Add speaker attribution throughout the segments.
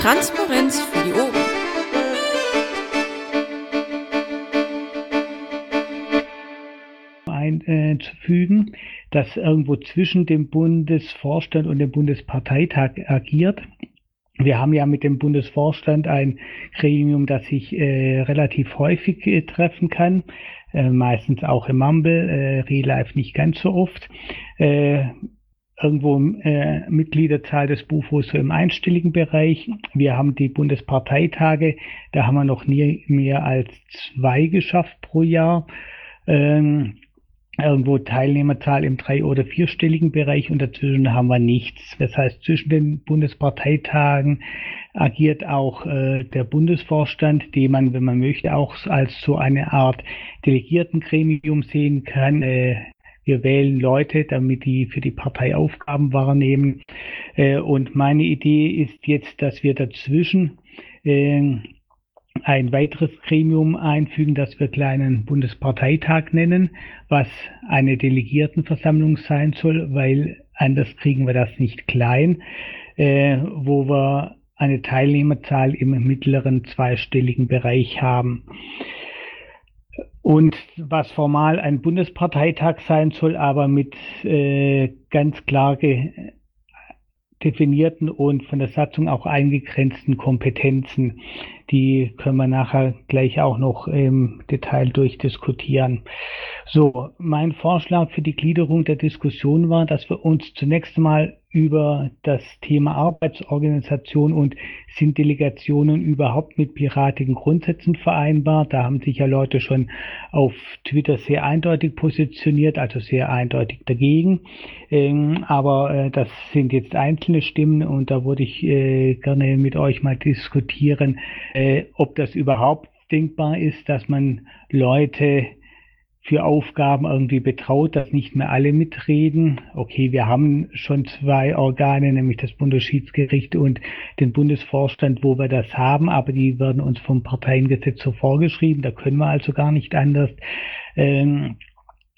Speaker 1: Transparenz für die Ohren.
Speaker 2: einzufügen, das irgendwo zwischen dem Bundesvorstand und dem Bundesparteitag agiert. Wir haben ja mit dem Bundesvorstand ein Gremium, das sich äh, relativ häufig äh, treffen kann, äh, meistens auch im Mumble, äh, Real Life nicht ganz so oft. Irgendwo äh, Mitgliederzahl des Bufos so im einstelligen Bereich. Wir haben die Bundesparteitage, da haben wir noch nie mehr als zwei geschafft pro Jahr. Ähm, irgendwo Teilnehmerzahl im drei- oder vierstelligen Bereich und dazwischen haben wir nichts. Das heißt, zwischen den Bundesparteitagen agiert auch äh, der Bundesvorstand, den man, wenn man möchte, auch als so eine Art Delegiertengremium sehen kann. Äh, wir wählen Leute, damit die für die Partei Aufgaben wahrnehmen. Äh, und meine Idee ist jetzt, dass wir dazwischen äh, ein weiteres Gremium einfügen, das wir kleinen Bundesparteitag nennen, was eine Delegiertenversammlung sein soll, weil anders kriegen wir das nicht klein, äh, wo wir eine Teilnehmerzahl im mittleren zweistelligen Bereich haben. Und was formal ein Bundesparteitag sein soll, aber mit äh, ganz klar definierten und von der Satzung auch eingegrenzten Kompetenzen. Die können wir nachher gleich auch noch im Detail durchdiskutieren. So, mein Vorschlag für die Gliederung der Diskussion war, dass wir uns zunächst mal über das Thema Arbeitsorganisation und sind Delegationen überhaupt mit piratigen Grundsätzen vereinbar? Da haben sich ja Leute schon auf Twitter sehr eindeutig positioniert, also sehr eindeutig dagegen. Ähm, aber äh, das sind jetzt einzelne Stimmen und da würde ich äh, gerne mit euch mal diskutieren, äh, ob das überhaupt denkbar ist, dass man Leute für Aufgaben irgendwie betraut, dass nicht mehr alle mitreden. Okay, wir haben schon zwei Organe, nämlich das Bundesschiedsgericht und den Bundesvorstand, wo wir das haben, aber die werden uns vom Parteiengesetz so vorgeschrieben, da können wir also gar nicht anders. Ähm,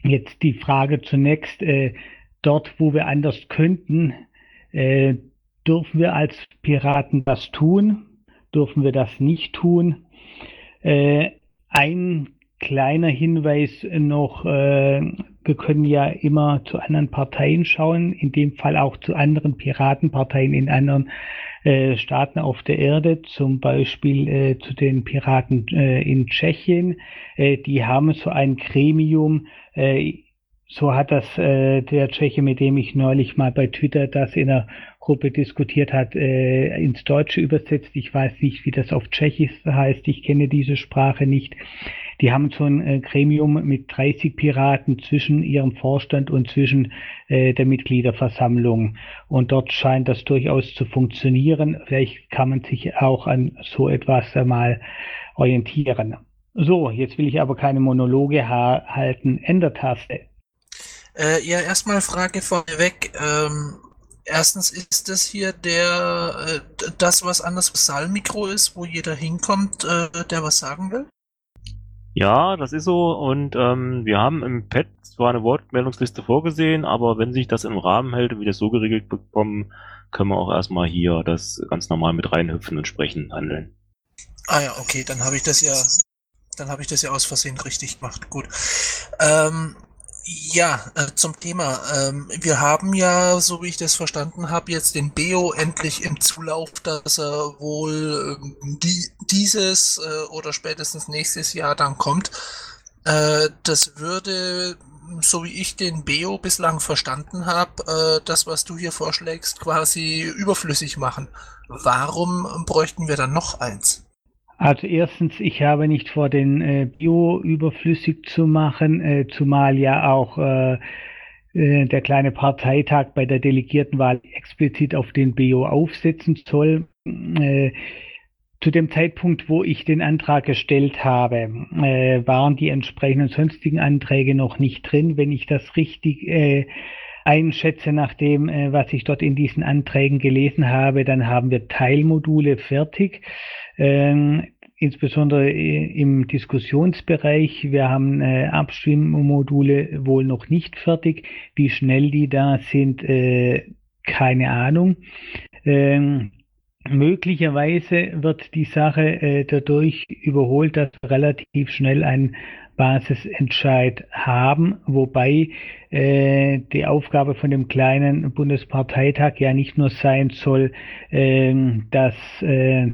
Speaker 2: jetzt die Frage zunächst, äh, dort, wo wir anders könnten, äh, dürfen wir als Piraten das tun? Dürfen wir das nicht tun? Äh, ein kleiner Hinweis noch, äh, wir können ja immer zu anderen Parteien schauen, in dem Fall auch zu anderen Piratenparteien in anderen äh, Staaten auf der Erde, zum Beispiel äh, zu den Piraten äh, in Tschechien. Äh, die haben so ein Gremium, äh, so hat das äh, der Tscheche, mit dem ich neulich mal bei Twitter das in der Gruppe diskutiert hat, äh, ins Deutsche übersetzt. Ich weiß nicht, wie das auf Tschechisch heißt. Ich kenne diese Sprache nicht. Die haben so ein äh, Gremium mit 30 Piraten zwischen ihrem Vorstand und zwischen äh, der Mitgliederversammlung. Und dort scheint das durchaus zu funktionieren. Vielleicht kann man sich auch an so etwas einmal orientieren. So, jetzt will ich aber keine Monologe ha halten. Endertaste.
Speaker 3: Äh, ja, erstmal Frage vorweg. Ähm, erstens ist das hier der äh, das, was an das Saalmikro ist, wo jeder hinkommt, äh, der was sagen will?
Speaker 4: Ja, das ist so. Und ähm, wir haben im Pad zwar eine Wortmeldungsliste vorgesehen, aber wenn sich das im Rahmen hält und wir das so geregelt bekommen, können wir auch erstmal hier das ganz normal mit reinhüpfen und sprechen handeln.
Speaker 3: Ah ja, okay, dann habe ich das ja, dann habe ich das ja aus Versehen richtig gemacht. Gut. Ähm, ja, äh, zum Thema. Ähm, wir haben ja, so wie ich das verstanden habe, jetzt den Beo endlich im Zulauf, dass er wohl ähm, die, dieses äh, oder spätestens nächstes Jahr dann kommt. Äh, das würde, so wie ich den Beo bislang verstanden habe, äh, das, was du hier vorschlägst, quasi überflüssig machen. Warum bräuchten wir dann noch eins?
Speaker 2: Also erstens, ich habe nicht vor, den äh, Bio überflüssig zu machen, äh, zumal ja auch äh, der kleine Parteitag bei der Delegiertenwahl explizit auf den Bio aufsetzen soll. Zu dem Zeitpunkt, wo ich den Antrag gestellt habe, waren die entsprechenden sonstigen Anträge noch nicht drin. Wenn ich das richtig einschätze nach dem, was ich dort in diesen Anträgen gelesen habe, dann haben wir Teilmodule fertig insbesondere im Diskussionsbereich. Wir haben äh, Abstimmmodule wohl noch nicht fertig. Wie schnell die da sind, äh, keine Ahnung. Ähm, möglicherweise wird die Sache äh, dadurch überholt, dass wir relativ schnell einen Basisentscheid haben, wobei äh, die Aufgabe von dem kleinen Bundesparteitag ja nicht nur sein soll, äh, dass äh,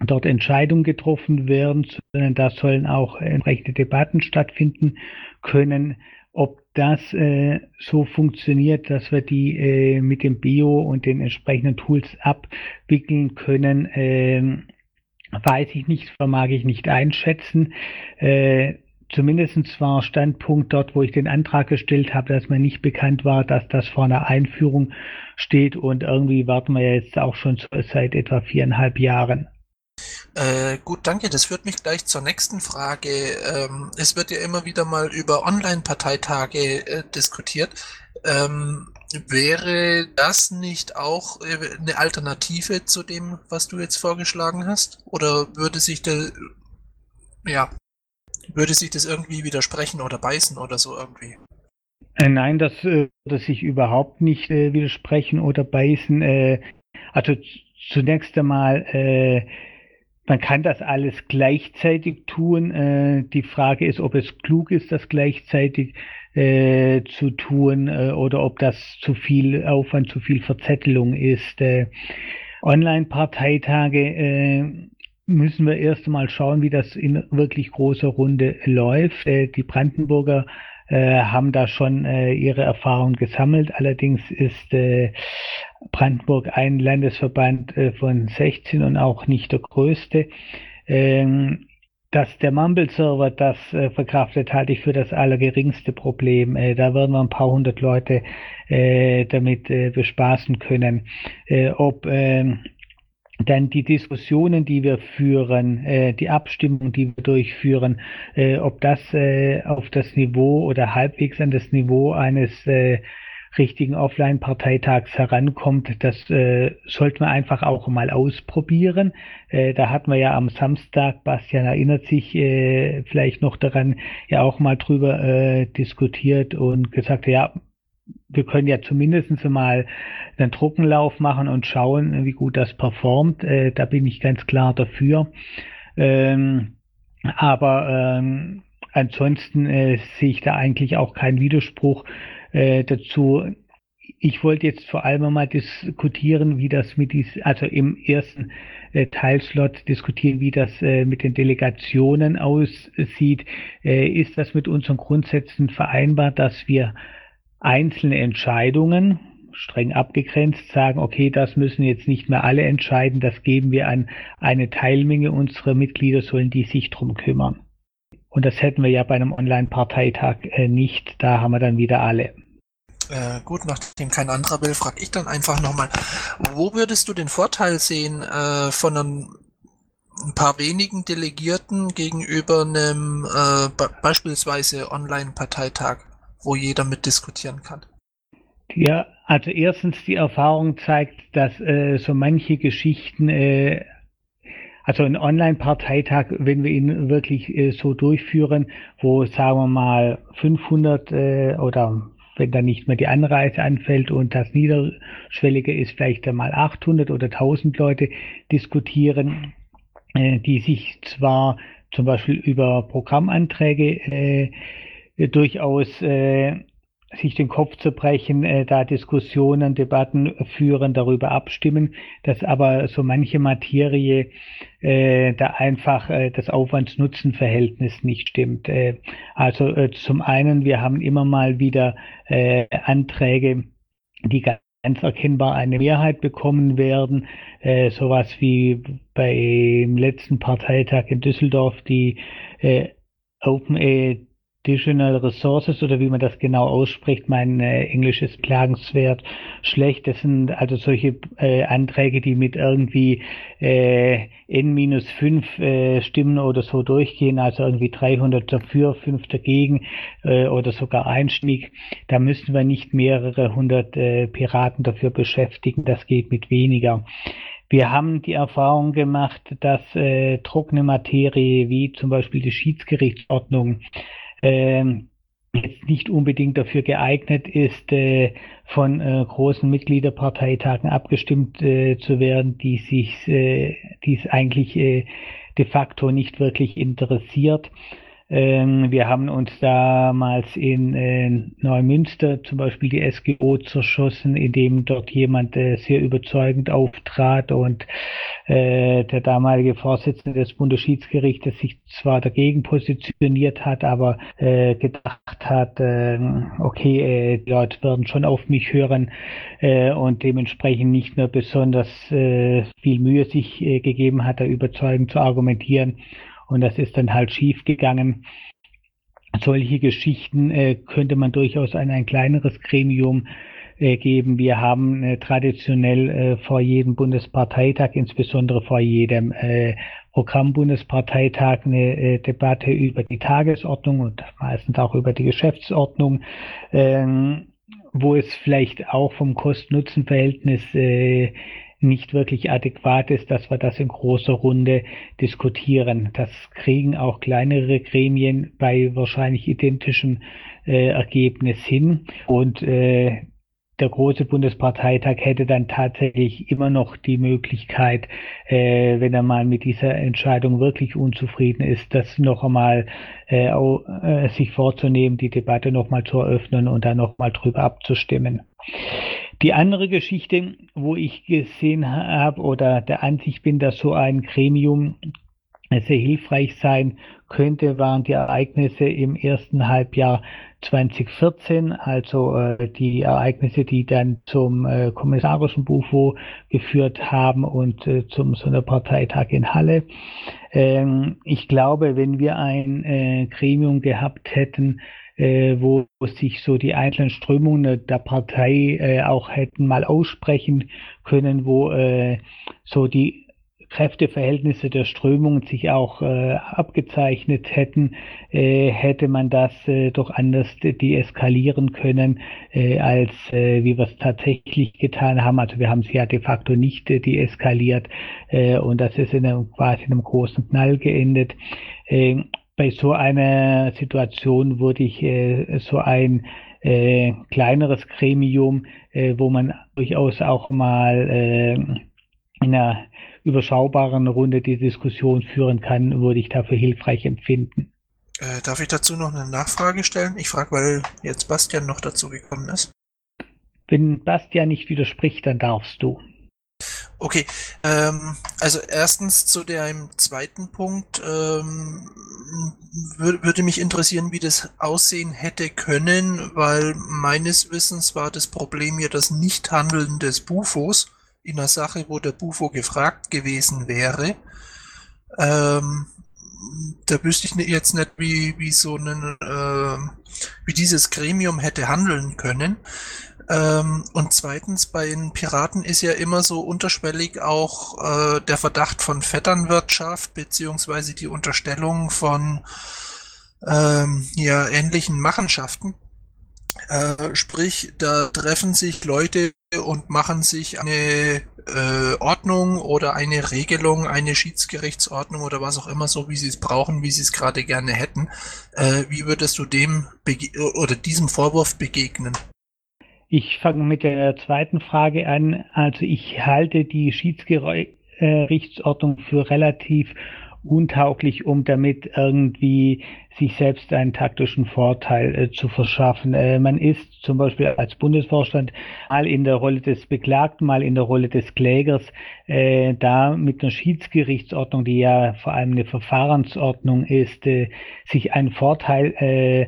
Speaker 2: dort Entscheidungen getroffen werden, sondern da sollen auch entsprechende Debatten stattfinden können. Ob das äh, so funktioniert, dass wir die äh, mit dem Bio und den entsprechenden Tools abwickeln können, äh, weiß ich nicht, vermag ich nicht einschätzen. Äh, Zumindest war Standpunkt dort, wo ich den Antrag gestellt habe, dass mir nicht bekannt war, dass das vor einer Einführung steht und irgendwie warten wir jetzt auch schon seit etwa viereinhalb Jahren.
Speaker 3: Äh, gut, danke. Das führt mich gleich zur nächsten Frage. Ähm, es wird ja immer wieder mal über Online-Parteitage äh, diskutiert. Ähm, wäre das nicht auch äh, eine Alternative zu dem, was du jetzt vorgeschlagen hast? Oder würde sich der, ja, würde sich das irgendwie widersprechen oder beißen oder so irgendwie?
Speaker 2: Äh, nein, das äh, würde sich überhaupt nicht widersprechen oder beißen. Also zunächst einmal, man kann das alles gleichzeitig tun. Äh, die Frage ist, ob es klug ist, das gleichzeitig zu tun oder ob das zu viel Aufwand, zu viel Verzettelung ist. Online-Parteitage müssen wir erst einmal schauen, wie das in wirklich großer Runde läuft. Äh, die Brandenburger äh, haben da schon äh, ihre Erfahrungen gesammelt. Allerdings ist äh, Brandenburg ein Landesverband äh, von 16 und auch nicht der größte. Ähm, dass der Mumble-Server das äh, verkraftet, halte ich für das allergeringste Problem. Äh, da werden wir ein paar hundert Leute damit bespaßen können. Ob äh, dann die Diskussionen, die wir führen, die Abstimmung, die wir durchführen, ob das auf das Niveau oder halbwegs an das Niveau eines richtigen Offline-Parteitags herankommt, das äh, sollten wir einfach auch mal ausprobieren. Äh, da hatten wir ja am Samstag, Bastian erinnert sich äh, vielleicht noch daran, ja auch mal drüber äh, diskutiert und gesagt, ja, wir können ja zumindest mal einen Trockenlauf machen und schauen, wie gut das performt. Äh, da bin ich ganz klar dafür. Ähm, aber ähm, ansonsten äh, sehe ich da eigentlich auch keinen Widerspruch äh, dazu. Ich wollte jetzt vor allem mal diskutieren, wie das mit dies, also im ersten äh, Teilslot diskutieren, wie das äh, mit den Delegationen aussieht. Äh, ist das mit unseren Grundsätzen vereinbar, dass wir einzelne Entscheidungen streng abgegrenzt sagen, okay, das müssen jetzt nicht mehr alle entscheiden, das geben wir an eine Teilmenge unserer Mitglieder, sollen die sich drum kümmern. Und das hätten wir ja bei einem Online-Parteitag äh, nicht, da haben wir dann wieder alle.
Speaker 3: Äh, gut, nachdem kein anderer will, frage ich dann einfach nochmal, wo würdest du den Vorteil sehen äh, von einem ein paar wenigen Delegierten gegenüber einem äh, beispielsweise Online-Parteitag? wo jeder mitdiskutieren kann.
Speaker 2: Ja, also erstens die Erfahrung zeigt, dass äh, so manche Geschichten, äh, also ein Online-Parteitag, wenn wir ihn wirklich äh, so durchführen, wo sagen wir mal 500 äh, oder wenn dann nicht mehr die Anreise anfällt und das Niederschwellige ist vielleicht einmal 800 oder 1000 Leute diskutieren, äh, die sich zwar zum Beispiel über Programmanträge äh, durchaus äh, sich den Kopf zu brechen, äh, da Diskussionen, Debatten führen, darüber abstimmen, dass aber so manche Materie da einfach äh, das Aufwands-Nutzen-Verhältnis nicht stimmt. Äh, also äh, zum einen, wir haben immer mal wieder äh, Anträge, die ganz erkennbar eine Mehrheit bekommen werden, äh, sowas wie beim letzten Parteitag in Düsseldorf die äh, Open Additional Resources oder wie man das genau ausspricht. Mein äh, Englisch ist klagenswert schlecht. Das sind also solche äh, Anträge, die mit irgendwie äh, N-5 äh, Stimmen oder so durchgehen, also irgendwie 300 dafür, 5 dagegen äh, oder sogar einstimmig. Da müssen wir nicht mehrere hundert äh, Piraten dafür beschäftigen. Das geht mit weniger. Wir haben die Erfahrung gemacht, dass äh, trockene Materie wie zum Beispiel die Schiedsgerichtsordnung ähm, jetzt nicht unbedingt dafür geeignet ist, äh, von äh, großen Mitgliederparteitagen abgestimmt äh, zu werden, die sich, äh, die es eigentlich äh, de facto nicht wirklich interessiert. Ähm, wir haben uns damals in äh, Neumünster zum Beispiel die SGO zerschossen, indem dort jemand äh, sehr überzeugend auftrat und äh, der damalige Vorsitzende des Bundesschiedsgerichtes sich zwar dagegen positioniert hat, aber gedacht hat, äh, okay, die Leute werden schon auf mich hören und dementsprechend nicht mehr besonders viel Mühe sich gegeben hat, da überzeugend zu argumentieren und das ist dann halt schief gegangen. Solche Geschichten äh, könnte man durchaus an ein kleineres Gremium äh, geben. Wir haben äh, traditionell äh, vor jedem Bundesparteitag, insbesondere vor jedem äh, Programmbundesparteitag, eine äh, Debatte über die Tagesordnung und meistens auch über die Geschäftsordnung. Ähm, wo es vielleicht auch vom Kosten-Nutzen-Verhältnis äh, nicht wirklich adäquat ist, dass wir das in großer Runde diskutieren. Das kriegen auch kleinere Gremien bei wahrscheinlich identischem äh, Ergebnis hin. Und äh, der große Bundesparteitag hätte dann tatsächlich immer noch die Möglichkeit, äh, wenn er mal mit dieser Entscheidung wirklich unzufrieden ist, das noch einmal äh, äh, sich vorzunehmen, die Debatte noch mal zu eröffnen und dann noch mal drüber abzustimmen. Die andere Geschichte, wo ich gesehen habe oder der Ansicht bin, dass so ein Gremium sehr hilfreich sein könnte, waren die Ereignisse im ersten Halbjahr 2014, also äh, die Ereignisse, die dann zum äh, kommissarischen Bufo geführt haben und äh, zum Sonderparteitag in Halle. Ähm, ich glaube, wenn wir ein äh, Gremium gehabt hätten, äh, wo sich so die einzelnen Strömungen der Partei äh, auch hätten mal aussprechen können, wo äh, so die Kräfteverhältnisse der Strömungen sich auch äh, abgezeichnet hätten, äh, hätte man das äh, doch anders deeskalieren können, äh, als äh, wie wir es tatsächlich getan haben. Also wir haben es ja de facto nicht äh, deeskaliert und das ist in einem, quasi in einem großen Knall geendet. Bei so einer Situation würde ich äh, so ein äh, kleineres Gremium, äh, wo man durchaus auch mal äh, in einer überschaubaren Runde die Diskussion führen kann, würde ich dafür hilfreich empfinden.
Speaker 3: Äh, darf ich dazu noch eine Nachfrage stellen? Ich frage, weil jetzt Bastian noch dazu gekommen ist.
Speaker 2: Wenn Bastian nicht widerspricht, dann darfst du.
Speaker 3: Okay, ähm, also erstens zu dem zweiten Punkt ähm, würde mich interessieren, wie das aussehen hätte können, weil meines Wissens war das Problem ja das Nichthandeln des Bufos in einer Sache, wo der Bufo gefragt gewesen wäre. Ähm, da wüsste ich jetzt nicht, wie, wie so ein, äh, wie dieses Gremium hätte handeln können. Ähm, und zweitens, bei den Piraten ist ja immer so unterschwellig auch äh, der Verdacht von Vetternwirtschaft beziehungsweise die Unterstellung von ähm, ja, ähnlichen Machenschaften. Äh, sprich, da treffen sich Leute und machen sich eine äh, Ordnung oder eine Regelung, eine Schiedsgerichtsordnung oder was auch immer, so wie sie es brauchen, wie sie es gerade gerne hätten. Äh, wie würdest du dem oder diesem Vorwurf begegnen?
Speaker 2: Ich fange mit der zweiten Frage an. Also ich halte die Schiedsgerichtsordnung für relativ untauglich, um damit irgendwie sich selbst einen taktischen Vorteil äh, zu verschaffen. Äh, man ist zum Beispiel als Bundesvorstand mal in der Rolle des Beklagten, mal in der Rolle des Klägers, äh, da mit einer Schiedsgerichtsordnung, die ja vor allem eine Verfahrensordnung ist, äh, sich einen Vorteil äh,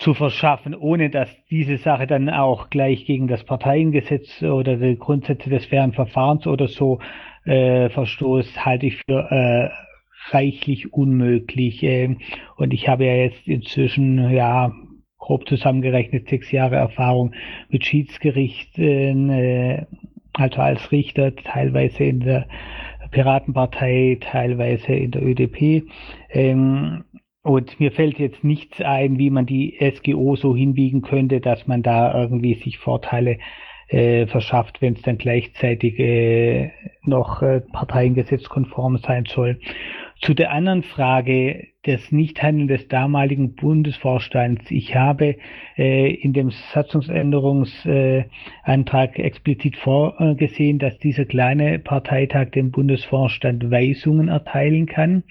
Speaker 2: zu verschaffen, ohne dass diese Sache dann auch gleich gegen das Parteiengesetz oder die Grundsätze des fairen Verfahrens oder so äh, verstoßt, halte ich für äh, reichlich unmöglich. Äh, und ich habe ja jetzt inzwischen, ja, grob zusammengerechnet sechs Jahre Erfahrung mit Schiedsgerichten, äh, also als Richter, teilweise in der Piratenpartei, teilweise in der ÖDP. Ähm, und mir fällt jetzt nichts ein, wie man die SGO so hinbiegen könnte, dass man da irgendwie sich Vorteile äh, verschafft, wenn es dann gleichzeitig äh, noch äh, parteiengesetzkonform sein soll. Zu der anderen Frage, das Nichthandeln des damaligen Bundesvorstands. Ich habe äh, in dem Satzungsänderungsantrag äh, explizit vorgesehen, dass dieser kleine Parteitag dem Bundesvorstand Weisungen erteilen kann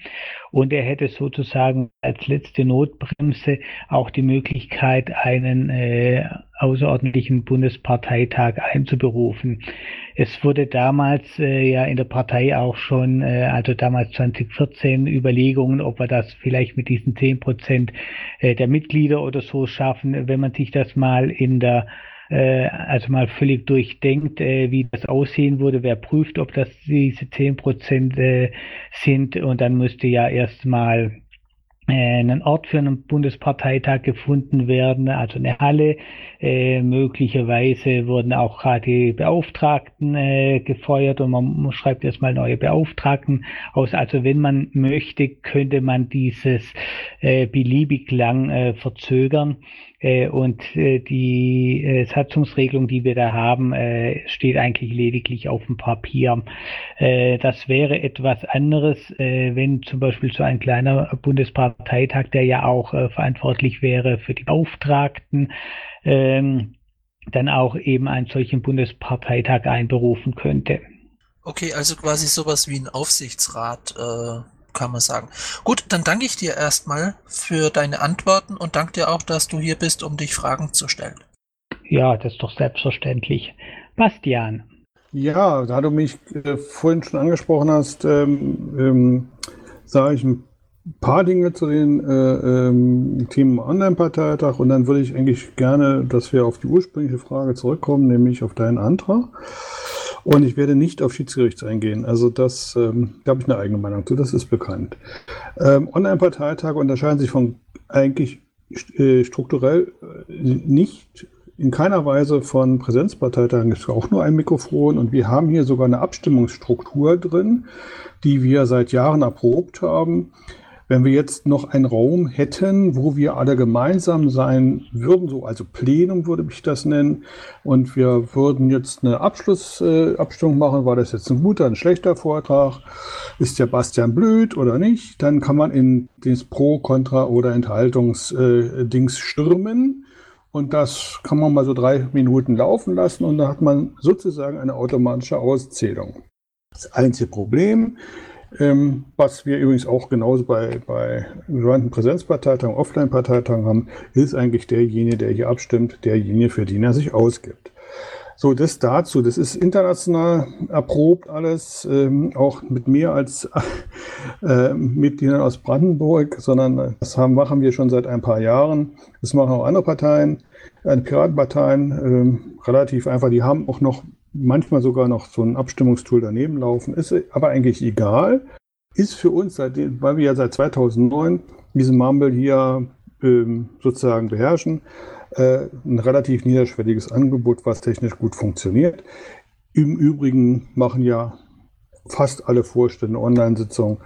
Speaker 2: und er hätte sozusagen als letzte Notbremse auch die Möglichkeit, einen äh, außerordentlichen Bundesparteitag einzuberufen. Es wurde damals äh, ja in der Partei auch schon, äh, also damals 2014, Überlegungen, ob wir das vielleicht mit diesen 10 Prozent äh, der Mitglieder oder so schaffen, wenn man sich das mal in der äh, also mal völlig durchdenkt, äh, wie das aussehen würde, wer prüft, ob das diese 10 Prozent äh, sind? Und dann müsste ja erstmal einen Ort für einen Bundesparteitag gefunden werden, also eine Halle. Äh, möglicherweise wurden auch gerade die Beauftragten äh, gefeuert und man schreibt erstmal neue Beauftragten aus. Also wenn man möchte, könnte man dieses äh, beliebig lang äh, verzögern. Äh, und äh, die äh, Satzungsregelung, die wir da haben, äh, steht eigentlich lediglich auf dem Papier. Äh, das wäre etwas anderes, äh, wenn zum Beispiel so ein kleiner Bundesparteitag, der ja auch äh, verantwortlich wäre für die Beauftragten, ähm, dann auch eben einen solchen Bundesparteitag einberufen könnte.
Speaker 3: Okay, also quasi sowas wie ein Aufsichtsrat. Äh kann man sagen. Gut, dann danke ich dir erstmal für deine Antworten und danke dir auch, dass du hier bist, um dich Fragen zu stellen.
Speaker 2: Ja, das ist doch selbstverständlich. Bastian.
Speaker 5: Ja, da du mich äh, vorhin schon angesprochen hast, ähm, ähm, sage ich ein paar Dinge zu den äh, ähm, Themen Online-Parteitag und dann würde ich eigentlich gerne, dass wir auf die ursprüngliche Frage zurückkommen, nämlich auf deinen Antrag. Und ich werde nicht auf Schiedsgericht eingehen. Also das, ähm, da habe ich eine eigene Meinung zu, das ist bekannt. Ähm, Online-Parteitage unterscheiden sich von eigentlich äh, strukturell äh, nicht in keiner Weise von Präsenzparteitagen. Es ist auch nur ein Mikrofon und wir haben hier sogar eine Abstimmungsstruktur drin, die wir seit Jahren erprobt haben. Wenn wir jetzt noch einen Raum hätten, wo wir alle gemeinsam sein würden, so also Plenum würde ich das nennen, und wir würden jetzt eine Abschlussabstimmung äh, machen, war das jetzt ein guter, ein schlechter Vortrag, ist der Bastian blöd oder nicht, dann kann man in das Pro, Contra oder Enthaltungsdings äh, stürmen. Und das kann man mal so drei Minuten laufen lassen und da hat man sozusagen eine automatische Auszählung. Das einzige Problem, ähm, was wir übrigens auch genauso bei, bei sogenannten Präsenzparteitagen, Offline-Parteitagen haben, ist eigentlich derjenige, der hier abstimmt, derjenige, für den er sich ausgibt. So, das dazu, das ist international erprobt alles, ähm, auch mit mehr als äh, Mitgliedern aus Brandenburg, sondern das haben, machen wir schon seit ein paar Jahren. Das machen auch andere Parteien, äh, Piratenparteien, äh, relativ einfach. Die haben auch noch manchmal sogar noch so ein Abstimmungstool daneben laufen. Ist aber eigentlich egal. Ist für uns, seitdem, weil wir ja seit 2009 diesen Mumble hier ähm, sozusagen beherrschen, äh, ein relativ niederschwelliges Angebot, was technisch gut funktioniert. Im Übrigen machen ja fast alle Vorstände Online-Sitzungen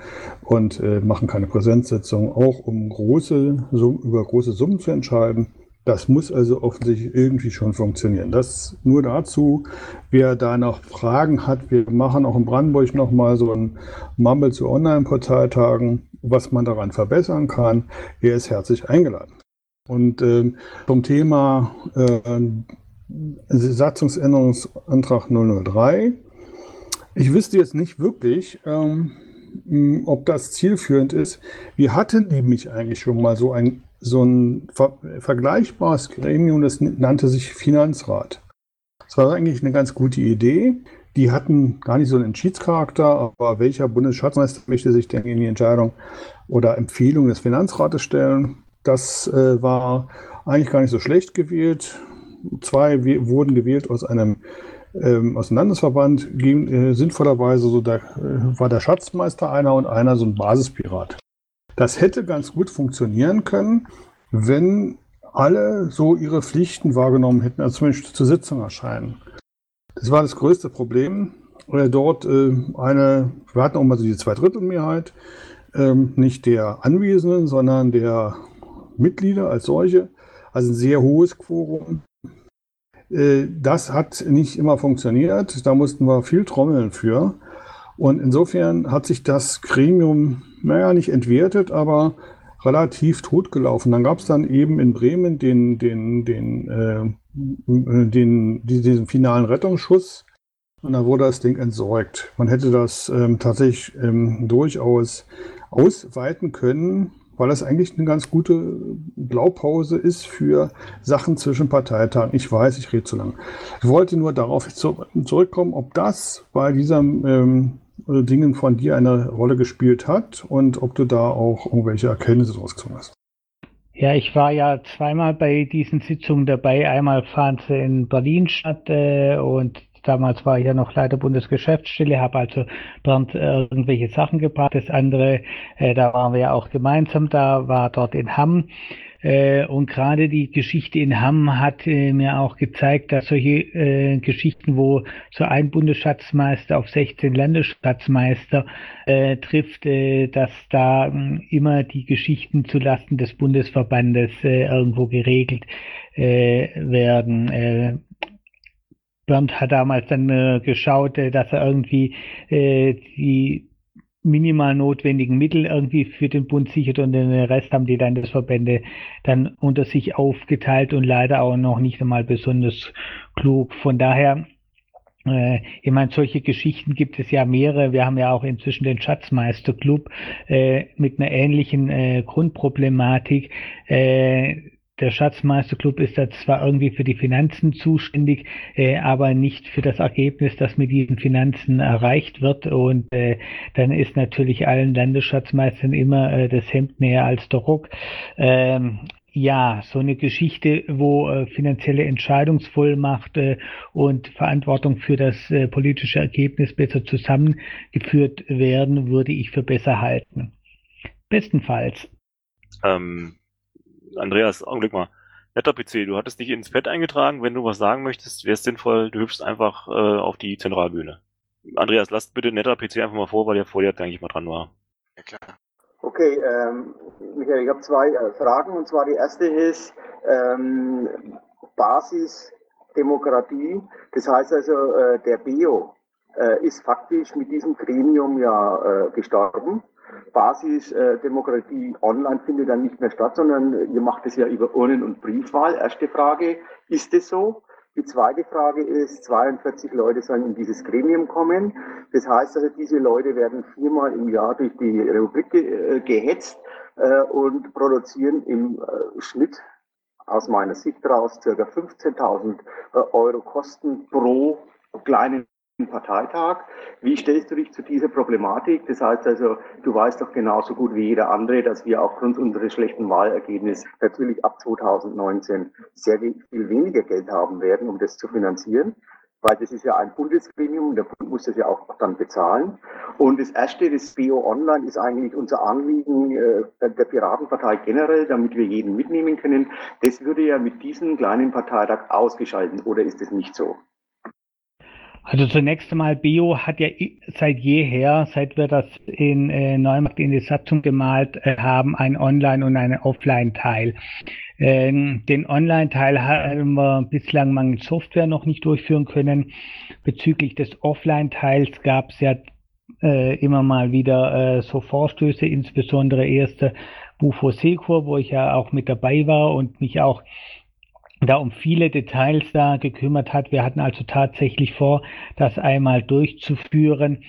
Speaker 5: und äh, machen keine Präsenzsitzungen, auch um große, so, über große Summen zu entscheiden. Das muss also offensichtlich irgendwie schon funktionieren. Das nur dazu. Wer da noch Fragen hat, wir machen auch in Brandenburg nochmal so ein Mumble zu Online-Portaltagen, was man daran verbessern kann. Er ist herzlich eingeladen. Und äh, zum Thema äh, Satzungsänderungsantrag 003. Ich wüsste jetzt nicht wirklich, ähm, ob das zielführend ist. Wir hatten nämlich eigentlich schon mal so ein so ein ver vergleichbares Gremium, das nannte sich Finanzrat. Das war eigentlich eine ganz gute Idee. Die hatten gar nicht so einen Entschiedscharakter, aber welcher Bundesschatzmeister möchte sich denn in die Entscheidung oder Empfehlung des Finanzrates stellen? Das äh, war eigentlich gar nicht so schlecht gewählt. Zwei wurden gewählt aus einem ähm, aus dem Landesverband, äh, sinnvollerweise so da äh, war der Schatzmeister einer und einer so ein Basispirat. Das hätte ganz gut funktionieren können, wenn alle so ihre Pflichten wahrgenommen hätten, also zumindest zur Sitzung erscheinen. Das war das größte Problem. Dort äh, eine, wir hatten auch mal so die Zweidrittelmehrheit, ähm, nicht der Anwesenden, sondern der Mitglieder als solche, also ein sehr hohes Quorum. Äh, das hat nicht immer funktioniert, da mussten wir viel trommeln für. Und insofern hat sich das Gremium naja, nicht entwertet, aber relativ totgelaufen. Dann gab es dann eben in Bremen den, den, den, äh, den, diesen finalen Rettungsschuss und dann wurde das Ding entsorgt. Man hätte das ähm, tatsächlich ähm, durchaus ausweiten können, weil das eigentlich eine ganz gute Blaupause ist für Sachen zwischen Parteitagen. Ich weiß, ich rede zu lang. Ich wollte nur darauf zurückkommen, ob das bei diesem ähm, Dingen von dir eine Rolle gespielt hat und ob du da auch irgendwelche Erkenntnisse draus gezogen hast.
Speaker 2: Ja, ich war ja zweimal bei diesen Sitzungen dabei. Einmal fand sie in Berlin statt äh, und damals war ich ja noch Leiter Bundesgeschäftsstelle, habe also dort äh, irgendwelche Sachen gebracht. Das andere, äh, da waren wir ja auch gemeinsam da, war dort in Hamm. Äh, und gerade die Geschichte in Hamm hat äh, mir auch gezeigt, dass solche äh, Geschichten, wo so ein Bundesschatzmeister auf 16 Landesschatzmeister trifft, dass da immer die Geschichten zulasten des Bundesverbandes irgendwo geregelt werden. Bernd hat damals dann äh, geschaut, äh, dass er irgendwie äh, die minimal notwendigen Mittel irgendwie für den Bund sichert und den Rest haben die Landesverbände dann unter sich aufgeteilt und leider auch noch nicht einmal besonders klug. Von daher äh, ich meine, solche Geschichten gibt es ja mehrere. Wir haben ja auch inzwischen den Schatzmeisterclub äh, mit einer ähnlichen äh, Grundproblematik. Äh, der Schatzmeisterclub ist da zwar irgendwie für die Finanzen zuständig, äh, aber nicht für das Ergebnis, das mit diesen Finanzen erreicht wird. Und äh, dann ist natürlich allen Landesschatzmeistern immer äh, das Hemd näher als der Ruck. Ähm, ja, so eine Geschichte, wo äh, finanzielle Entscheidungsvollmacht äh, und Verantwortung für das äh, politische Ergebnis besser zusammengeführt werden, würde ich für besser halten. Bestenfalls.
Speaker 4: Ähm, Andreas, Augenblick mal. Netter PC, du hattest dich ins Pad eingetragen. Wenn du was sagen möchtest, wäre es sinnvoll, du hüpfst einfach äh, auf die Zentralbühne. Andreas, lass bitte netter PC einfach mal vor, weil der vor dir eigentlich mal dran war.
Speaker 6: Ja, klar. Okay, ähm, Michael, ich habe zwei äh, Fragen. Und zwar die erste ist ähm, Basisdemokratie. Das heißt also, äh, der BEO äh, ist faktisch mit diesem Gremium ja äh, gestorben. Basisdemokratie online findet dann nicht mehr statt, sondern ihr macht es ja über Urnen- und Briefwahl. Erste Frage, ist es so? Die zweite Frage ist, 42 Leute sollen in dieses Gremium kommen. Das heißt also, diese Leute werden viermal im Jahr durch die Republik ge äh, gehetzt äh, und produzieren im äh, Schnitt aus meiner Sicht daraus ca. 15.000 äh, Euro Kosten pro kleinen Parteitag. Wie stellst du dich zu dieser Problematik? Das heißt also, du weißt doch genauso gut wie jeder andere, dass wir aufgrund unseres schlechten Wahlergebnisses natürlich ab 2019 sehr viel weniger Geld haben werden, um das zu finanzieren. Weil das ist ja ein Bundesgremium, der Bund muss das ja auch dann bezahlen. Und das erste, das BO Online, ist eigentlich unser Anliegen äh, der Piratenpartei generell, damit wir jeden mitnehmen können. Das würde ja mit diesem kleinen Parteitag ausgeschalten, oder ist es nicht so?
Speaker 2: Also zunächst einmal, Bio hat ja seit jeher, seit wir das in äh, Neumarkt in die Satzung gemalt äh, haben, einen Online- und einen Offline-Teil. Ähm, den Online-Teil haben wir bislang mangels Software noch nicht durchführen können. Bezüglich des Offline-Teils gab es ja äh, immer mal wieder äh, so Vorstöße, insbesondere erste Bufo Secur, wo ich ja auch mit dabei war und mich auch da um viele Details da gekümmert hat. Wir hatten also tatsächlich vor, das einmal durchzuführen,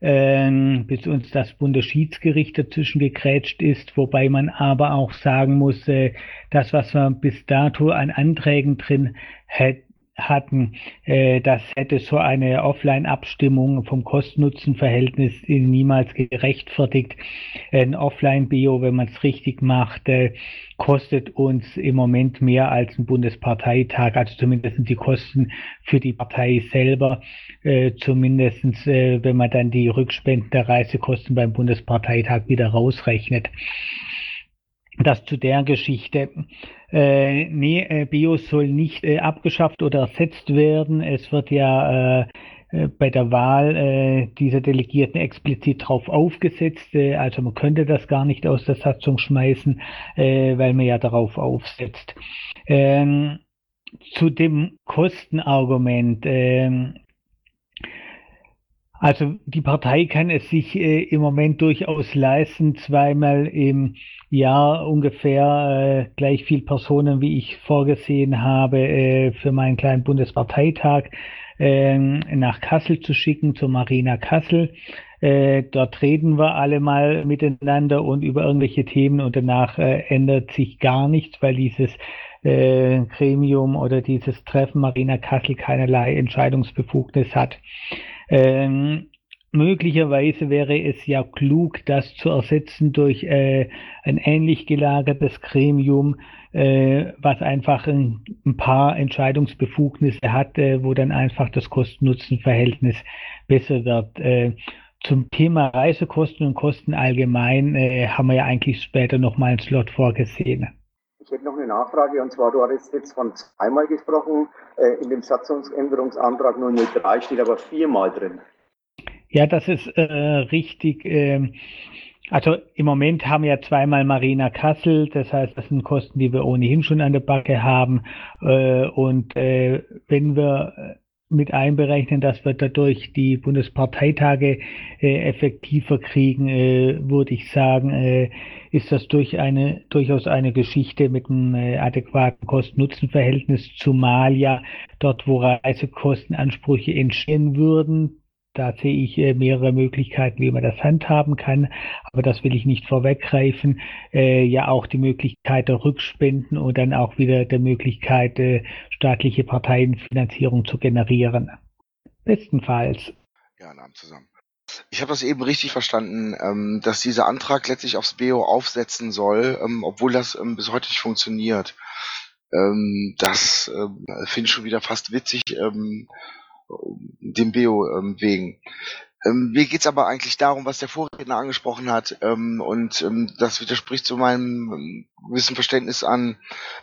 Speaker 2: äh, bis uns das Bundesschiedsgericht dazwischen gegrätscht ist, wobei man aber auch sagen muss, äh, das, was wir bis dato an Anträgen drin hätten, hatten, äh, das hätte so eine Offline-Abstimmung vom Kosten-Nutzen-Verhältnis niemals gerechtfertigt. Ein Offline-Bio, wenn man es richtig macht, äh, kostet uns im Moment mehr als ein Bundesparteitag, also zumindest die Kosten für die Partei selber, äh, zumindest äh, wenn man dann die Rückspenden der Reisekosten beim Bundesparteitag wieder rausrechnet. Das zu der Geschichte. Äh, nee, äh, BIOS soll nicht äh, abgeschafft oder ersetzt werden. Es wird ja äh, äh bei der Wahl äh, dieser Delegierten explizit drauf aufgesetzt. Äh, also man könnte das gar nicht aus der Satzung schmeißen, äh, weil man ja darauf aufsetzt. Ähm, zu dem Kostenargument. Ähm, Also die Partei kann es sich äh, im Moment durchaus leisten, zweimal im Jahr ungefähr äh, gleich viel Personen, wie ich vorgesehen habe, äh, für meinen kleinen Bundesparteitag ähm, nach Kassel zu schicken, zur Marina Kassel. Äh, dort reden wir alle mal miteinander und über irgendwelche Themen und danach äh, ändert sich gar nichts, weil dieses äh, Gremium oder dieses Treffen Marina Kassel keinerlei Entscheidungsbefugnis hat. Ähm, möglicherweise wäre es ja klug, das zu ersetzen durch äh, ein ähnlich gelagertes Gremium, äh, was einfach ein, ein, paar Entscheidungsbefugnisse hat, äh, wo dann einfach das Kosten-Nutzen-Verhältnis besser wird. Äh, zum Thema Reisekosten und Kosten allgemein äh, haben wir ja eigentlich später nochmal einen Slot vorgesehen.
Speaker 6: Ich hätte noch eine Nachfrage und zwar, du hattest jetzt von zweimal gesprochen, äh, in dem Satzungsänderungsantrag 003 steht aber viermal drin.
Speaker 2: Ja, das ist äh, richtig. Äh, also im Moment haben wir zweimal Marina Kassel, das heißt, das sind Kosten, die wir ohnehin schon an der Backe haben. Äh, und äh, wenn wir mit einberechnen, dass wir dadurch die Bundesparteitage äh, effektiver kriegen, äh, würde ich sagen, äh, ist das durch eine, durchaus eine Geschichte mit einem äh, adäquaten Kosten-Nutzen-Verhältnis, zumal ja dort, wo Reisekostenansprüche entstehen würden, da sehe ich äh, mehrere Möglichkeiten, wie man das handhaben kann, aber das will ich nicht vorweggreifen. Äh, ja auch die Möglichkeit der Rückspenden und dann auch wieder der Möglichkeit, äh, staatliche Parteienfinanzierung zu generieren. Bestenfalls.
Speaker 7: Ja, Namen zusammen. Ich habe das eben richtig verstanden, ähm, dass dieser Antrag letztlich aufs BO aufsetzen soll, ähm, obwohl das ähm, bis heute nicht funktioniert. Das finde ich schon wieder fast witzig. Dem Beo ähm, wegen. Ähm, mir geht's aber eigentlich darum, was der Vorredner angesprochen hat, ähm, und ähm, das widerspricht zu meinem ähm, gewissen Verständnis an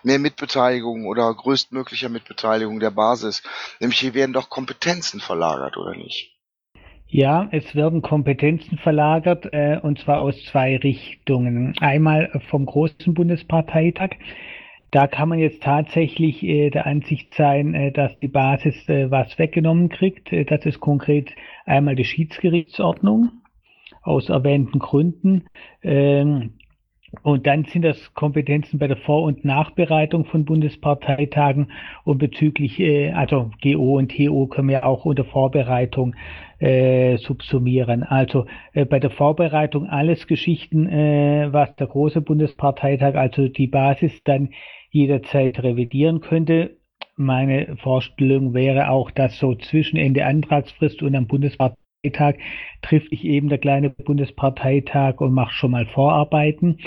Speaker 7: mehr Mitbeteiligung oder größtmöglicher Mitbeteiligung der Basis. Nämlich hier werden doch Kompetenzen verlagert, oder nicht?
Speaker 2: Ja, es werden Kompetenzen verlagert, äh, und zwar aus zwei Richtungen. Einmal vom großen Bundesparteitag, da kann man jetzt tatsächlich äh, der Ansicht sein, äh, dass die Basis äh, was weggenommen kriegt. Äh, das ist konkret einmal die Schiedsgerichtsordnung aus erwähnten Gründen. Ähm, und dann sind das Kompetenzen bei der Vor- und Nachbereitung von Bundesparteitagen und bezüglich, äh, also GO und TO können wir auch unter Vorbereitung äh, subsumieren. Also äh, bei der Vorbereitung alles Geschichten, äh, was der große Bundesparteitag, also die Basis dann jederzeit revidieren könnte. Meine Vorstellung wäre auch, dass so zwischen Ende Antragsfrist und am Bundesparteitag trifft sich eben der kleine Bundesparteitag und macht schon mal Vorarbeiten.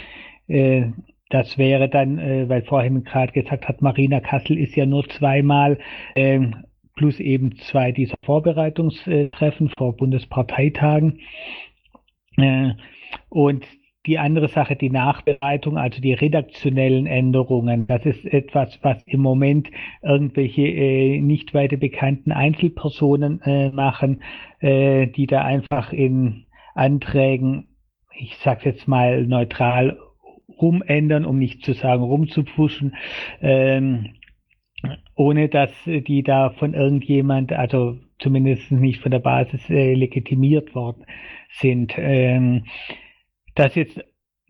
Speaker 2: Äh, das wäre dann, äh, weil vorhin gerade gesagt hat, Marina Kassel ist ja nur zweimal, ähm, plus eben zwei dieser Vorbereitungstreffen vor Bundesparteitagen. Äh, und die andere Sache, die Nachbereitung, also die redaktionellen Änderungen, das ist etwas, was im Moment irgendwelche äh, nicht weiter bekannten Einzelpersonen äh, machen, äh, die da einfach in Anträgen, ich sage jetzt mal neutral, rumändern, um nicht zu sagen rumzupfuschen, ähm, ohne dass die da von irgendjemand, also zumindest nicht von der Basis äh, legitimiert worden sind. Ähm, das jetzt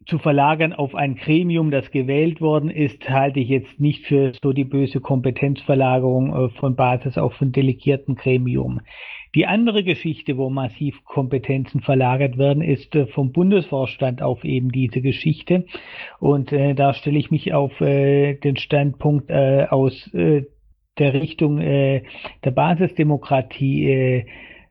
Speaker 2: zu verlagern auf ein Gremium, das gewählt worden ist, halte ich jetzt nicht für so die böse Kompetenzverlagerung äh, von Basis auf ein delegierten Gremium. Die andere Geschichte, wo massiv Kompetenzen verlagert werden, ist äh, vom Bundesvorstand auf eben diese Geschichte. Und äh, da stelle ich mich auf äh, den Standpunkt äh, aus äh, der Richtung der Basisdemokratie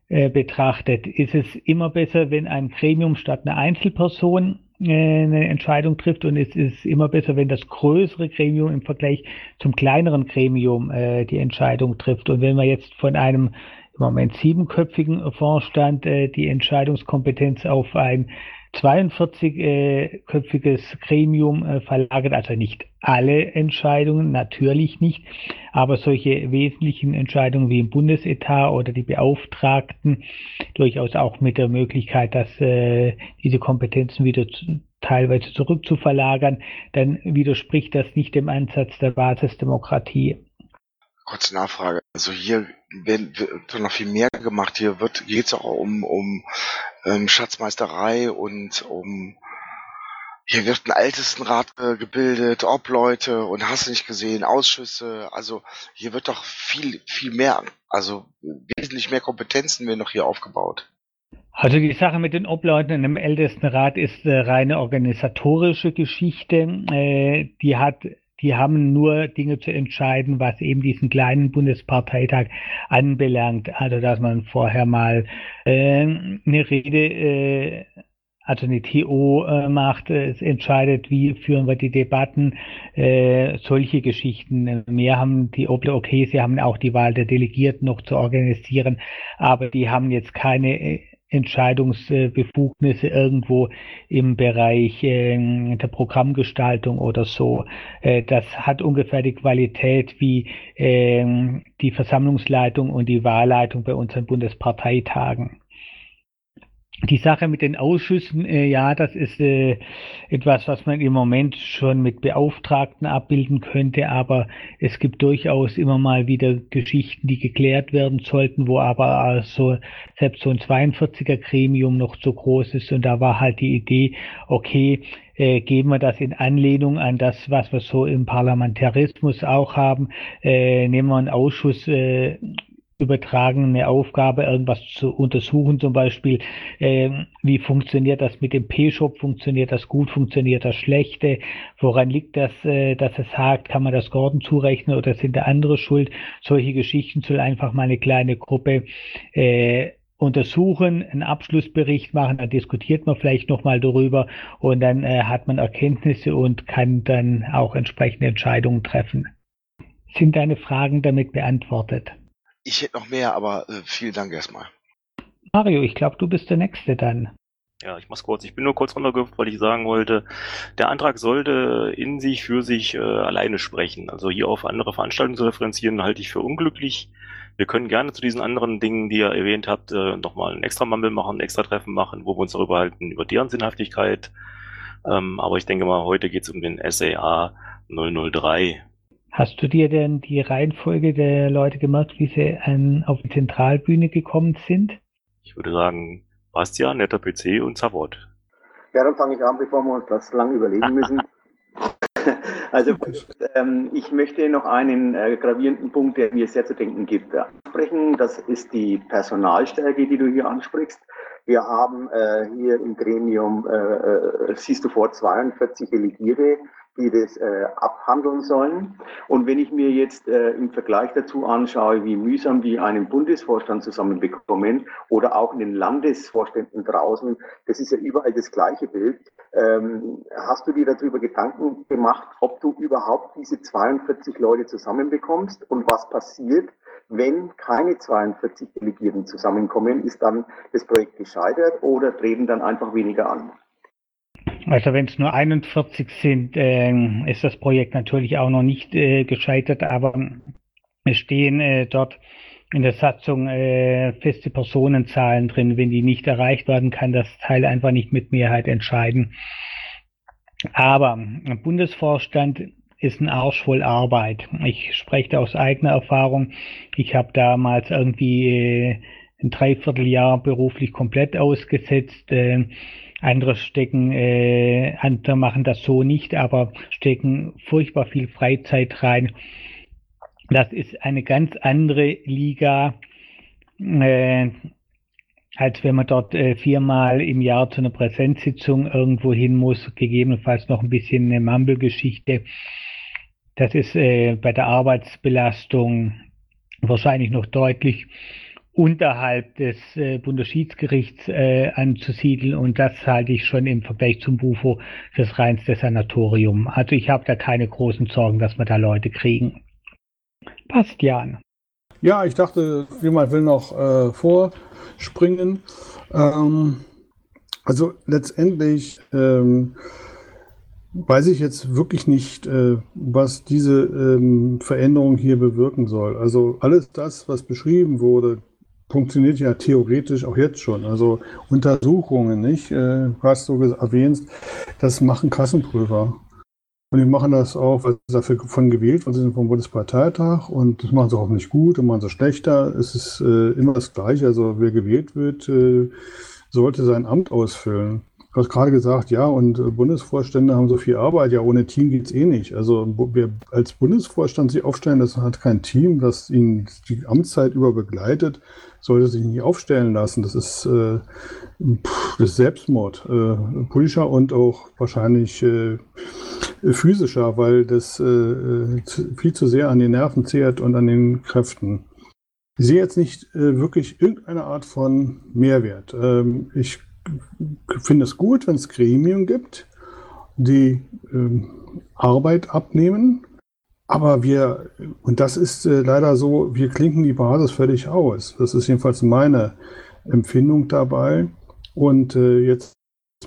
Speaker 2: betrachtet, ist es immer besser, wenn ein Gremium statt einer Einzelperson äh, eine Entscheidung trifft und es ist immer besser, wenn das größere Gremium im Vergleich zum kleineren Gremium äh, die Entscheidung trifft. Und wenn wir jetzt von einem im Moment siebenköpfigen Vorstand äh, die Entscheidungskompetenz auf ein 42-köpfiges Gremium äh, verlagert, also nicht alle Entscheidungen, natürlich nicht, aber solche wesentlichen Entscheidungen wie im Bundesetat oder die Beauftragten durchaus auch mit der Möglichkeit, dass äh, diese Kompetenzen wieder zu, teilweise zurückzuverlagern, dann widerspricht das nicht dem Ansatz der Basisdemokratie.
Speaker 7: Kurze Nachfrage. Also hier werden, wird noch viel mehr gemacht. Hier wird geht es auch um, um ähm, Schatzmeisterei und um hier wird ein Ältestenrat äh, gebildet, Obleute und hast nicht gesehen, Ausschüsse. Also hier wird doch viel, viel mehr, also wesentlich mehr Kompetenzen werden noch hier aufgebaut.
Speaker 2: Also die Sache mit den Obleuten und dem Ältestenrat ist äh, reine organisatorische Geschichte. Äh, die hat die haben nur Dinge zu entscheiden, was eben diesen kleinen Bundesparteitag anbelangt. Also dass man vorher mal äh, eine Rede äh, also eine TO äh, macht, es entscheidet, wie führen wir die Debatten, äh, solche Geschichten. Mehr haben die Oble, okay, sie haben auch die Wahl der Delegierten noch zu organisieren, aber die haben jetzt keine äh, Entscheidungsbefugnisse irgendwo im Bereich äh, der Programmgestaltung oder so. Äh, das hat ungefähr die Qualität wie äh, die Versammlungsleitung und die Wahlleitung bei unseren Bundesparteitagen. Die Sache mit den Ausschüssen, äh, ja, das ist äh, etwas, was man im Moment schon mit Beauftragten abbilden könnte, aber es gibt durchaus immer mal wieder Geschichten, die geklärt werden sollten, wo aber also selbst so ein 42er Gremium noch zu groß ist. Und da war halt die Idee, okay, äh, geben wir das in Anlehnung an das, was wir so im Parlamentarismus auch haben, äh, nehmen wir einen Ausschuss, äh, übertragen, eine Aufgabe, irgendwas zu untersuchen, zum Beispiel, äh, wie funktioniert das mit dem P-Shop, funktioniert das gut, funktioniert das schlechte, woran liegt das, äh, dass es hakt, kann man das Gordon zurechnen oder sind da andere schuld? Solche Geschichten soll einfach mal eine kleine Gruppe äh, untersuchen, einen Abschlussbericht machen, dann diskutiert man vielleicht nochmal darüber und dann äh, hat man Erkenntnisse und kann dann auch entsprechende Entscheidungen treffen. Sind deine Fragen damit beantwortet?
Speaker 7: Ich hätte noch mehr, aber äh, vielen Dank erstmal.
Speaker 2: Mario, ich glaube, du bist der Nächste dann.
Speaker 4: Ja, ich mach's kurz. Ich bin nur kurz runtergehüpft, weil ich sagen wollte, der Antrag sollte in sich für sich äh, alleine sprechen. Also hier auf andere Veranstaltungen zu referenzieren, halte ich für unglücklich. Wir können gerne zu diesen anderen Dingen, die ihr erwähnt habt, äh, nochmal ein extra Mumble machen, ein extra Treffen machen, wo wir uns darüber halten, über deren Sinnhaftigkeit. Ähm, aber ich denke mal, heute geht's um den SAA 003.
Speaker 2: Hast du dir denn die Reihenfolge der Leute gemerkt, wie sie an, auf die Zentralbühne gekommen sind?
Speaker 4: Ich würde sagen, Bastian, netter PC und Zavod.
Speaker 6: Ja, dann fange ich an, bevor wir uns das lang überlegen müssen. also ähm, ich möchte noch einen äh, gravierenden Punkt, der mir sehr zu denken gibt, ansprechen. Das ist die Personalstärke, die du hier ansprichst. Wir haben äh, hier im Gremium, äh, äh siehst du vor, 42 Delegierte die das äh, abhandeln sollen. Und wenn ich mir jetzt äh, im Vergleich dazu anschaue, wie mühsam die einen Bundesvorstand zusammenbekommen oder auch in den Landesvorständen draußen, das ist ja überall das gleiche Bild. Ähm, hast du dir darüber Gedanken gemacht, ob du überhaupt diese 42 Leute zusammenbekommst und was passiert, wenn keine 42 Delegierten zusammenkommen? Ist dann das Projekt gescheitert oder treten dann einfach weniger an?
Speaker 2: Also wenn es nur 41 sind, äh, ist das Projekt natürlich auch noch nicht äh, gescheitert, aber es stehen äh, dort in der Satzung äh, feste Personenzahlen drin. Wenn die nicht erreicht werden, kann das Teil einfach nicht mit Mehrheit entscheiden. Aber ein Bundesvorstand ist ein Arsch voll Arbeit. Ich spreche aus eigener Erfahrung. Ich habe damals irgendwie äh, ein Dreivierteljahr beruflich komplett ausgesetzt. Andere stecken, äh, andere machen das so nicht, aber stecken furchtbar viel Freizeit rein. Das ist eine ganz andere Liga, äh, als wenn man dort äh, viermal im Jahr zu einer Präsenzsitzung irgendwo hin muss, gegebenenfalls noch ein bisschen eine Mumble-Geschichte. Das ist äh, bei der Arbeitsbelastung wahrscheinlich noch deutlich unterhalb des äh, Bundesschiedsgerichts äh, anzusiedeln und das halte ich schon im Vergleich zum Bufo fürs reinste Sanatorium. Also ich habe da keine großen Sorgen, dass wir da Leute kriegen. Bastian.
Speaker 5: Ja, ich dachte, jemand will noch äh, vorspringen. Ähm, also letztendlich ähm, weiß ich jetzt wirklich nicht, äh, was diese ähm, Veränderung hier bewirken soll. Also alles das, was beschrieben wurde, funktioniert ja theoretisch auch jetzt schon. Also Untersuchungen, nicht? Äh, hast du erwähnt, das machen Kassenprüfer. Und die machen das auch, weil sie dafür von gewählt worden sind vom Bundesparteitag. Und das machen sie auch nicht gut und machen sie schlechter. Es ist äh, immer das Gleiche. Also wer gewählt wird, äh, sollte sein Amt ausfüllen. Du hast gerade gesagt, ja, und äh, Bundesvorstände haben so viel Arbeit. Ja, ohne Team geht's eh nicht. Also wer als Bundesvorstand sich aufstellen, das hat kein Team, das ihn die Amtszeit über begleitet, sollte sich nicht aufstellen lassen. Das ist, äh, das ist Selbstmord. Äh, politischer und auch wahrscheinlich äh, physischer, weil das äh, viel zu sehr an den Nerven zehrt und an den Kräften. Ich sehe jetzt nicht äh, wirklich irgendeine Art von Mehrwert. Ähm, ich finde es gut, wenn es Gremien gibt, die ähm, Arbeit abnehmen. Aber wir, und das ist äh, leider so, wir klinken die Basis völlig aus. Das ist jedenfalls meine Empfindung dabei. Und äh, jetzt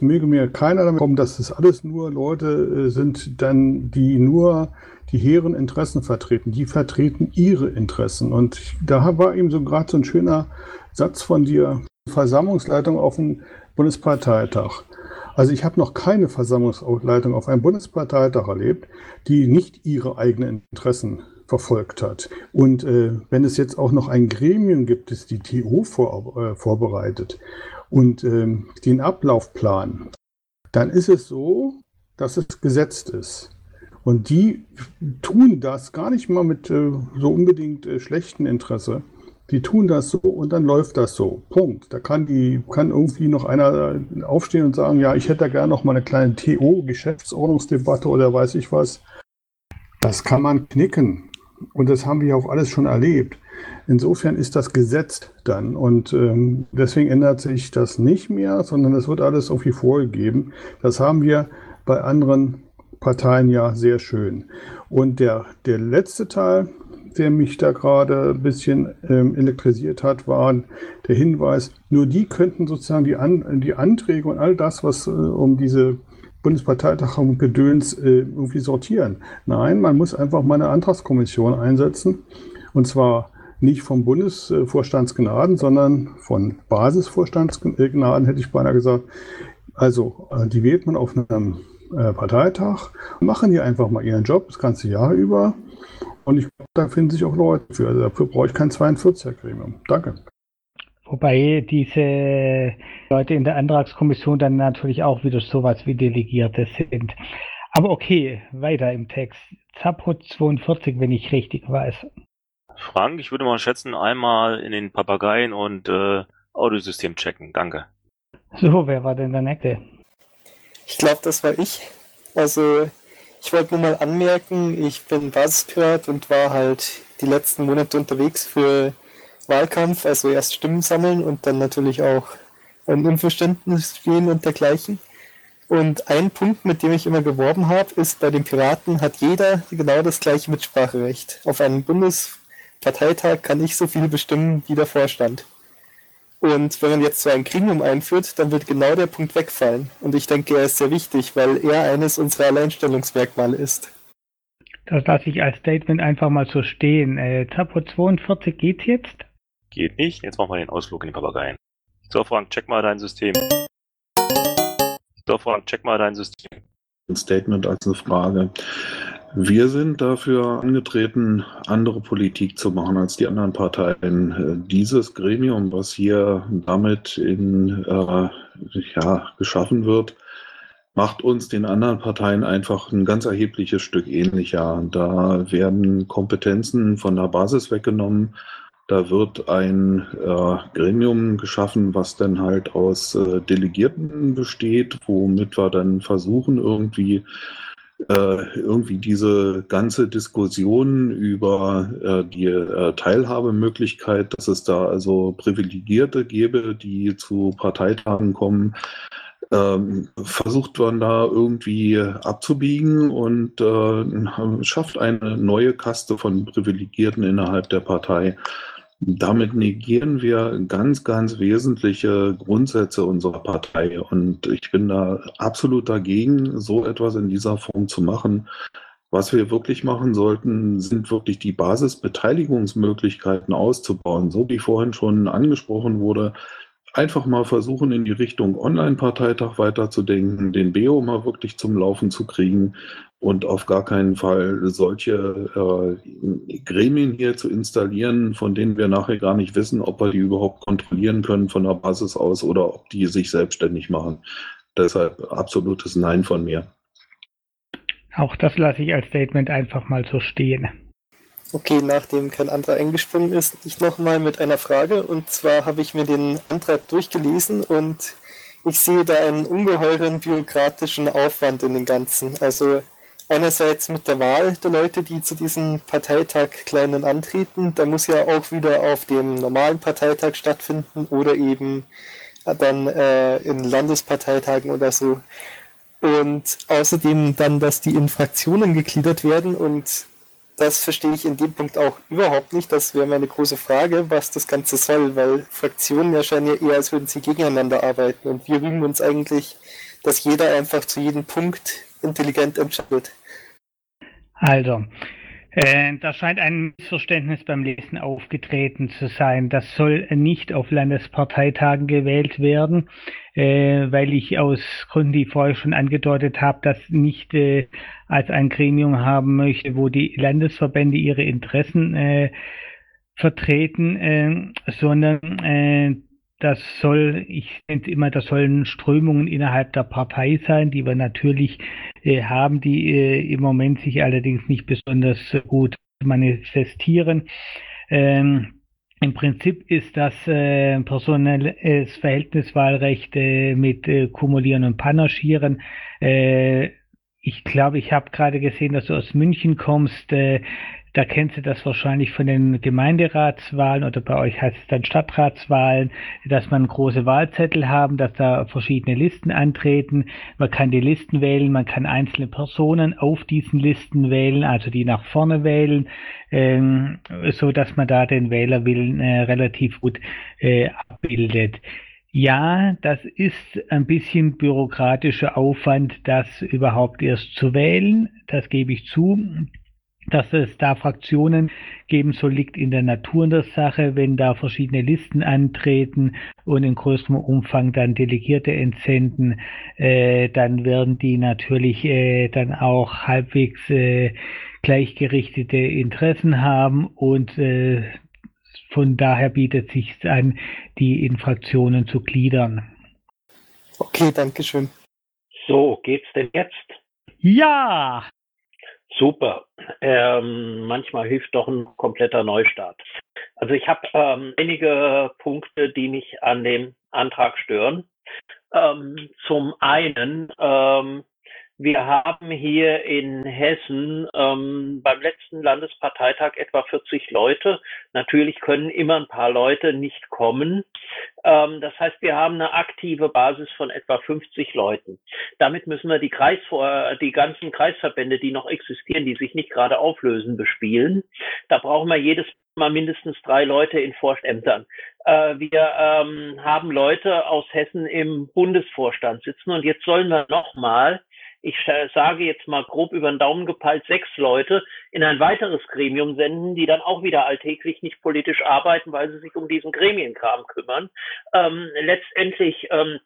Speaker 5: möge mir keiner damit kommen, dass das alles nur Leute äh, sind, dann, die nur die hehren Interessen vertreten. Die vertreten ihre Interessen. Und da war eben so gerade so ein schöner Satz von dir, Versammlungsleitung auf dem Bundesparteitag. Also ich habe noch keine Versammlungsleitung auf einem Bundesparteitag erlebt, die nicht ihre eigenen Interessen verfolgt hat. Und äh, wenn es jetzt auch noch ein Gremium gibt, das die TO vor, äh, vorbereitet und äh, den Ablaufplan, dann ist es so, dass es gesetzt ist. Und die tun das gar nicht mal mit äh, so unbedingt äh, schlechten Interesse, die tun das so und dann läuft das so. Punkt. Da kann die, kann irgendwie noch einer aufstehen und sagen, ja, ich hätte da gerne noch mal eine kleine TO, Geschäftsordnungsdebatte oder weiß ich was. Das kann man knicken. Und das haben wir auch alles schon erlebt. Insofern ist das gesetzt dann. Und ähm, deswegen ändert sich das nicht mehr, sondern es wird alles irgendwie vorgegeben. Das haben wir bei anderen Parteien ja sehr schön. Und der, der letzte Teil, der mich da gerade ein bisschen ähm, elektrisiert hat, war der Hinweis, nur die könnten sozusagen die, An die Anträge und all das, was äh, um diese Bundesparteitag und Gedöns äh, irgendwie sortieren. Nein, man muss einfach mal eine Antragskommission einsetzen. Und zwar nicht vom Bundesvorstandsgnaden, sondern von Basisvorstandsgnaden, hätte ich beinahe gesagt. Also, äh, die wählt man auf einem äh, Parteitag, machen die einfach mal ihren Job das ganze Jahr über und ich glaube, da finden sich auch Leute für. Also dafür brauche ich kein 42er-Gremium. Danke.
Speaker 2: Wobei diese Leute in der Antragskommission dann natürlich auch wieder sowas wie Delegierte sind. Aber okay, weiter im Text. Zapro 42, wenn ich richtig weiß.
Speaker 4: Frank, ich würde mal schätzen, einmal in den Papageien und äh, Audiosystem checken. Danke.
Speaker 2: So, wer war denn der Nächste?
Speaker 8: Ich glaube, das war ich. Also ich wollte nur mal anmerken, ich bin Basispirat und war halt die letzten Monate unterwegs für Wahlkampf, also erst Stimmen sammeln und dann natürlich auch ein Unverständnis spielen und dergleichen. Und ein Punkt, mit dem ich immer geworben habe, ist, bei den Piraten hat jeder genau das gleiche Mitspracherecht. Auf einem Bundesparteitag kann ich so viel bestimmen wie der Vorstand. Und wenn man jetzt so ein Gremium einführt, dann wird genau der Punkt wegfallen. Und ich denke, er ist sehr wichtig, weil er eines unserer Alleinstellungsmerkmale ist.
Speaker 2: Das lasse ich als Statement einfach mal so stehen. Äh, Tapo 42 geht jetzt?
Speaker 4: Geht nicht. Jetzt machen wir den Ausflug in die Papageien. So, Frank, check mal dein System. So, Frank, check mal dein System.
Speaker 9: Ein Statement als eine Frage. Wir sind dafür angetreten, andere Politik zu machen als die anderen Parteien. Dieses Gremium, was hier damit in, äh, ja, geschaffen wird, macht uns den anderen Parteien einfach ein ganz erhebliches Stück ähnlicher. Da werden Kompetenzen von der Basis weggenommen. Da wird ein äh, Gremium geschaffen, was dann halt aus äh, Delegierten besteht, womit wir dann versuchen, irgendwie irgendwie diese ganze Diskussion über äh, die äh, Teilhabemöglichkeit, dass es da also Privilegierte gäbe, die zu Parteitagen kommen, ähm, versucht man da irgendwie abzubiegen und äh, schafft eine neue Kaste von Privilegierten innerhalb der Partei. Damit negieren wir ganz, ganz wesentliche Grundsätze unserer Partei. Und ich bin da absolut dagegen, so etwas in dieser Form zu machen. Was wir wirklich machen sollten, sind wirklich die Basisbeteiligungsmöglichkeiten auszubauen. So wie vorhin schon angesprochen wurde, einfach mal versuchen, in die Richtung Online-Parteitag weiterzudenken, den BEO mal wirklich zum Laufen zu kriegen und auf gar keinen Fall solche äh, Gremien hier zu installieren, von denen wir nachher gar nicht wissen, ob wir die überhaupt kontrollieren können von der Basis aus oder ob die sich selbstständig machen. Deshalb absolutes Nein von mir.
Speaker 2: Auch das lasse ich als Statement einfach mal so stehen.
Speaker 8: Okay, nachdem kein anderer eingesprungen ist, ich nochmal mit einer Frage. Und zwar habe ich mir den Antrag durchgelesen und ich sehe da einen ungeheuren bürokratischen Aufwand in den Ganzen. Also einerseits mit der Wahl der Leute, die zu diesem Parteitag Kleinen antreten. Da muss ja auch wieder auf dem normalen Parteitag stattfinden oder eben dann äh, in Landesparteitagen oder so. Und außerdem dann, dass die in Fraktionen gegliedert werden und das verstehe ich in dem Punkt auch überhaupt nicht. Das wäre meine große Frage, was das Ganze soll, weil Fraktionen erscheinen ja eher, als würden sie gegeneinander arbeiten. Und wir rühmen uns eigentlich, dass jeder einfach zu jedem Punkt intelligent entscheidet.
Speaker 2: Also, äh, da scheint ein Missverständnis beim Lesen aufgetreten zu sein. Das soll nicht auf Landesparteitagen gewählt werden, äh, weil ich aus Gründen, die ich vorher schon angedeutet habe, das nicht äh, als ein Gremium haben möchte, wo die Landesverbände ihre Interessen vertreten, sondern das soll, ich nenne immer, das sollen Strömungen innerhalb der Partei sein, die wir natürlich äh, haben, die äh, im Moment sich allerdings nicht besonders gut manifestieren. Ähm, im Prinzip ist das äh, personelles Verhältniswahlrecht äh, mit äh, Kumulieren und Panaschieren. Äh, ich glaube, ich habe gerade gesehen, dass du aus München kommst. Äh, da kennst du das wahrscheinlich von den Gemeinderatswahlen oder bei euch heißt es dann Stadtratswahlen, dass man große Wahlzettel haben, dass da verschiedene Listen antreten. Man kann die Listen wählen, man kann einzelne Personen auf diesen Listen wählen, also die nach vorne wählen, ähm, so dass man da den Wählerwillen äh, relativ gut äh, abbildet. Ja, das ist ein bisschen bürokratischer Aufwand, das überhaupt erst zu wählen. Das gebe ich zu. Dass es da Fraktionen geben soll, liegt in der Natur der Sache. Wenn da verschiedene Listen antreten und in größerem Umfang dann Delegierte entsenden, äh, dann werden die natürlich äh, dann auch halbwegs äh, gleichgerichtete Interessen haben und äh, von daher bietet sich an, die in Fraktionen zu gliedern.
Speaker 8: Okay, danke schön.
Speaker 10: So, geht's denn jetzt?
Speaker 2: Ja!
Speaker 10: Super. Ähm, manchmal hilft doch ein kompletter Neustart. Also ich habe ähm, einige Punkte, die mich an dem Antrag stören. Ähm, zum einen ähm, wir haben hier in Hessen ähm, beim letzten Landesparteitag etwa 40 Leute. Natürlich können immer ein paar Leute nicht kommen. Ähm, das heißt, wir haben eine aktive Basis von etwa 50 Leuten. Damit müssen wir die, Kreisvor die ganzen Kreisverbände, die noch existieren, die sich nicht gerade auflösen, bespielen. Da brauchen wir jedes Mal mindestens drei Leute in Vorstämtern. Äh, wir ähm, haben Leute aus Hessen im Bundesvorstand sitzen und jetzt sollen wir nochmal ich sage jetzt mal grob über den Daumen gepeilt, sechs Leute in ein weiteres Gremium senden, die dann auch wieder alltäglich nicht politisch arbeiten, weil sie sich um diesen Gremienkram kümmern. Ähm, letztendlich ähm,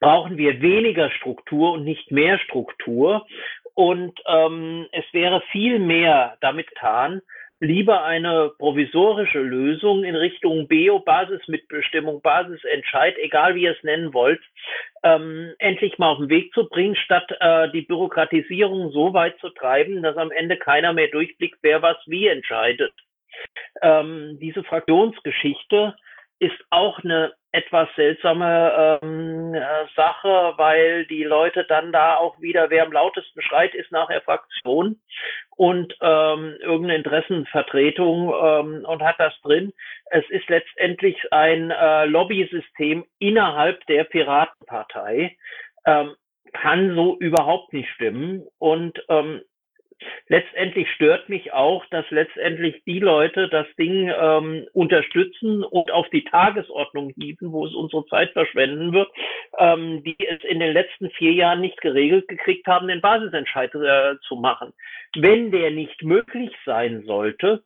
Speaker 10: brauchen wir weniger Struktur und nicht mehr Struktur. Und ähm, es wäre viel mehr damit getan, lieber eine provisorische Lösung in Richtung BEO, Basismitbestimmung, Basisentscheid, egal wie ihr es nennen wollt, ähm, endlich mal auf den Weg zu bringen, statt äh, die Bürokratisierung so weit zu treiben, dass am Ende keiner mehr durchblickt, wer was wie entscheidet. Ähm, diese Fraktionsgeschichte ist auch eine etwas seltsame ähm, äh, Sache, weil die Leute dann da auch wieder, wer am lautesten schreit, ist nachher Fraktion und ähm, irgendeine Interessenvertretung ähm, und hat das drin. Es ist letztendlich ein äh, Lobby-System innerhalb der Piratenpartei. Ähm, kann so überhaupt nicht stimmen. Und ähm, letztendlich stört mich auch, dass letztendlich die Leute das Ding ähm, unterstützen und auf die Tagesordnung hieven, wo es unsere Zeit verschwenden wird, ähm, die es in den letzten vier Jahren nicht geregelt gekriegt haben, den Basisentscheid äh, zu machen. Wenn der nicht möglich sein sollte,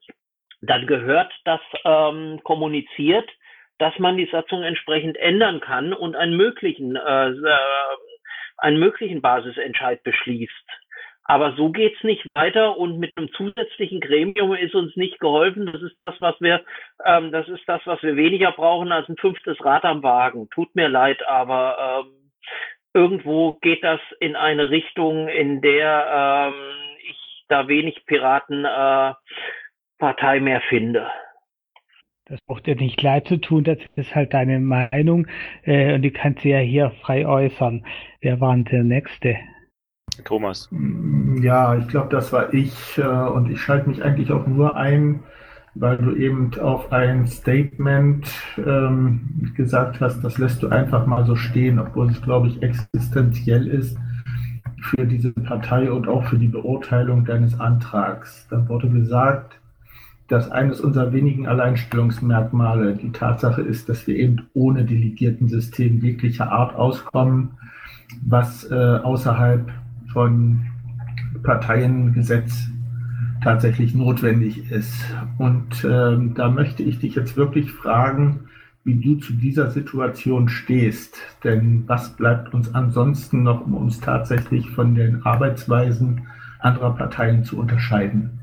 Speaker 10: dann gehört das ähm, kommuniziert dass man die Satzung entsprechend ändern kann und einen möglichen, äh, äh einen möglichen Basisentscheid beschließt. Aber so geht's nicht weiter und mit einem zusätzlichen Gremium ist uns nicht geholfen. Das ist das, was wir, ähm, das ist das, was wir weniger brauchen als ein fünftes Rad am Wagen. Tut mir leid, aber ähm, irgendwo geht das in eine Richtung, in der ähm, ich da wenig Piratenpartei äh, mehr finde.
Speaker 2: Das braucht dir nicht leid zu tun, das ist halt deine Meinung äh, und die kannst du ja hier frei äußern. Wer war denn der Nächste?
Speaker 4: Thomas.
Speaker 11: Ja, ich glaube, das war ich äh, und ich schalte mich eigentlich auch nur ein, weil du eben auf ein Statement ähm, gesagt hast, das lässt du einfach mal so stehen, obwohl es, glaube ich, existenziell ist für diese Partei und auch für die Beurteilung deines Antrags. Da wurde gesagt, dass eines unserer wenigen Alleinstellungsmerkmale die Tatsache ist, dass wir eben ohne Delegiertensystem jeglicher Art auskommen, was äh, außerhalb von Parteiengesetz tatsächlich notwendig ist. Und ähm, da möchte ich dich jetzt wirklich fragen, wie du zu dieser Situation stehst. Denn was bleibt uns ansonsten noch, um uns tatsächlich von den Arbeitsweisen anderer Parteien zu unterscheiden?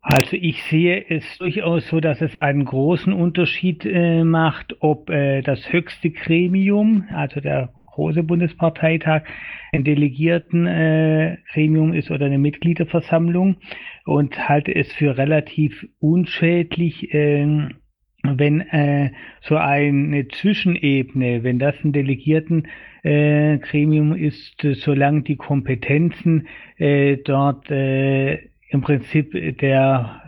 Speaker 2: Also ich sehe es durchaus so, dass es einen großen Unterschied äh, macht, ob äh, das höchste Gremium, also der große Bundesparteitag ein Delegiertengremium äh, ist oder eine Mitgliederversammlung und halte es für relativ unschädlich, äh, wenn äh, so eine Zwischenebene, wenn das ein Delegiertengremium ist, solange die Kompetenzen äh, dort äh, im Prinzip der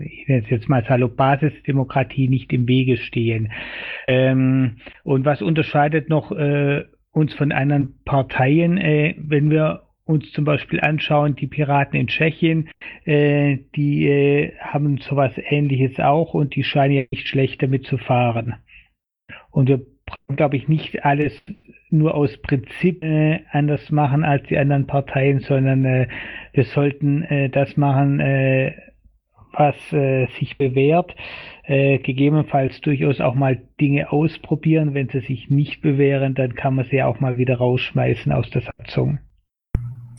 Speaker 2: ich nenne es jetzt mal salopp Basisdemokratie nicht im Wege stehen. Ähm, und was unterscheidet noch äh, uns von anderen Parteien, äh, wenn wir uns zum Beispiel anschauen, die Piraten in Tschechien, äh, die äh, haben sowas ähnliches auch und die scheinen ja nicht schlecht damit zu fahren. Und wir brauchen, glaube ich, nicht alles nur aus Prinzip äh, anders machen als die anderen Parteien, sondern äh, wir sollten äh, das machen, äh, was äh, sich bewährt äh, gegebenenfalls durchaus auch mal Dinge ausprobieren. Wenn sie sich nicht bewähren, dann kann man sie auch mal wieder rausschmeißen aus der Satzung.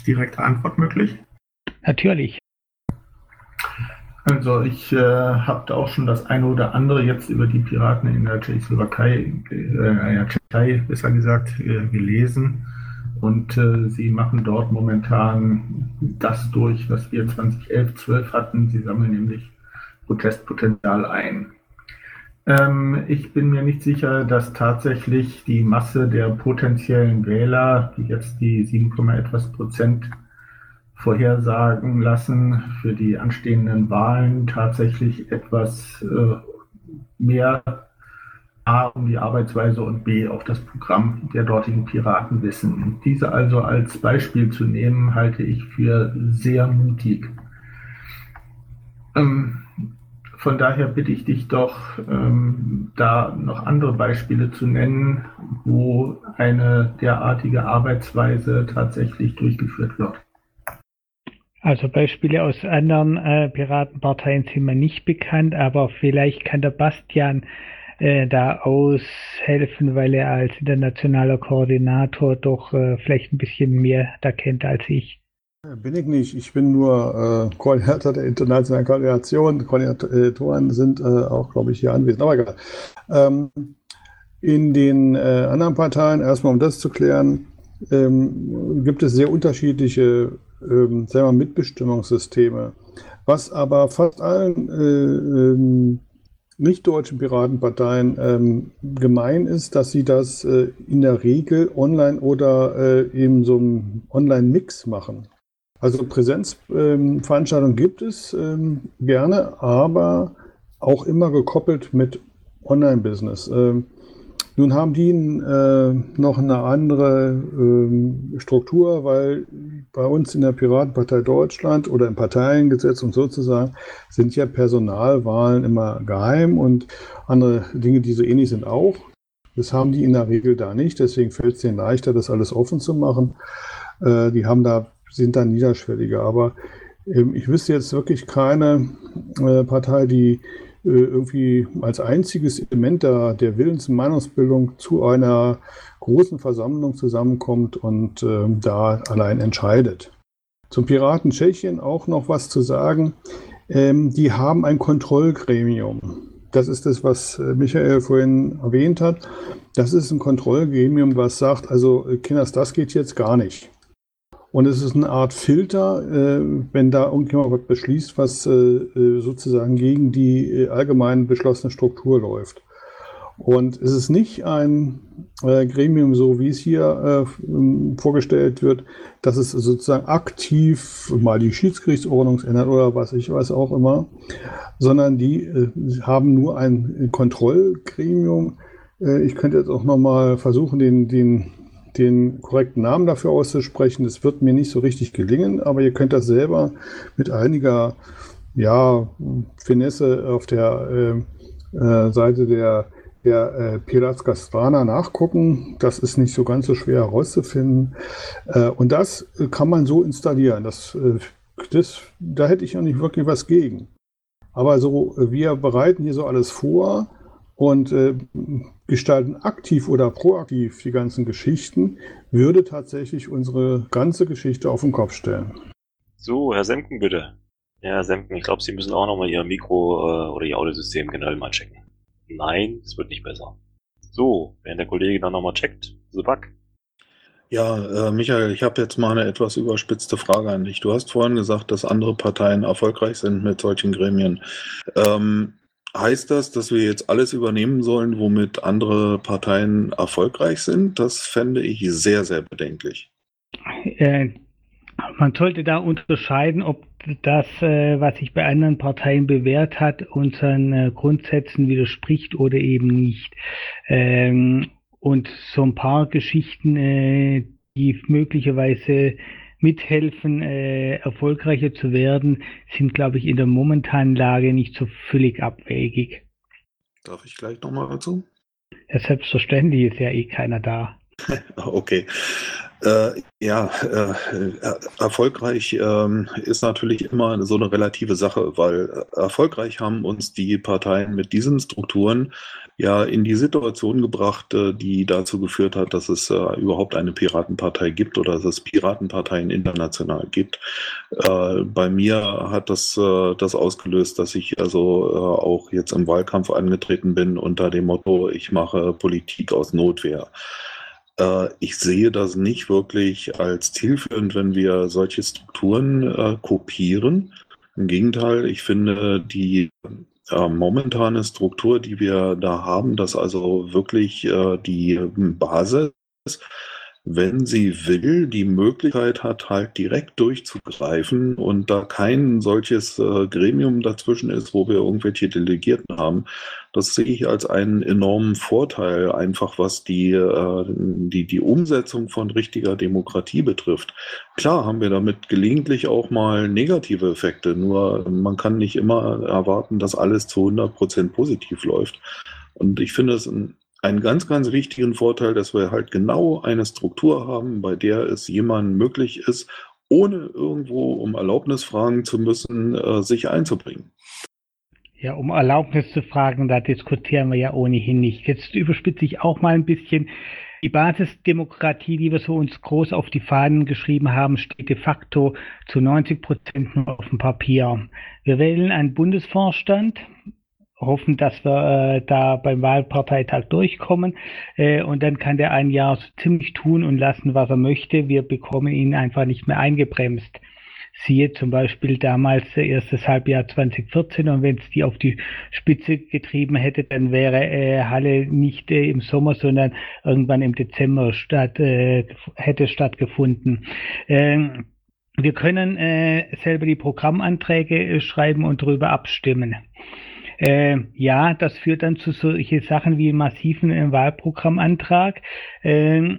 Speaker 11: Direkte Antwort möglich?
Speaker 2: Natürlich.
Speaker 11: Also ich äh, habe da auch schon das eine oder andere jetzt über die Piraten in der Tschechoslowakei, äh, Tschechei besser gesagt, äh, gelesen. Und äh, sie machen dort momentan das durch, was wir 2011, 12 hatten. Sie sammeln nämlich Protestpotenzial ein. Ähm, ich bin mir nicht sicher, dass tatsächlich die Masse der potenziellen Wähler, die jetzt die 7, etwas Prozent vorhersagen lassen für die anstehenden Wahlen, tatsächlich etwas äh, mehr A um die Arbeitsweise und B auch das Programm der dortigen Piraten wissen. Diese also als Beispiel zu nehmen, halte ich für sehr mutig. Ähm, von daher bitte ich dich doch, ähm, da noch andere Beispiele zu nennen, wo eine derartige Arbeitsweise tatsächlich durchgeführt wird.
Speaker 2: Also Beispiele aus anderen äh, Piratenparteien sind mir nicht bekannt, aber vielleicht kann der Bastian äh, da aushelfen, weil er als internationaler Koordinator doch äh, vielleicht ein bisschen mehr da kennt als ich.
Speaker 5: Bin ich nicht. Ich bin nur äh, Koordinator der internationalen Koordination. Koordinatoren sind äh, auch, glaube ich, hier anwesend. Aber egal. Ähm, in den äh, anderen Parteien, erstmal um das zu klären, ähm, gibt es sehr unterschiedliche ähm, sagen wir, Mitbestimmungssysteme. Was aber fast allen äh, ähm, nicht-deutschen Piratenparteien ähm, gemein ist, dass sie das äh, in der Regel online oder äh, in so einem Online-Mix machen. Also Präsenzveranstaltungen ähm, gibt es ähm, gerne, aber auch immer gekoppelt mit Online-Business. Ähm, nun haben die äh, noch eine andere ähm, Struktur, weil bei uns in der Piratenpartei Deutschland oder im Parteiengesetz und sozusagen sind ja Personalwahlen immer geheim und andere Dinge, die so ähnlich sind, auch. Das haben die in der Regel da nicht, deswegen fällt es denen leichter, das alles offen zu machen. Äh, die haben da sind dann niederschwelliger. Aber ähm, ich wüsste jetzt wirklich keine äh, Partei, die äh, irgendwie als einziges Element der, der Willens- und Meinungsbildung zu einer großen Versammlung zusammenkommt und äh, da allein entscheidet. Zum Piraten Tschechien auch noch was zu sagen. Ähm, die haben ein Kontrollgremium. Das ist das, was äh, Michael vorhin erwähnt hat. Das ist ein Kontrollgremium, was sagt, also äh, Kinders, das geht jetzt gar nicht. Und es ist eine Art Filter, äh, wenn da irgendjemand was beschließt, was äh, äh sozusagen gegen die äh, allgemein beschlossene Struktur läuft. Und es ist nicht ein äh, Gremium, so wie es hier äh, vorgestellt wird, dass es sozusagen aktiv mal die Schiedsgerichtsordnung ändert oder was ich weiß auch immer, sondern die haben nur ein Kontrollgremium. Ich könnte jetzt auch nochmal versuchen, den, den, den korrekten Namen dafür auszusprechen. Das wird mir nicht so richtig gelingen, aber ihr könnt das selber mit einiger ja, Finesse auf der äh, äh Seite der der äh, Piraz Castrana nachgucken. Das ist nicht so ganz so schwer herauszufinden. Äh, und das äh, kann man so installieren. Das, äh, das, da hätte ich ja nicht wirklich was gegen. Aber so, äh, wir bereiten hier so alles vor und äh, gestalten aktiv oder proaktiv die ganzen Geschichten, würde tatsächlich unsere ganze Geschichte auf den Kopf stellen.
Speaker 4: So, Herr Semken, bitte. Ja, Herr Semken, ich glaube, Sie müssen auch nochmal Ihr Mikro oder Ihr Audiosystem generell mal checken. Nein, es wird nicht besser. So, während der Kollege dann nochmal checkt, Sebak.
Speaker 9: Ja, äh, Michael, ich habe jetzt mal eine etwas überspitzte Frage an dich. Du hast vorhin gesagt, dass andere Parteien erfolgreich sind mit solchen Gremien. Ähm, heißt das, dass wir jetzt alles übernehmen sollen, womit andere Parteien erfolgreich sind? Das fände ich sehr, sehr bedenklich.
Speaker 2: Äh, man sollte da unterscheiden, ob das, äh, was sich bei anderen Parteien bewährt hat, unseren äh, Grundsätzen widerspricht oder eben nicht. Ähm, und so ein paar Geschichten, äh, die möglicherweise mithelfen, äh, erfolgreicher zu werden, sind, glaube ich, in der momentanen Lage nicht so völlig abwegig.
Speaker 9: Darf ich gleich nochmal dazu?
Speaker 2: Ja, selbstverständlich ist ja eh keiner da.
Speaker 9: okay. Äh, ja, äh, erfolgreich ähm, ist natürlich immer so eine relative Sache, weil äh, erfolgreich haben uns die Parteien mit diesen Strukturen ja in die Situation gebracht, äh, die dazu geführt hat, dass es äh, überhaupt eine Piratenpartei gibt oder dass es Piratenparteien international gibt. Äh, bei mir hat das das ausgelöst, dass ich also auch jetzt im Wahlkampf angetreten bin unter dem Motto, ich mache Politik aus Notwehr. Äh, ich sehe das nicht wirklich als zielführend, wenn wir solche Strukturen äh, kopieren. Im Gegenteil, ich finde die äh, momentane Struktur, die wir da haben, dass also wirklich die Basis wenn sie will, die Möglichkeit hat, halt direkt durchzugreifen und da kein solches Gremium dazwischen ist, wo wir irgendwelche Delegierten haben, das sehe ich als einen enormen Vorteil, einfach was die, äh, die, die Umsetzung von richtiger Demokratie betrifft. Klar haben wir damit gelegentlich auch mal negative Effekte, nur man kann nicht immer erwarten, dass alles zu 100 Prozent positiv läuft. Und ich finde es ein einen ganz, ganz wichtigen Vorteil, dass wir halt genau eine Struktur haben, bei der es jemandem möglich ist, ohne irgendwo um Erlaubnis fragen zu müssen, äh, sich einzubringen.
Speaker 2: Ja, um Erlaubnis zu fragen, da diskutieren wir ja ohnehin nicht. Jetzt überspitze ich auch mal ein bisschen. Die Basisdemokratie, die wir so uns groß auf die Fahnen geschrieben haben, steht de facto zu 90 Prozent nur auf dem Papier. Wir wählen einen Bundesvorstand, hoffen, dass wir äh, da beim Wahlparteitag durchkommen. Äh, und dann kann der ein Jahr so ziemlich tun und lassen, was er möchte. Wir bekommen ihn einfach nicht mehr eingebremst. Siehe zum Beispiel damals erstes Halbjahr 2014 und wenn es die auf die Spitze getrieben hätte, dann wäre äh, Halle nicht äh, im Sommer, sondern irgendwann im Dezember statt, äh, hätte stattgefunden. Ähm, wir können äh, selber die Programmanträge äh, schreiben und darüber abstimmen. Äh, ja, das führt dann zu solche Sachen wie massiven äh, Wahlprogrammantrag, äh,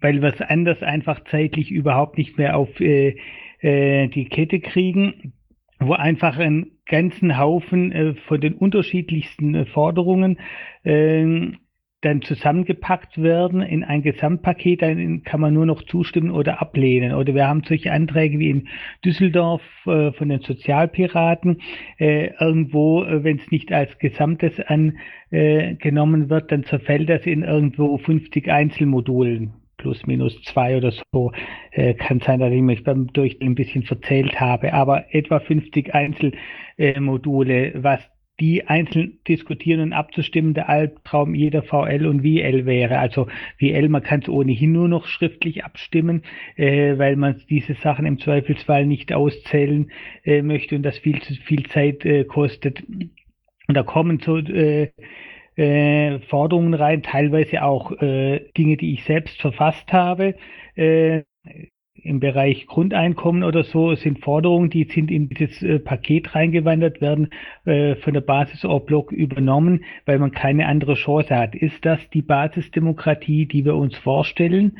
Speaker 2: weil es anders einfach zeitlich überhaupt nicht mehr auf äh, äh, die Kette kriegen, wo einfach einen ganzen Haufen äh, von den unterschiedlichsten äh, Forderungen äh, dann zusammengepackt werden in ein Gesamtpaket, dann kann man nur noch zustimmen oder ablehnen. Oder wir haben solche Anträge wie in Düsseldorf äh, von den Sozialpiraten. Äh, irgendwo, äh, wenn es nicht als Gesamtes angenommen wird, dann zerfällt das in irgendwo 50 Einzelmodulen plus minus zwei oder so. Äh, kann sein, dass ich mich beim Durchgehen ein bisschen verzählt habe, aber etwa 50 Einzelmodule, was die einzeln diskutieren und abzustimmen, der Albtraum jeder VL und VL wäre. Also VL, man kann es ohnehin nur noch schriftlich abstimmen, äh, weil man diese Sachen im Zweifelsfall nicht auszählen äh, möchte und das viel zu viel Zeit äh, kostet. Und da kommen so äh, äh, Forderungen rein, teilweise auch äh, Dinge, die ich selbst verfasst habe. Äh, im Bereich Grundeinkommen oder so sind Forderungen, die sind in dieses äh, Paket reingewandert, werden äh, von der Basis Block übernommen, weil man keine andere Chance hat. Ist das die Basisdemokratie, die wir uns vorstellen?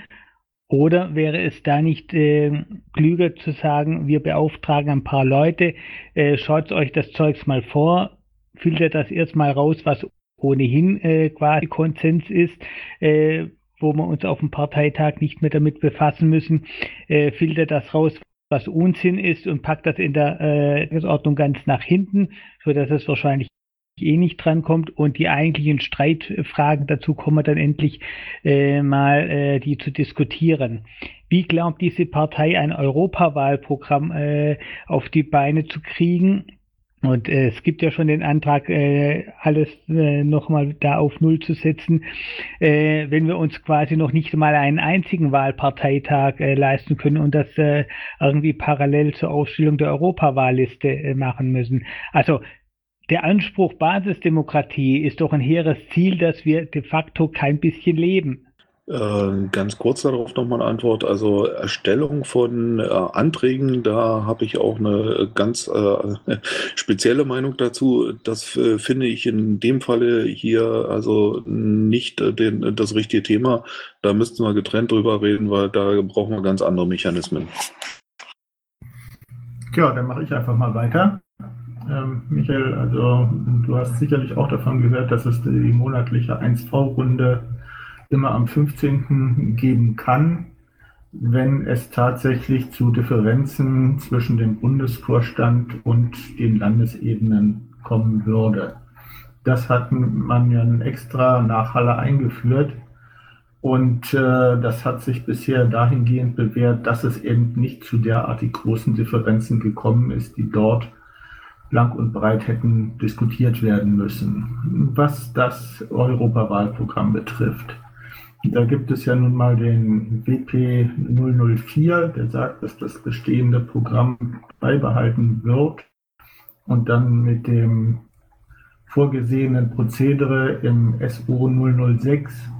Speaker 2: Oder wäre es da nicht äh, klüger zu sagen, wir beauftragen ein paar Leute, äh, schaut euch das Zeugs mal vor, filtert das erstmal raus, was ohnehin äh, quasi Konsens ist, äh, wo wir uns auf dem Parteitag nicht mehr damit befassen müssen, äh, filtert das raus, was Unsinn ist und packt das in der äh, Tagesordnung ganz nach hinten, so dass es wahrscheinlich eh nicht drankommt und die eigentlichen Streitfragen dazu kommen dann endlich äh, mal äh, die zu diskutieren. Wie glaubt diese Partei ein Europawahlprogramm äh, auf die Beine zu kriegen? Und äh, es gibt ja schon den Antrag, äh, alles äh, nochmal da auf Null zu setzen, äh, wenn wir uns quasi noch nicht mal einen einzigen Wahlparteitag äh, leisten können und das äh, irgendwie parallel zur Aufstellung der Europawahlliste äh, machen müssen. Also der Anspruch Basisdemokratie ist doch ein hehres Ziel, dass wir de facto kein bisschen leben.
Speaker 9: Äh, ganz kurz darauf nochmal eine Antwort. Also Erstellung von äh, Anträgen, da habe ich auch eine ganz äh, spezielle Meinung dazu. Das äh, finde ich in dem Falle hier also nicht äh, den, das richtige Thema. Da müssten wir getrennt drüber reden, weil da brauchen wir ganz andere Mechanismen.
Speaker 11: Tja, dann mache ich einfach mal weiter. Ähm, Michael, also du hast sicherlich auch davon gehört, dass es die monatliche 1V-Runde immer am 15. geben kann, wenn es tatsächlich zu Differenzen zwischen dem Bundesvorstand und den Landesebenen kommen würde. Das hat man ja extra nach Halle eingeführt. Und äh, das hat sich bisher dahingehend bewährt, dass es eben nicht zu derartig großen Differenzen gekommen ist, die dort lang und breit hätten diskutiert werden müssen. Was das Europawahlprogramm betrifft, da gibt es ja nun mal den WP 004, der sagt, dass das bestehende Programm beibehalten wird und dann mit dem vorgesehenen Prozedere im SO 006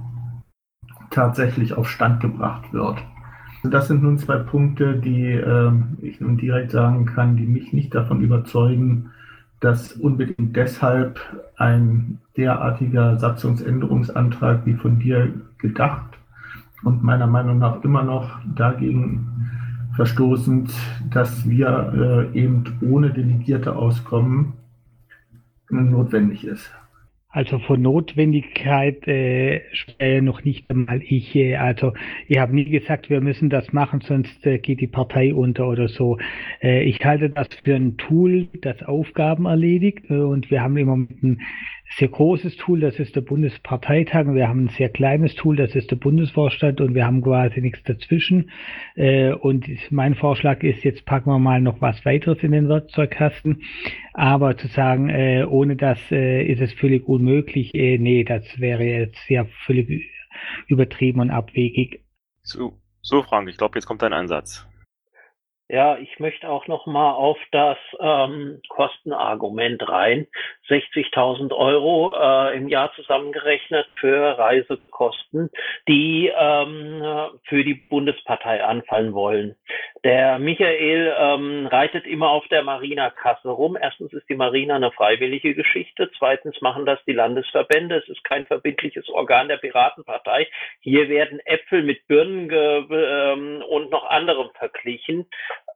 Speaker 11: tatsächlich auf Stand gebracht wird. Das sind nun zwei Punkte, die äh, ich nun direkt sagen kann, die mich nicht davon überzeugen, dass unbedingt deshalb ein derartiger Satzungsänderungsantrag wie von dir gedacht und meiner Meinung nach immer noch dagegen verstoßend, dass wir äh, eben ohne Delegierte auskommen, notwendig ist.
Speaker 2: Also von Notwendigkeit äh, äh, noch nicht einmal ich. Äh, also ich habe nie gesagt, wir müssen das machen, sonst äh, geht die Partei unter oder so. Äh, ich halte das für ein Tool, das Aufgaben erledigt. Äh, und wir haben im Moment ein sehr großes Tool, das ist der Bundesparteitag. Wir haben ein sehr kleines Tool, das ist der Bundesvorstand und wir haben quasi nichts dazwischen. Äh, und mein Vorschlag ist, jetzt packen wir mal noch was weiteres in den Werkzeugkasten. Aber zu sagen, äh, ohne das äh, ist es völlig unmöglich, nee, das wäre jetzt ja völlig übertrieben und abwegig.
Speaker 4: So, so Frank, ich glaube, jetzt kommt dein Einsatz.
Speaker 10: Ja, ich möchte auch noch mal auf das ähm, Kostenargument rein. 60.000 Euro äh, im Jahr zusammengerechnet für Reisekosten, die ähm, für die Bundespartei anfallen wollen. Der Michael ähm, reitet immer auf der Marina-Kasse rum. Erstens ist die Marina eine freiwillige Geschichte. Zweitens machen das die Landesverbände. Es ist kein verbindliches Organ der Piratenpartei. Hier werden Äpfel mit Birnen ähm, und noch anderem verglichen.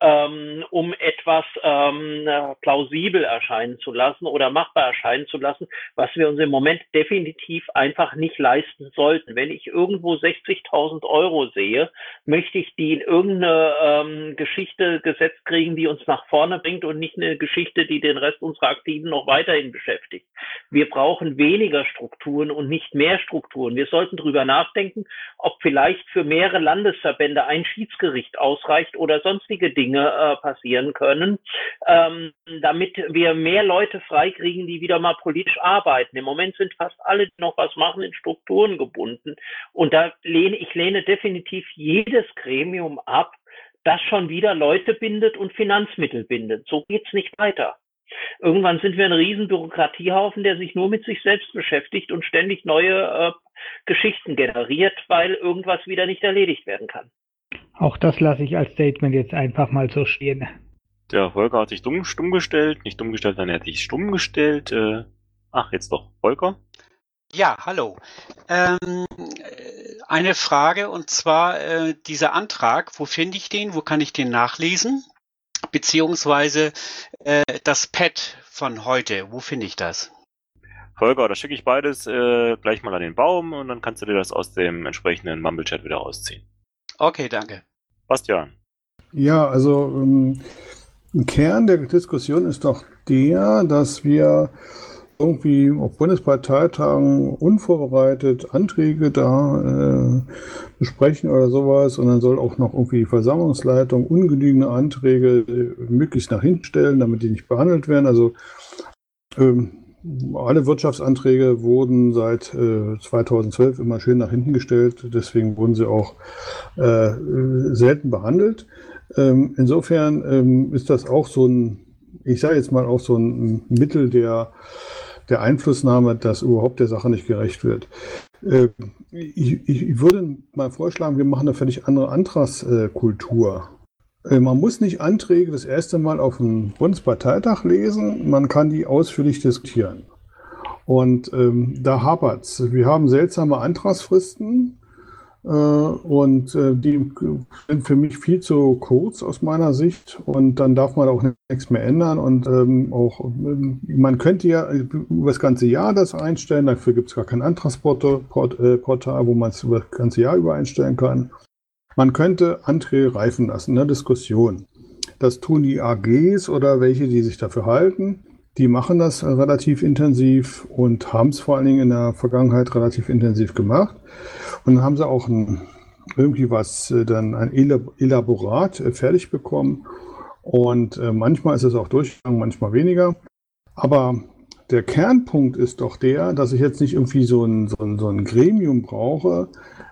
Speaker 10: Ähm, um etwas ähm, plausibel erscheinen zu lassen oder machbar erscheinen zu lassen, was wir uns im Moment definitiv einfach nicht leisten sollten. Wenn ich irgendwo 60.000 Euro sehe, möchte ich die in irgendeine ähm, Geschichte gesetzt kriegen, die uns nach vorne bringt und nicht eine Geschichte, die den Rest unserer Aktiven noch weiterhin beschäftigt. Wir brauchen weniger Strukturen und nicht mehr Strukturen. Wir sollten drüber nachdenken, ob vielleicht für mehrere Landesverbände ein Schiedsgericht ausreicht oder sonstige Dinge äh, passieren können, ähm, damit wir mehr Leute freikriegen, die wieder mal politisch arbeiten. Im Moment sind fast alle, die noch was machen, in Strukturen gebunden. Und da lehne ich lehne definitiv jedes Gremium ab, das schon wieder Leute bindet und Finanzmittel bindet. So geht's nicht weiter. Irgendwann sind wir ein riesen Bürokratiehaufen, der sich nur mit sich selbst beschäftigt und ständig neue äh, Geschichten generiert, weil irgendwas wieder nicht erledigt werden kann.
Speaker 2: Auch das lasse ich als Statement jetzt einfach mal so stehen.
Speaker 4: Der Volker hat sich dumm, stumm gestellt, nicht dumm gestellt, dann er hat sich stumm gestellt. Äh, ach, jetzt doch. Volker?
Speaker 12: Ja, hallo. Ähm, eine Frage und zwar äh, dieser Antrag, wo finde ich den, wo kann ich den nachlesen? Beziehungsweise äh, das Pad von heute, wo finde ich das?
Speaker 4: Volker, da schicke ich beides äh, gleich mal an den Baum und dann kannst du dir das aus dem entsprechenden Mumble-Chat wieder rausziehen.
Speaker 12: Okay, danke.
Speaker 4: Bastian.
Speaker 5: Ja, also ähm, ein Kern der Diskussion ist doch der, dass wir irgendwie auf Bundesparteitagen unvorbereitet Anträge da äh, besprechen oder sowas und dann soll auch noch irgendwie die Versammlungsleitung ungenügende Anträge äh, möglichst nach hinten stellen, damit die nicht behandelt werden. Also ähm, alle Wirtschaftsanträge wurden seit äh, 2012 immer schön nach hinten gestellt, deswegen wurden sie auch äh, selten behandelt. Ähm, insofern ähm, ist das auch so ein, ich sage jetzt mal auch so ein Mittel der der Einflussnahme, dass überhaupt der Sache nicht gerecht wird. Äh, ich, ich, würde mal vorschlagen, wir machen eine völlig andere Antragskultur. Äh, man muss nicht Anträge das erste Mal auf dem Bundesparteitag lesen, man kann die ausführlich diskutieren. Und ähm, da hapert's. Wir haben seltsame Antragsfristen. Äh, und äh, die sind für mich viel zu kurz aus meiner Sicht und dann darf man auch nichts mehr ändern und ähm, auch ähm, man könnte ja über das ganze Jahr das einstellen, dafür gibt es gar kein Antragsportal, äh, wo man es über das ganze Jahr über einstellen kann. Man könnte Anträge reifen lassen, eine Diskussion. Das tun die AGs oder welche, die sich dafür halten. Die machen das relativ intensiv und haben es vor allen Dingen in der Vergangenheit relativ intensiv gemacht. Und dann haben sie auch ein, irgendwie was, äh, dann ein Elaborat äh, fertig bekommen. Und äh, manchmal ist es auch durchgegangen, manchmal weniger. Aber der Kernpunkt ist doch der, dass ich jetzt nicht irgendwie so ein, so ein, so ein Gremium brauche,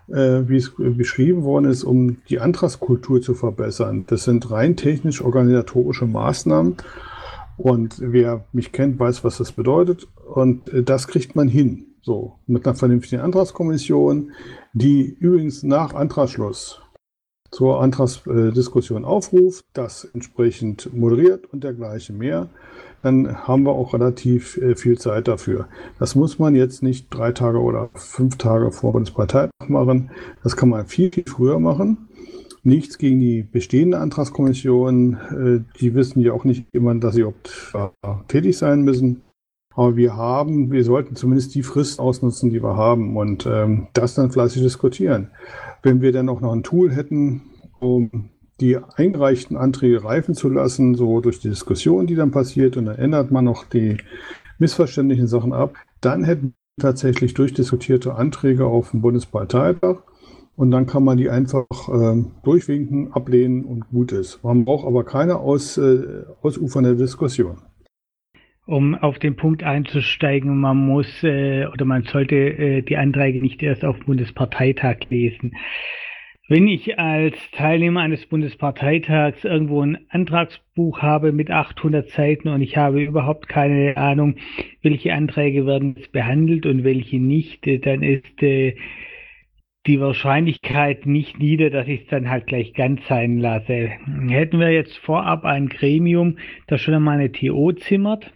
Speaker 5: äh, wie es beschrieben worden ist, um die Antragskultur zu verbessern. Das sind rein technisch-organisatorische Maßnahmen. Und wer mich kennt, weiß, was das bedeutet. Und äh, das kriegt man hin. So, mit einer vernünftigen Antragskommission, die übrigens nach Antragsschluss zur Antragsdiskussion aufruft, das entsprechend moderiert und dergleichen mehr, dann haben wir auch relativ äh, viel Zeit dafür. Das muss man jetzt nicht drei Tage oder fünf Tage vor Bundesparteitag machen. Das kann man viel, viel früher machen. Nichts gegen die bestehende Antragskommission. Äh, die wissen ja auch nicht immer, dass sie überhaupt tätig sein müssen. Aber wir haben, wir sollten zumindest die Frist ausnutzen, die wir haben und ähm, das dann fleißig diskutieren. Wenn wir dann auch noch ein Tool hätten, um die eingereichten Anträge reifen zu lassen, so durch die Diskussion, die dann passiert, und dann ändert man noch die missverständlichen Sachen ab, dann hätten tatsächlich durchdiskutierte Anträge auf dem Bundesparteitag und dann kann man die einfach äh, durchwinken, ablehnen und gut ist. Man braucht aber keine aus, äh, ausufernde Diskussion
Speaker 2: um auf den Punkt einzusteigen, man muss äh, oder man sollte äh, die Anträge nicht erst auf Bundesparteitag lesen. Wenn ich als Teilnehmer eines Bundesparteitags irgendwo ein Antragsbuch habe mit 800 Seiten und ich habe überhaupt keine Ahnung, welche Anträge werden behandelt und welche nicht, äh, dann ist äh, die Wahrscheinlichkeit nicht nieder, dass ich es dann halt gleich ganz sein lasse. Hätten wir jetzt vorab ein Gremium, das schon einmal eine TO zimmert,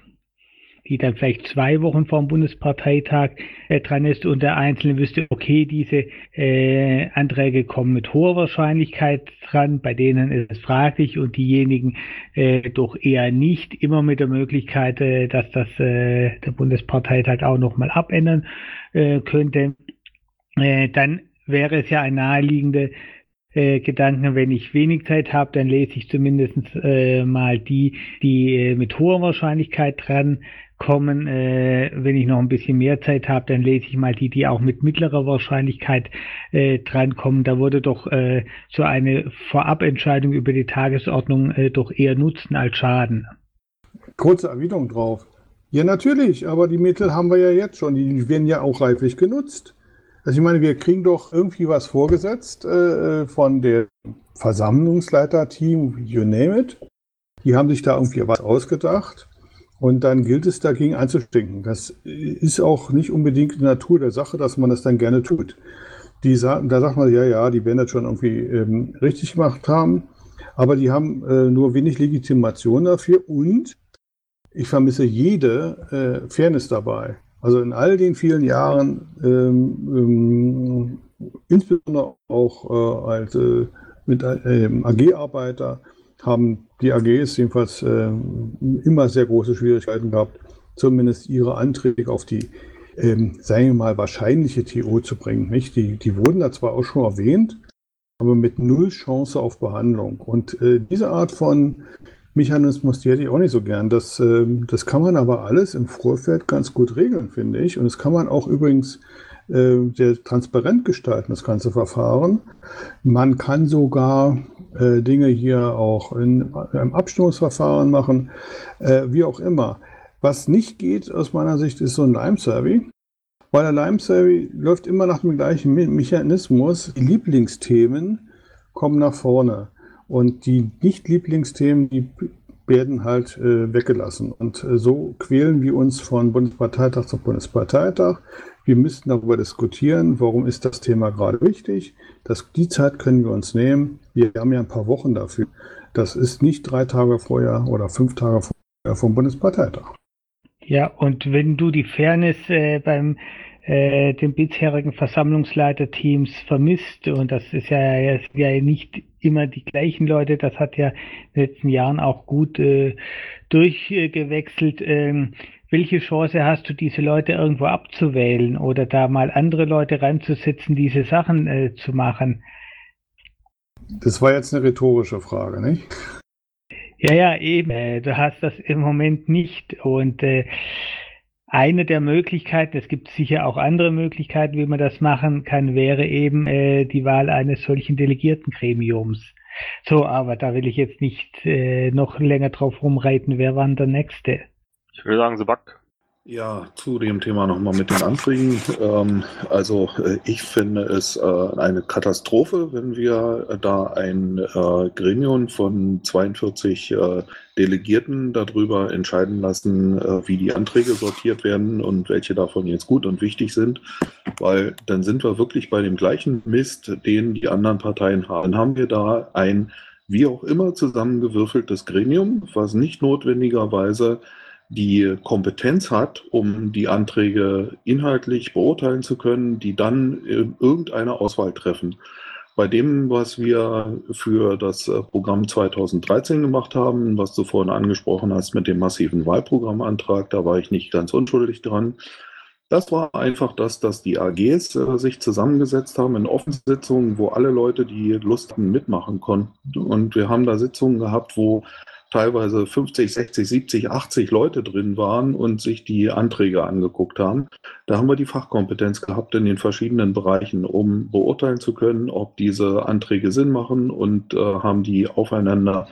Speaker 2: die dann vielleicht zwei Wochen vor dem Bundesparteitag äh, dran ist und der Einzelne wüsste, okay, diese äh, Anträge kommen mit hoher Wahrscheinlichkeit dran, bei denen ist es fraglich und diejenigen äh, doch eher nicht, immer mit der Möglichkeit, äh, dass das äh, der Bundesparteitag auch nochmal abändern äh, könnte, äh, dann wäre es ja ein naheliegender äh, Gedanken, wenn ich wenig Zeit habe, dann lese ich zumindest äh, mal die, die äh, mit hoher Wahrscheinlichkeit dran kommen. Äh, wenn ich noch ein bisschen mehr Zeit habe, dann lese ich mal die, die auch mit mittlerer Wahrscheinlichkeit äh, drankommen. Da würde doch äh, so eine Vorabentscheidung über die Tagesordnung äh, doch eher nutzen als schaden.
Speaker 5: Kurze Erwiderung drauf. Ja, natürlich, aber die Mittel haben wir ja jetzt schon. Die werden ja auch reiflich genutzt. Also ich meine, wir kriegen doch irgendwie was vorgesetzt äh, von dem Versammlungsleiter-Team, you name it. Die haben sich da irgendwie was ausgedacht und dann gilt es dagegen anzustinken. Das ist auch nicht unbedingt die Natur der Sache, dass man das dann gerne tut. Die da sagt man, ja, ja, die werden das schon irgendwie ähm, richtig gemacht haben, aber die haben äh, nur wenig Legitimation dafür und ich vermisse jede äh, Fairness dabei. Also in all den vielen Jahren, ähm, ähm, insbesondere auch äh, als äh, mit äh, AG-Arbeiter, haben die AGs jedenfalls äh, immer sehr große Schwierigkeiten gehabt, zumindest ihre Anträge auf die, ähm, sagen wir mal, wahrscheinliche TO zu bringen. Nicht? Die, die wurden da zwar auch schon erwähnt, aber mit null Chance auf Behandlung. Und äh, diese Art von Mechanismus, die hätte ich auch nicht so gern. Das, äh, das kann man aber alles im Vorfeld ganz gut regeln, finde ich. Und das kann man auch übrigens äh, sehr transparent gestalten, das ganze Verfahren. Man kann sogar äh, Dinge hier auch in einem Abstimmungsverfahren machen, äh, wie auch immer. Was nicht geht aus meiner Sicht, ist so ein Lime-Survey. Weil der Lime-Survey läuft immer nach dem gleichen Mechanismus. Die Lieblingsthemen kommen nach vorne. Und die Nicht-Lieblingsthemen, die werden halt äh, weggelassen. Und äh, so quälen wir uns von Bundesparteitag zu Bundesparteitag. Wir müssten darüber diskutieren, warum ist das Thema gerade wichtig. Das, die Zeit können wir uns nehmen. Wir haben ja ein paar Wochen dafür. Das ist nicht drei Tage vorher oder fünf Tage vorher vom Bundesparteitag.
Speaker 2: Ja, und wenn du die Fairness äh, beim äh, den bisherigen Versammlungsleiterteams vermisst. Und das ist ja, ja nicht immer die gleichen Leute. Das hat ja in den letzten Jahren auch gut äh, durchgewechselt. Ähm, welche Chance hast du, diese Leute irgendwo abzuwählen oder da mal andere Leute reinzusetzen, diese Sachen äh, zu machen?
Speaker 5: Das war jetzt eine rhetorische Frage, nicht?
Speaker 2: Ja, ja, eben. Äh, du hast das im Moment nicht. Und äh, eine der Möglichkeiten, es gibt sicher auch andere Möglichkeiten, wie man das machen kann, wäre eben äh, die Wahl eines solchen Delegiertengremiums. So, aber da will ich jetzt nicht äh, noch länger drauf rumreiten. Wer war denn der Nächste?
Speaker 4: Ich würde sagen, Sebak.
Speaker 9: Ja, zu dem Thema nochmal mit den Anträgen. Ähm, also äh, ich finde es äh, eine Katastrophe, wenn wir äh, da ein äh, Gremium von 42 äh, Delegierten darüber entscheiden lassen, wie die Anträge sortiert werden und welche davon jetzt gut und wichtig sind, weil dann sind wir wirklich bei dem gleichen Mist, den die anderen Parteien haben. Dann haben wir da ein wie auch immer zusammengewürfeltes Gremium, was nicht notwendigerweise die Kompetenz hat, um die Anträge inhaltlich beurteilen zu können, die dann irgendeine Auswahl treffen. Bei dem, was wir für das äh, Programm 2013 gemacht haben, was du vorhin angesprochen hast mit dem massiven Wahlprogrammantrag, da war ich nicht ganz unschuldig dran. Das war einfach das, dass die AGs äh, sich zusammengesetzt haben in Offensitzungen, wo alle Leute, die Lust hatten, mitmachen konnten. Und wir haben da Sitzungen gehabt, wo teilweise 50, 60, 70, 80 Leute drin waren und sich die Anträge angeguckt haben. Da haben wir die Fachkompetenz gehabt in den verschiedenen Bereichen, um beurteilen zu können, ob diese Anträge Sinn machen und äh, haben die aufeinander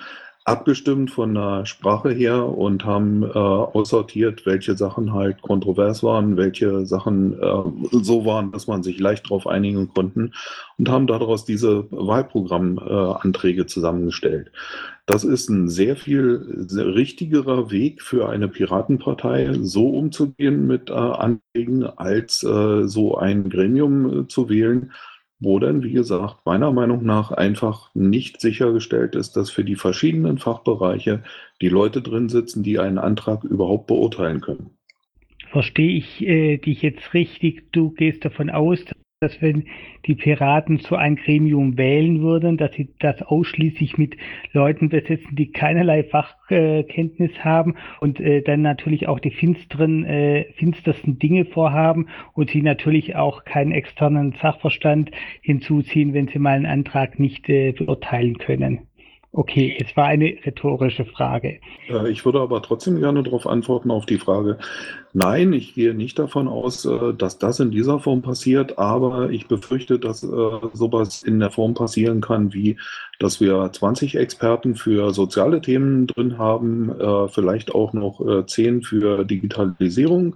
Speaker 9: abgestimmt von der Sprache her und haben äh, aussortiert, welche Sachen halt kontrovers waren, welche Sachen äh, so waren, dass man sich leicht darauf einigen konnten und haben daraus diese Wahlprogrammanträge äh, zusammengestellt. Das ist ein sehr viel sehr richtigerer Weg für eine Piratenpartei, so umzugehen mit äh, Anträgen, als äh, so ein Gremium äh, zu wählen, wo dann, wie gesagt, meiner Meinung nach einfach nicht sichergestellt ist, dass für die verschiedenen Fachbereiche die Leute drin sitzen, die einen Antrag überhaupt beurteilen können.
Speaker 2: verstehe ich äh, dich jetzt richtig? Du gehst davon aus, dass wenn die Piraten so ein Gremium wählen würden, dass sie das ausschließlich mit Leuten besetzen, die keinerlei Fachkenntnis haben und äh, dann natürlich auch die finsteren, äh, finstersten Dinge vorhaben und sie natürlich auch keinen externen Sachverstand hinzuziehen, wenn sie mal einen Antrag nicht äh, beurteilen können. Okay, es war eine rhetorische Frage.
Speaker 9: Äh, Ich würde aber trotzdem gerne darauf antworten, auf die Frage. Nein, ich gehe nicht davon aus, äh, dass das in dieser Form passiert, aber ich befürchte, dass äh, sowas in der Form passieren kann, wie dass wir 20 Experten für soziale Themen drin haben, vielleicht auch noch äh, 10 für Digitalisierung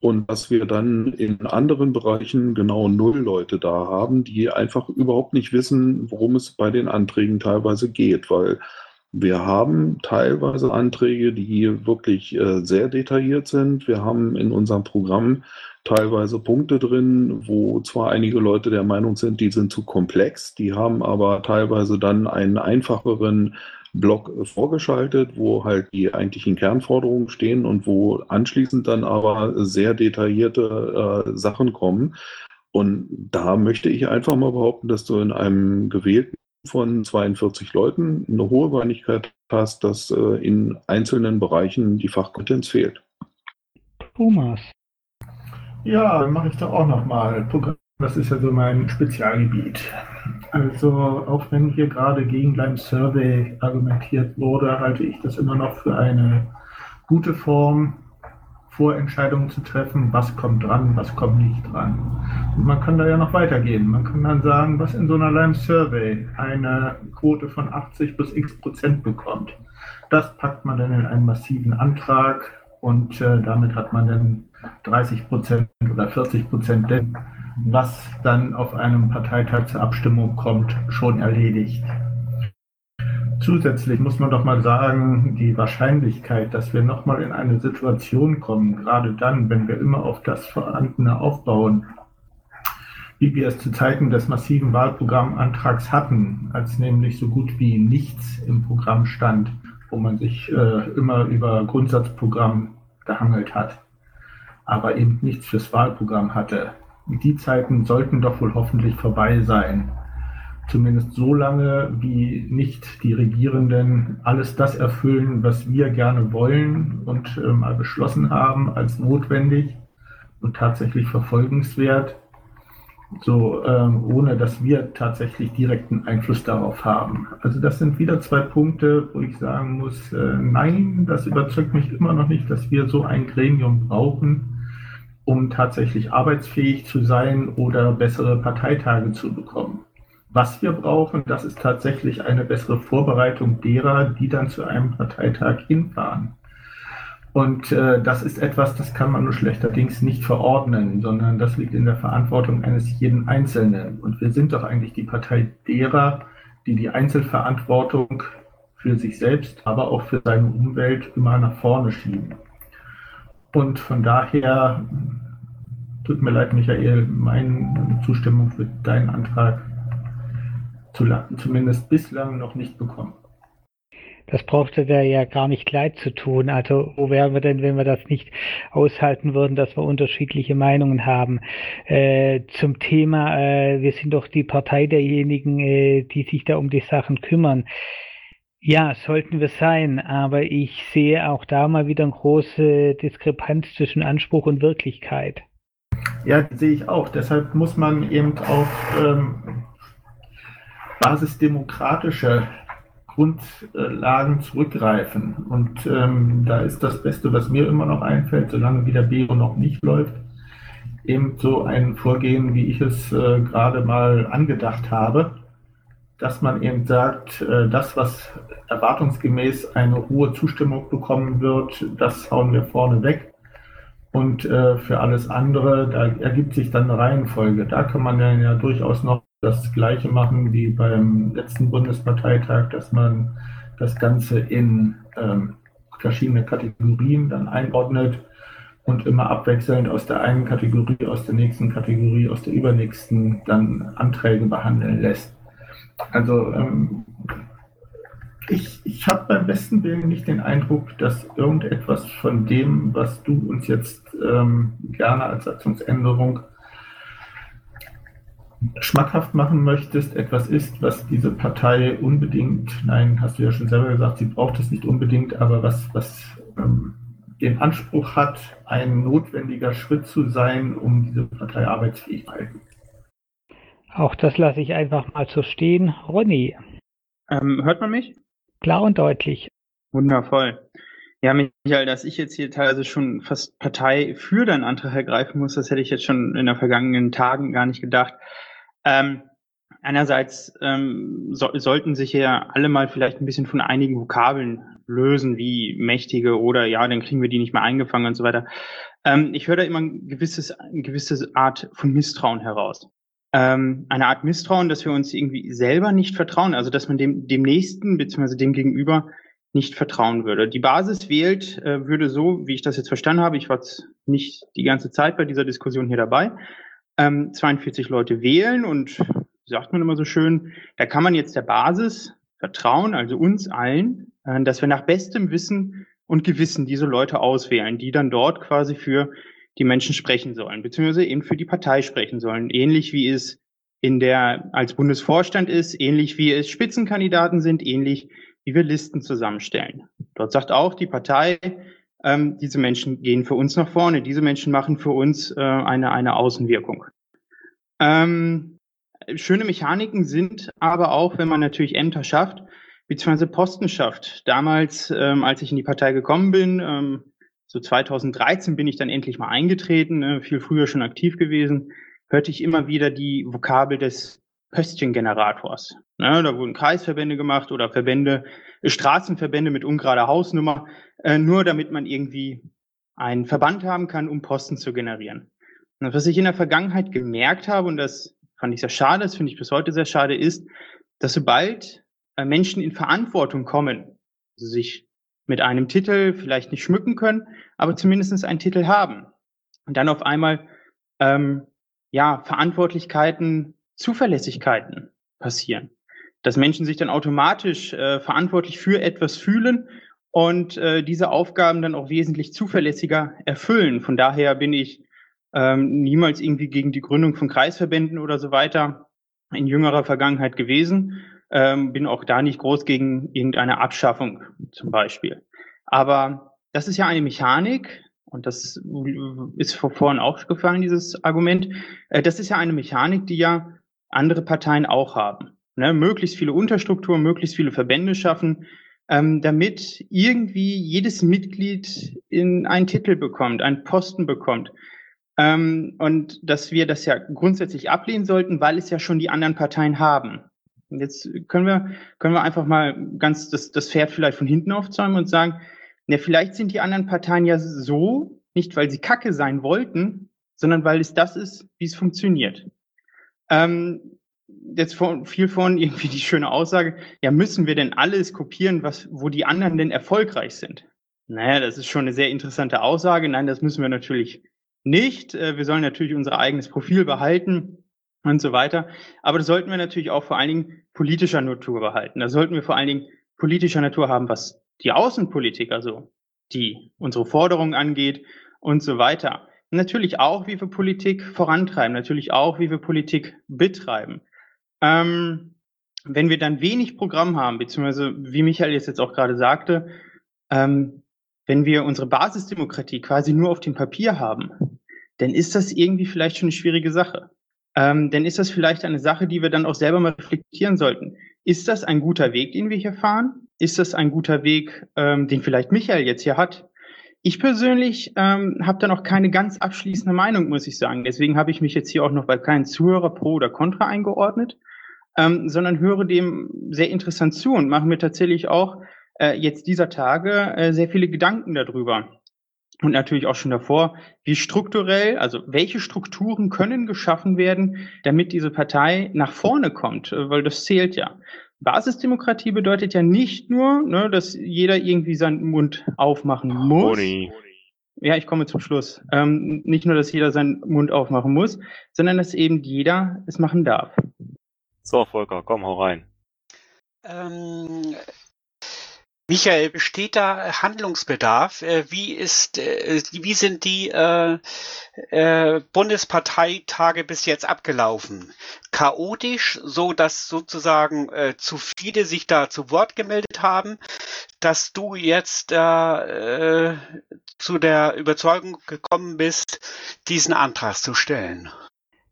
Speaker 9: und dass wir dann in anderen Bereichen genau null Leute da haben, die einfach überhaupt nicht wissen, worum es bei den Anträgen teilweise geht, weil wir haben teilweise Anträge, die wirklich äh, sehr detailliert sind. Wir haben in unserem Programm teilweise Punkte drin, wo zwar einige Leute der Meinung sind, die sind zu komplex, die haben aber teilweise dann einen einfacheren Block vorgeschaltet, wo halt die eigentlichen Kernforderungen stehen und wo anschließend dann aber sehr detaillierte äh, Sachen kommen. Und da möchte ich einfach mal behaupten, dass du in einem gewählten von 42 Leuten eine hohe Wahrscheinlichkeit hast, dass äh, in einzelnen Bereichen die Fachkompetenz fehlt.
Speaker 2: Thomas.
Speaker 11: Ja, mache ich doch auch nochmal. Programm, das ist ja so mein Spezialgebiet. Also, auch wenn hier gerade gegen Lime Survey argumentiert wurde, halte ich das immer noch für eine gute Form, Vorentscheidungen zu treffen, was kommt dran, was kommt nicht dran. Und man kann da ja noch weitergehen. Man kann dann sagen, was in so einer Lime Survey eine Quote von 80 bis x Prozent bekommt. Das packt man dann in einen massiven Antrag und äh, damit hat man dann 30 Prozent oder 40 Prozent dessen, was dann auf einem Parteitag zur Abstimmung kommt, schon erledigt. Zusätzlich muss man doch mal sagen, die Wahrscheinlichkeit, dass wir nochmal in eine Situation kommen, gerade dann, wenn wir immer auf das Vorhandene aufbauen, wie wir es zu Zeiten des massiven Wahlprogrammantrags hatten, als nämlich so gut wie nichts im Programm stand, wo man sich äh, immer über Grundsatzprogramm gehangelt hat, aber eben nichts fürs Wahlprogramm hatte. Die Zeiten sollten doch wohl hoffentlich vorbei sein. Zumindest so lange, wie nicht die Regierenden alles das erfüllen, was wir gerne wollen und äh, mal beschlossen haben als notwendig und tatsächlich verfolgenswert, so ähm, ohne dass wir tatsächlich direkten Einfluss darauf haben. Also das sind wieder zwei Punkte, wo ich sagen muss, äh, nein, das überzeugt mich immer noch nicht, dass wir so ein Gremium brauchen, um tatsächlich arbeitsfähig zu sein oder bessere Parteitage zu bekommen. Was wir brauchen, das ist tatsächlich eine bessere Vorbereitung derer, die dann zu einem Parteitag hinfahren. Und äh, das ist etwas, das kann man nur schlechterdings nicht verordnen, sondern das liegt in der Verantwortung eines jeden Einzelnen. Und wir sind doch eigentlich die Partei derer, die die Einzelverantwortung für sich selbst, aber auch für seine Umwelt immer nach vorne schieben. Und von daher tut mir leid, Michael, meine Zustimmung für deinen Antrag zumindest bislang noch nicht bekommen.
Speaker 2: Das brauchte der ja gar nicht leid zu tun. Also wo wären wir denn, wenn wir das nicht aushalten würden, dass wir unterschiedliche Meinungen haben? Äh, zum Thema, äh, wir sind doch die Partei derjenigen, äh, die sich da um die Sachen kümmern. Ja, sollten wir sein, aber ich sehe auch da mal wieder eine große Diskrepanz zwischen Anspruch und Wirklichkeit.
Speaker 11: Ja, sehe ich auch. Deshalb muss man eben auf ähm, basisdemokratische Grundlagen zurückgreifen. Und ähm, da ist das Beste, was mir immer noch einfällt, solange wie der BEO noch nicht läuft, eben so ein Vorgehen, wie ich es äh, gerade mal angedacht habe, dass man eben sagt, äh, das, was erwartungsgemäß eine hohe Zustimmung bekommen wird, das hauen wir vorne weg. Und äh, für alles andere, da ergibt sich dann eine Reihenfolge. Da kann man dann ja durchaus noch das Gleiche machen wie beim letzten Bundesparteitag, dass man das Ganze in ähm, verschiedene Kategorien dann einordnet und immer abwechselnd aus der einen Kategorie, aus der nächsten Kategorie, aus der übernächsten dann Anträge behandeln lässt. Also ähm, ich, ich habe beim besten Willen nicht den Eindruck, dass irgendetwas von dem, was du uns jetzt ähm, gerne als Satzungsänderung schmackhaft machen möchtest, etwas ist, was diese Partei unbedingt, nein, hast du ja schon selber gesagt, sie braucht es nicht unbedingt, aber was, was ähm, den Anspruch hat, ein notwendiger Schritt zu sein, um diese Partei arbeitsfähig zu halten.
Speaker 2: Auch das lasse ich einfach mal so stehen. Ronny.
Speaker 13: Ähm, hört man mich?
Speaker 2: Klar und deutlich.
Speaker 13: Wundervoll. Ja, Michael, dass ich jetzt hier teilweise schon fast Partei für deinen Antrag ergreifen muss, das hätte ich jetzt schon in den vergangenen Tagen gar nicht gedacht. Ähm, einerseits ähm, so, sollten sich ja alle mal vielleicht ein bisschen von einigen Vokabeln lösen, wie mächtige oder ja, dann kriegen wir die nicht mehr eingefangen und so weiter. Ähm, ich höre da immer ein gewisses, eine gewisse Art von Misstrauen heraus. Ähm, eine Art Misstrauen, dass wir uns irgendwie selber nicht vertrauen, also dass man dem, dem Nächsten bzw. dem Gegenüber nicht vertrauen würde. Die Basis wählt, äh, würde so, wie ich das jetzt verstanden habe, ich war nicht die ganze Zeit bei dieser Diskussion hier dabei, ähm, 42 Leute wählen und sagt man immer so schön, da kann man jetzt der Basis vertrauen, also uns allen, äh, dass wir nach bestem Wissen und Gewissen diese Leute auswählen, die dann dort quasi für die Menschen sprechen sollen, beziehungsweise eben für die Partei sprechen sollen, ähnlich wie es in der als Bundesvorstand ist, ähnlich wie es Spitzenkandidaten sind, ähnlich wie wir Listen zusammenstellen. Dort sagt auch die Partei, ähm, diese Menschen gehen für uns nach vorne, diese Menschen machen für uns äh, eine, eine Außenwirkung. Ähm, schöne Mechaniken sind aber auch, wenn man natürlich Ämter schafft, beziehungsweise Posten schafft. Damals, ähm, als ich in die Partei gekommen bin, ähm, so 2013 bin ich dann endlich mal eingetreten, äh, viel früher schon aktiv gewesen, hörte ich immer wieder die Vokabel des Pöstchengenerators. Ne, da wurden Kreisverbände gemacht oder Verbände, Straßenverbände mit ungerader Hausnummer, äh, nur damit man irgendwie einen Verband haben kann, um Posten zu generieren. Und was ich in der Vergangenheit gemerkt habe, und das fand ich sehr schade, das finde ich bis heute sehr schade, ist, dass sobald äh, Menschen in Verantwortung kommen, sich mit einem Titel vielleicht nicht schmücken können, aber zumindest einen Titel haben und dann auf einmal ähm, ja Verantwortlichkeiten, Zuverlässigkeiten passieren, dass Menschen sich dann automatisch äh, verantwortlich für etwas fühlen und äh, diese Aufgaben dann auch wesentlich zuverlässiger erfüllen. Von daher bin ich ähm, niemals irgendwie gegen die Gründung von Kreisverbänden oder so weiter in jüngerer Vergangenheit gewesen. Ähm, bin auch da nicht groß gegen irgendeine Abschaffung zum Beispiel. Aber das ist ja eine Mechanik, und das ist vor vorhin auch gefallen, dieses Argument, äh, das ist ja eine Mechanik, die ja andere Parteien auch haben. Ne? Möglichst viele Unterstrukturen, möglichst viele Verbände schaffen, ähm, damit irgendwie jedes Mitglied in einen Titel bekommt, einen Posten bekommt. Ähm, und dass wir das ja grundsätzlich ablehnen sollten, weil es ja schon die anderen Parteien haben. Jetzt können wir, können wir einfach mal ganz das, das Pferd vielleicht von hinten aufzäumen und sagen, ja, vielleicht sind die anderen Parteien ja so, nicht weil sie kacke sein wollten, sondern weil es das ist, wie es funktioniert. Ähm, jetzt vor, viel von irgendwie die schöne Aussage, ja, müssen wir denn alles kopieren, was, wo die anderen denn erfolgreich sind? Naja, das ist schon eine sehr interessante Aussage. Nein, das müssen wir natürlich nicht. Äh, wir sollen natürlich unser eigenes Profil behalten und so weiter. Aber das sollten wir natürlich auch vor allen Dingen politischer Natur behalten. Da sollten wir vor allen Dingen politischer Natur haben, was die Außenpolitik, also die unsere Forderungen angeht und so weiter. Natürlich auch, wie wir Politik vorantreiben, natürlich auch, wie wir Politik betreiben. Ähm, wenn wir dann wenig Programm haben, beziehungsweise wie Michael jetzt auch gerade sagte, ähm, wenn wir unsere Basisdemokratie quasi nur auf dem Papier haben, dann ist das irgendwie vielleicht schon eine schwierige Sache. Ähm, dann ist das vielleicht eine Sache, die wir dann auch selber mal reflektieren sollten. Ist das ein guter Weg, den wir hier fahren? Ist das ein guter Weg, ähm, den vielleicht Michael jetzt hier hat? Ich persönlich ähm, habe da noch keine ganz abschließende Meinung, muss ich sagen. Deswegen habe ich mich jetzt hier auch noch bei keinen Zuhörer pro oder contra eingeordnet, ähm, sondern höre dem sehr interessant zu und mache mir tatsächlich auch äh, jetzt dieser Tage äh, sehr viele Gedanken darüber. Und natürlich auch schon davor, wie strukturell, also welche Strukturen können geschaffen werden, damit diese Partei nach vorne kommt, äh, weil das zählt ja. Basisdemokratie bedeutet ja nicht nur, ne, dass jeder irgendwie seinen Mund aufmachen muss. Boni. Ja, ich komme zum Schluss. Ähm, nicht nur, dass jeder seinen Mund aufmachen muss, sondern dass eben jeder es machen darf.
Speaker 4: So, Volker, komm, hau rein.
Speaker 12: Ähm, Michael, besteht da Handlungsbedarf? Äh, wie ist, äh, wie sind die äh, Bundesparteitage bis jetzt abgelaufen? Chaotisch, so dass sozusagen zu viele sich da zu Wort gemeldet haben, dass du jetzt äh, zu der Überzeugung gekommen bist, diesen Antrag zu stellen?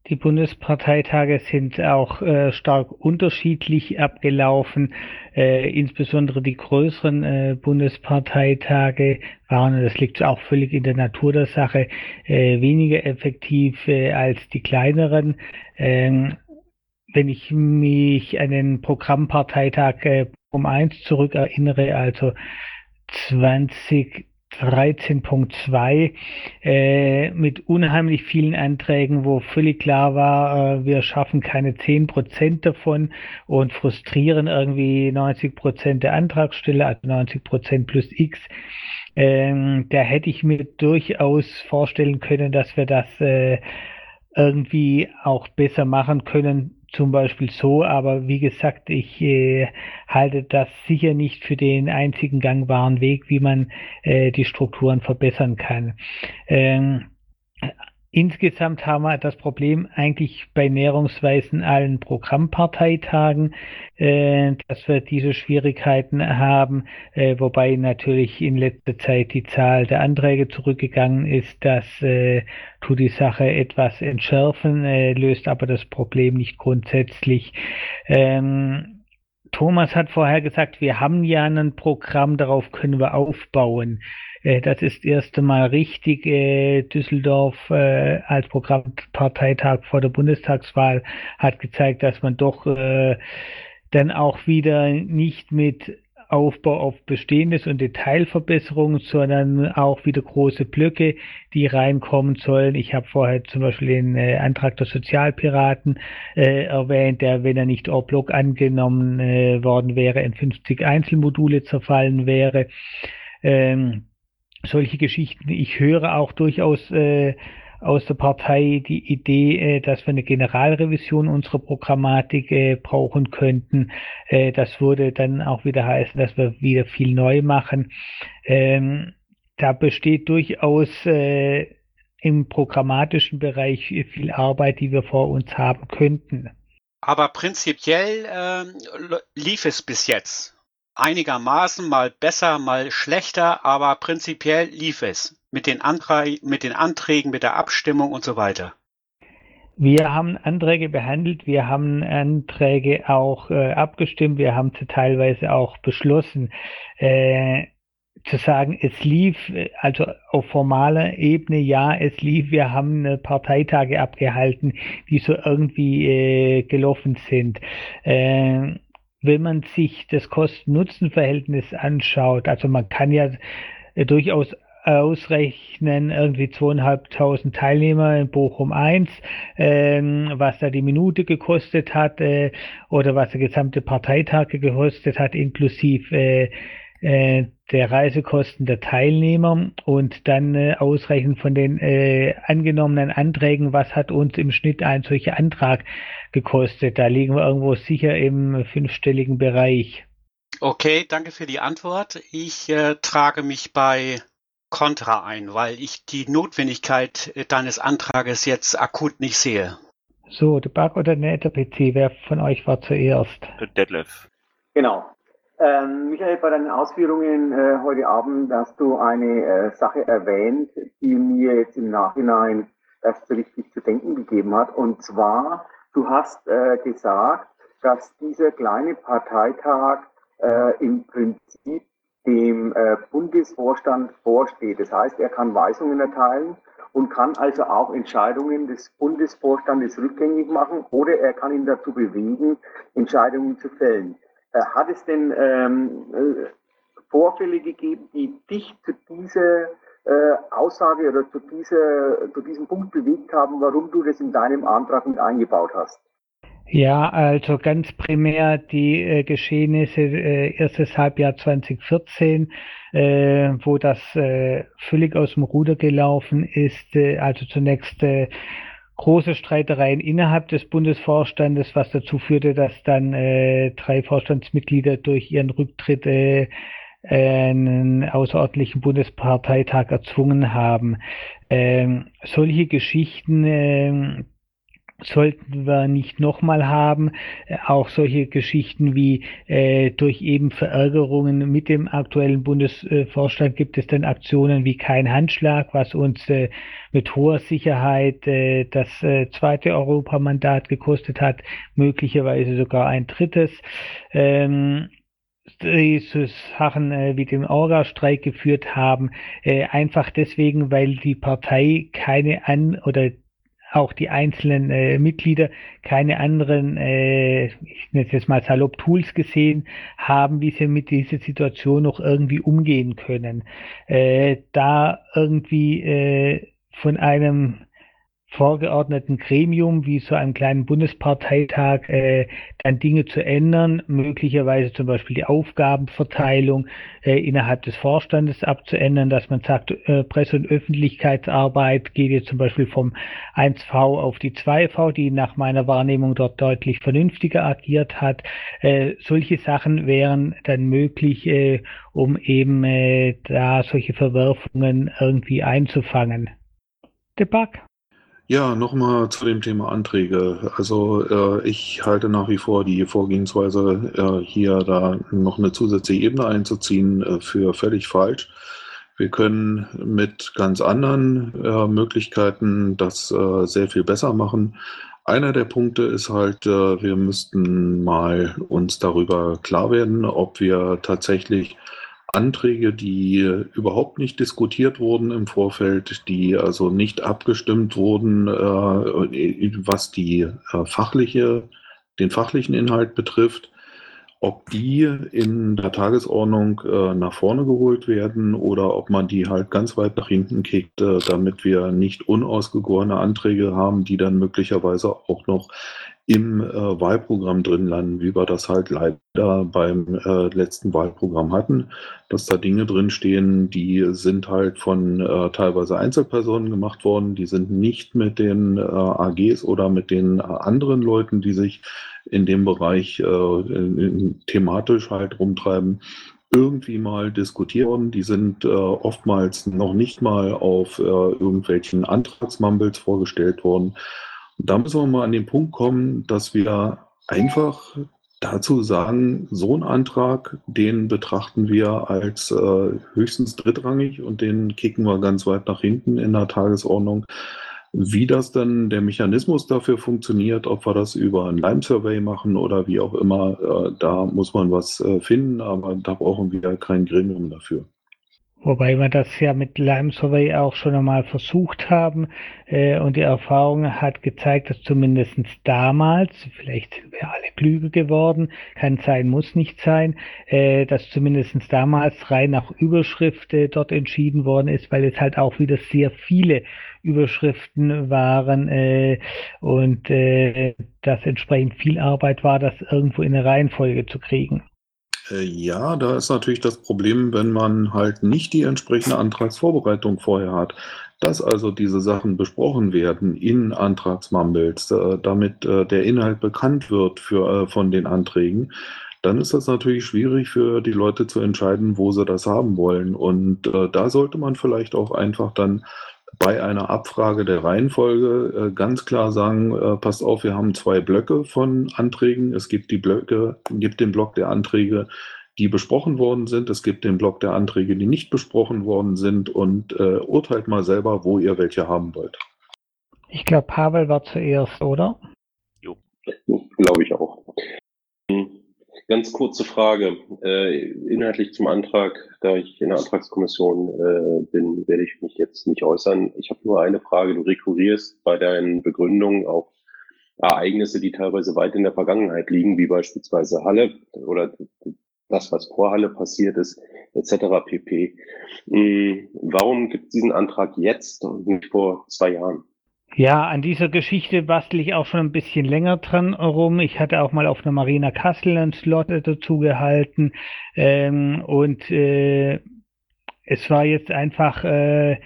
Speaker 2: Die Bundesparteitage sind auch äh, stark unterschiedlich abgelaufen. Äh, insbesondere die größeren äh, Bundesparteitage waren, das liegt auch völlig in der Natur der Sache, äh, weniger effektiv äh, als die kleineren. Ähm, wenn ich mich an den Programmparteitag äh, um eins zurückerinnere, also 20 13.2 äh, mit unheimlich vielen Anträgen, wo völlig klar war, äh, wir schaffen keine 10% davon und frustrieren irgendwie 90% der Antragsteller, also 90% plus X. Ähm, da hätte ich mir durchaus vorstellen können, dass wir das äh, irgendwie auch besser machen können, zum Beispiel so, aber wie gesagt, ich äh, halte das sicher nicht für den einzigen gangbaren Weg, wie man äh, die Strukturen verbessern kann. Ähm, Insgesamt haben wir das Problem eigentlich bei näherungsweisen allen Programmparteitagen, äh, dass wir diese Schwierigkeiten haben, äh, wobei natürlich in letzter Zeit die Zahl der Anträge zurückgegangen ist. Das äh, tut die Sache etwas entschärfen, äh, löst aber das Problem nicht grundsätzlich. Ähm, Thomas hat vorher gesagt, wir haben ja ein Programm, darauf können wir aufbauen. Äh, das ist erst einmal richtig. Äh, Düsseldorf äh, als Programmparteitag vor der Bundestagswahl hat gezeigt, dass man doch dann auch wieder nicht mit Aufbau auf Bestehendes und Detailverbesserungen, sondern auch wieder große Blöcke, die reinkommen sollen. Ich habe vorher zum Beispiel den äh, Antrag der Sozialpiraten äh, erwähnt, der, wenn er nicht en bloc angenommen äh, worden wäre, in 50 Einzelmodule zerfallen wäre. Ähm, solche Geschichten. Ich höre auch durchaus äh, aus der Partei die Idee, äh, dass wir eine Generalrevision unserer Programmatik äh, brauchen könnten. Äh, das würde dann auch wieder heißen, dass wir wieder viel neu machen. Ähm, da besteht durchaus äh, im programmatischen Bereich viel Arbeit, die wir vor uns haben könnten.
Speaker 12: Aber prinzipiell äh, lief es bis jetzt einigermaßen, mal besser, mal schlechter, aber prinzipiell lief es mit den, Antra mit den Anträgen, mit der Abstimmung und so weiter.
Speaker 2: Wir haben Anträge behandelt, wir haben Anträge auch äh, abgestimmt, wir haben teilweise auch beschlossen. Äh, zu sagen, es lief, also auf formaler Ebene, ja, es lief, wir haben Parteitage abgehalten, die so irgendwie äh, gelaufen sind. Äh, wenn man sich das Kosten-Nutzen-Verhältnis anschaut, also man kann ja äh, durchaus ausrechnen, irgendwie zweieinhalbtausend Teilnehmer in Bochum 1, ähm, was da die Minute gekostet hat äh, oder was der gesamte Parteitag gekostet hat, inklusive äh, äh, der Reisekosten der Teilnehmer und dann äh, ausrechnen von den äh, angenommenen Anträgen, was hat uns im Schnitt ein solcher Antrag gekostet. Da liegen wir irgendwo sicher im fünfstelligen Bereich.
Speaker 12: Okay, danke für die Antwort. Ich äh, trage mich bei Contra ein, weil ich die Notwendigkeit äh, deines Antrages jetzt akut nicht sehe.
Speaker 2: So, der Bug oder der PC, wer von euch war zuerst?
Speaker 4: Detlef.
Speaker 6: Genau. Ähm, Michael, bei deinen Ausführungen äh, heute Abend hast du eine äh, Sache erwähnt, die mir jetzt im Nachhinein erst richtig zu denken gegeben hat. Und zwar, du hast äh, gesagt, dass dieser kleine Parteitag äh, im Prinzip dem äh, Bundesvorstand vorsteht. Das heißt, er kann Weisungen erteilen und kann also auch Entscheidungen des Bundesvorstandes rückgängig machen oder er kann ihn dazu bewegen, Entscheidungen zu fällen. Äh, hat es denn ähm, äh, Vorfälle gegeben, die dich zu dieser äh, Aussage oder zu, dieser, zu diesem Punkt bewegt haben, warum du das in deinem Antrag mit eingebaut hast?
Speaker 2: Ja, also ganz primär die äh, Geschehnisse äh, erstes Halbjahr 2014, äh, wo das äh, völlig aus dem Ruder gelaufen ist. Äh, also zunächst äh, große Streitereien innerhalb des Bundesvorstandes, was dazu führte, dass dann äh, drei Vorstandsmitglieder durch ihren Rücktritt äh, einen außerordentlichen Bundesparteitag erzwungen haben. Ähm, solche Geschichten ähm, sollten wir nicht nochmal haben. Äh, auch solche Geschichten wie äh, durch eben Verärgerungen mit dem aktuellen Bundesvorstand gibt es dann Aktionen wie kein Handschlag, was uns äh, mit hoher Sicherheit äh, das äh, zweite Europamandat gekostet hat, möglicherweise sogar ein drittes. Ähm, diese Sachen äh, wie den Orga-Streik geführt haben, äh, einfach deswegen, weil die Partei keine an oder auch die einzelnen äh, Mitglieder keine anderen, äh, ich nenne es jetzt mal salopp Tools gesehen haben, wie sie mit dieser Situation noch irgendwie umgehen können. Äh, da irgendwie äh, von einem vorgeordneten Gremium wie so einem kleinen Bundesparteitag äh, dann Dinge zu ändern, möglicherweise zum Beispiel die Aufgabenverteilung äh, innerhalb des Vorstandes abzuändern, dass man sagt, äh, Presse- und Öffentlichkeitsarbeit geht jetzt zum Beispiel vom 1V auf die 2V, die nach meiner Wahrnehmung dort deutlich vernünftiger agiert hat. Äh, solche Sachen wären dann möglich, äh, um eben äh, da solche Verwerfungen irgendwie einzufangen. Debug.
Speaker 9: Ja, nochmal zu dem Thema Anträge. Also äh, ich halte nach wie vor die Vorgehensweise, äh, hier da noch eine zusätzliche Ebene einzuziehen, äh, für völlig falsch. Wir können mit ganz anderen äh, Möglichkeiten das äh, sehr viel besser machen. Einer der Punkte ist halt, äh, wir müssten mal uns darüber klar werden, ob wir tatsächlich Anträge, die überhaupt nicht diskutiert wurden im Vorfeld, die also nicht abgestimmt wurden, äh, was die äh, fachliche, den fachlichen Inhalt betrifft, ob die in der Tagesordnung äh, nach vorne geholt werden oder ob man die halt ganz weit nach hinten kickt, damit wir nicht unausgegorene Anträge haben, die dann möglicherweise auch noch im äh, Wahlprogramm drin landen, wie wir das halt leider beim äh, letzten Wahlprogramm hatten, dass da Dinge drinstehen, die sind halt von äh, teilweise Einzelpersonen gemacht worden, die sind nicht mit den äh, AGs oder mit den äh, anderen Leuten, die sich in dem Bereich äh, in, in, thematisch halt rumtreiben, irgendwie mal diskutiert worden. Die sind äh, oftmals noch nicht mal auf äh, irgendwelchen Antragsmumbles vorgestellt worden da müssen wir mal an den Punkt kommen, dass wir einfach dazu sagen, so ein Antrag, den betrachten wir als äh, höchstens drittrangig und den kicken wir ganz weit nach hinten in der Tagesordnung. Wie das dann der Mechanismus dafür funktioniert, ob wir das über ein Lime-Survey machen oder wie auch immer, äh, da muss man was äh, finden, aber da brauchen wir kein Gremium dafür.
Speaker 2: Wobei wir das ja mit Lime Survey auch schon einmal versucht haben äh, und die Erfahrung hat gezeigt, dass zumindest damals, vielleicht sind wir alle klüger geworden, kann sein, muss nicht sein, äh, dass zumindest damals rein nach Überschrift äh, dort entschieden worden ist, weil es halt auch wieder sehr viele Überschriften waren äh, und äh, das entsprechend viel Arbeit war, das irgendwo in eine Reihenfolge zu kriegen.
Speaker 9: Äh, ja, da ist natürlich das Problem, wenn man halt nicht die entsprechende Antragsvorbereitung vorher hat, dass also diese Sachen besprochen werden in Antragsmumbles, äh, damit äh, der Inhalt bekannt wird für, von den Anträgen, dann ist das natürlich schwierig für die Leute zu entscheiden, wo sie das haben wollen. Und da sollte man vielleicht auch einfach dann bei einer Abfrage der Reihenfolge äh, ganz klar sagen, äh, passt auf, wir haben zwei Blöcke von Anträgen. Es gibt die Blöcke, gibt den Block der Anträge, die besprochen worden sind. Es gibt den Block der Anträge, die nicht besprochen worden sind und äh, urteilt mal selber, wo ihr welche haben wollt.
Speaker 2: Ich glaube, Pavel war zuerst, oder?
Speaker 14: Jo, glaube ich auch. Ganz kurze Frage. Äh, inhaltlich zum Antrag, da ich in der Antragskommission äh, bin, werde ich mich jetzt nicht äußern. Ich habe nur eine Frage. Du rekurrierst bei deinen Begründungen auf Ereignisse, die teilweise weit in der Vergangenheit liegen, wie beispielsweise Halle oder das, was vor Halle passiert ist, etc. pp. Hm, warum gibt es diesen Antrag jetzt und nicht vor zwei Jahren?
Speaker 2: Ja, an dieser Geschichte bastel ich auch schon ein bisschen länger dran rum. Ich hatte auch mal auf einer Marina Kassel einen Slot dazu gehalten. Ähm, und äh, es war jetzt einfach äh,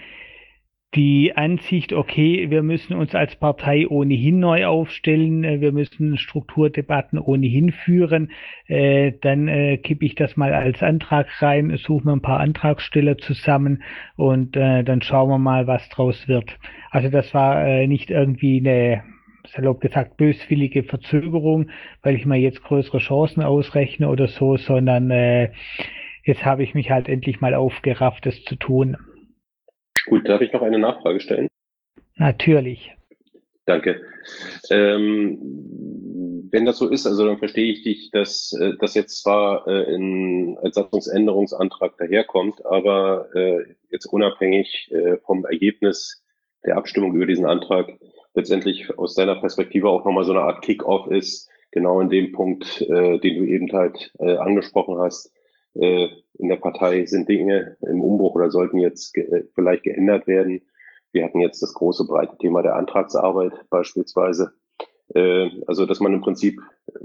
Speaker 2: die Ansicht, okay, wir müssen uns als Partei ohnehin neu aufstellen, äh, wir müssen Strukturdebatten ohnehin führen, äh, dann äh, kippe ich das mal als Antrag rein, suche mir ein paar Antragsteller zusammen und äh, dann schauen wir mal, was draus wird. Also das war äh, nicht irgendwie eine salopp gesagt, böswillige Verzögerung, weil ich mir jetzt größere Chancen ausrechne oder so, sondern äh, jetzt habe ich mich halt endlich mal aufgerafft, das zu tun.
Speaker 14: Gut, darf ich noch eine Nachfrage stellen?
Speaker 2: Natürlich.
Speaker 14: Danke. Ähm, wenn das so ist, also dann verstehe ich dich, dass äh, das jetzt zwar äh, in, als Satzungsänderungsantrag daherkommt, aber äh, jetzt unabhängig äh, vom Ergebnis der Abstimmung über diesen Antrag letztendlich aus deiner Perspektive auch nochmal so eine Art Kick-off ist, genau in dem Punkt, äh, den du eben halt äh, angesprochen hast, äh, in der Partei sind Dinge im Umbruch oder sollten jetzt ge äh, vielleicht geändert werden. Wir hatten jetzt das große breite Thema der Antragsarbeit beispielsweise. Äh, also dass man im Prinzip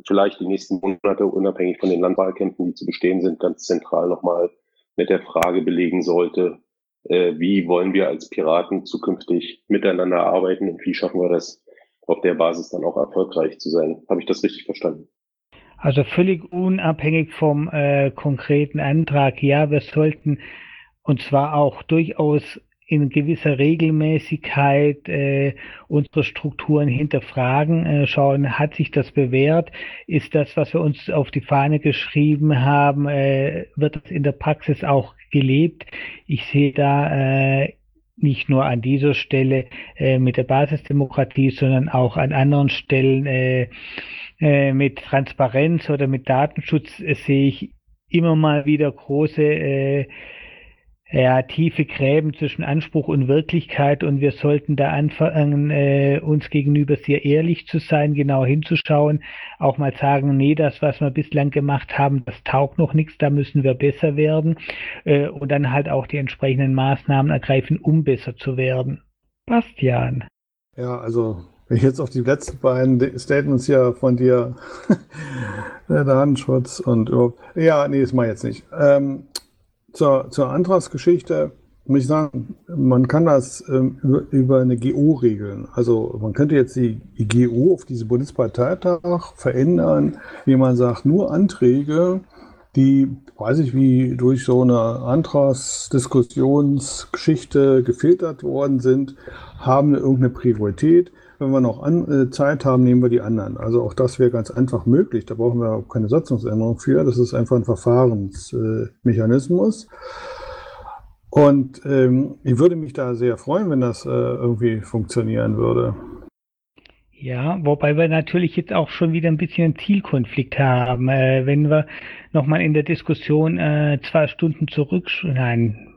Speaker 14: vielleicht die nächsten Monate unabhängig von den Landwahlkämpfen, die zu bestehen sind, ganz zentral nochmal mit der Frage belegen sollte, äh, wie wollen wir als Piraten zukünftig miteinander arbeiten und wie schaffen wir das auf der Basis dann auch erfolgreich zu sein. Habe ich das richtig verstanden?
Speaker 2: Also völlig unabhängig vom äh, konkreten Antrag. Ja, wir sollten und zwar auch durchaus in gewisser Regelmäßigkeit äh, unsere Strukturen hinterfragen, äh, schauen, hat sich das bewährt? Ist das, was wir uns auf die Fahne geschrieben haben, äh, wird das in der Praxis auch gelebt? Ich sehe da äh, nicht nur an dieser Stelle äh, mit der Basisdemokratie, sondern auch an anderen Stellen äh, äh, mit Transparenz oder mit Datenschutz äh, sehe ich immer mal wieder große äh, ja, tiefe Gräben zwischen Anspruch und Wirklichkeit und wir sollten da anfangen, äh, uns gegenüber sehr ehrlich zu sein, genau hinzuschauen, auch mal sagen, nee, das, was wir bislang gemacht haben, das taugt noch nichts, da müssen wir besser werden äh, und dann halt auch die entsprechenden Maßnahmen ergreifen, um besser zu werden. Bastian.
Speaker 5: Ja, also wenn ich jetzt auf die letzten beiden Statements hier von dir, Datenschutz und überhaupt, ja, nee, das mache ich jetzt nicht. Ähm, zur, zur Antragsgeschichte muss ich sagen, man kann das ähm, über, über, eine GO regeln. Also man könnte jetzt die, GO auf diese Bundesparteitag verändern, wie man sagt, nur Anträge, die, weiß ich wie, durch so eine Antragsdiskussionsgeschichte gefiltert worden sind, haben irgendeine Priorität. Wenn wir noch an, äh, Zeit haben, nehmen wir die anderen. Also auch das wäre ganz einfach möglich. Da brauchen wir auch keine Satzungsänderung für. Das ist einfach ein Verfahrensmechanismus. Äh, Und ähm, ich würde mich da sehr freuen, wenn das äh, irgendwie funktionieren würde.
Speaker 2: Ja, wobei wir natürlich jetzt auch schon wieder ein bisschen einen Zielkonflikt haben. Äh, wenn wir nochmal in der Diskussion äh, zwei Stunden zurück, nein,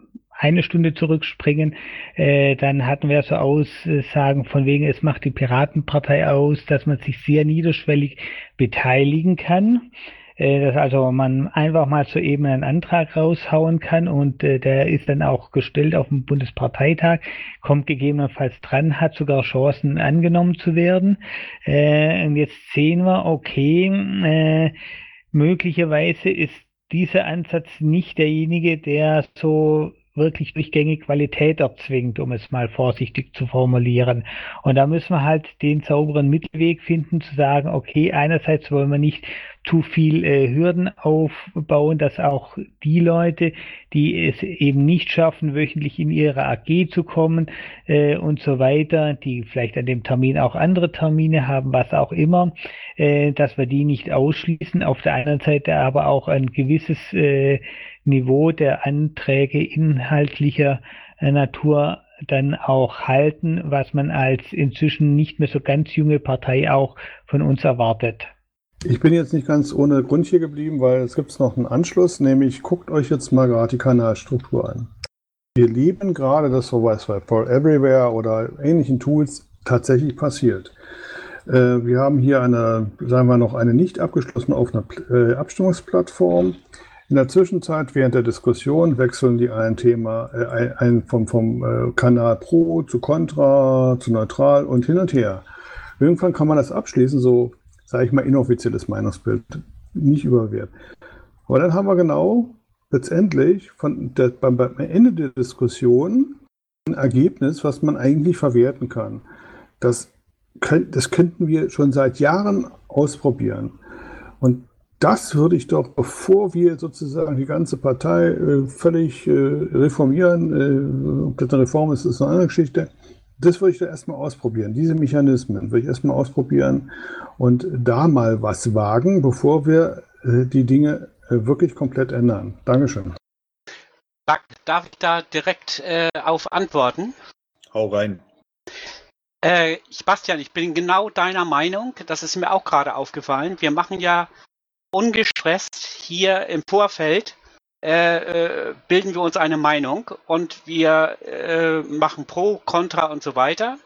Speaker 2: eine Stunde zurückspringen, äh, dann hatten wir so Aussagen von wegen, es macht die Piratenpartei aus, dass man sich sehr niederschwellig beteiligen kann äh, dass also man einfach mal so eben einen Antrag raushauen kann und äh, der ist dann auch gestellt auf dem Bundesparteitag, kommt gegebenenfalls dran, hat sogar Chancen angenommen zu werden. Äh, und jetzt sehen wir, okay, äh, möglicherweise ist dieser Ansatz nicht derjenige, der so wirklich durchgängig Qualität erzwingt, um es mal vorsichtig zu formulieren. Und da müssen wir halt den sauberen Mittelweg finden, zu sagen, okay, einerseits wollen wir nicht zu viel äh, Hürden aufbauen, dass auch die Leute, die es eben nicht schaffen, wöchentlich in ihre AG zu kommen äh, und so weiter, die vielleicht an dem Termin auch andere Termine haben, was auch immer, äh, dass wir die nicht ausschließen. Auf der anderen Seite aber auch ein gewisses äh, Niveau der Anträge inhaltlicher äh, Natur dann auch halten, was man als inzwischen nicht mehr so ganz junge Partei auch von uns erwartet.
Speaker 5: Ich bin jetzt nicht ganz ohne Grund hier geblieben, weil es gibt noch einen Anschluss, nämlich guckt euch jetzt mal gerade die Kanalstruktur an. Wir lieben gerade das, so was bei For Everywhere oder ähnlichen Tools tatsächlich passiert. Äh, wir haben hier eine, sagen wir noch, eine nicht abgeschlossene offene äh, Abstimmungsplattform. In der Zwischenzeit, während der Diskussion, wechseln die ein Thema äh, ein, vom, vom äh, Kanal Pro zu Contra zu Neutral und hin und her. Irgendwann kann man das abschließen, so sage ich mal, inoffizielles Meinungsbild, nicht überwert. Aber dann haben wir genau letztendlich von der, beim, beim Ende der Diskussion Ergebnis, was man eigentlich verwerten kann. Das, das könnten wir schon seit Jahren ausprobieren. Und das würde ich doch, bevor wir sozusagen die ganze Partei äh, völlig äh, reformieren, äh, ob das eine Reform ist, ist eine andere Geschichte, das würde ich da erstmal ausprobieren. Diese Mechanismen würde ich erstmal ausprobieren und da mal was wagen, bevor wir äh, die Dinge äh, wirklich komplett ändern. Dankeschön.
Speaker 12: Darf ich da direkt äh, auf antworten?
Speaker 9: Hau rein.
Speaker 12: Äh, Sebastian, ich bin genau deiner Meinung. Das ist mir auch gerade aufgefallen. Wir machen ja ungestresst hier im Vorfeld äh, äh, bilden wir uns eine Meinung und wir äh, machen Pro, Contra und so weiter.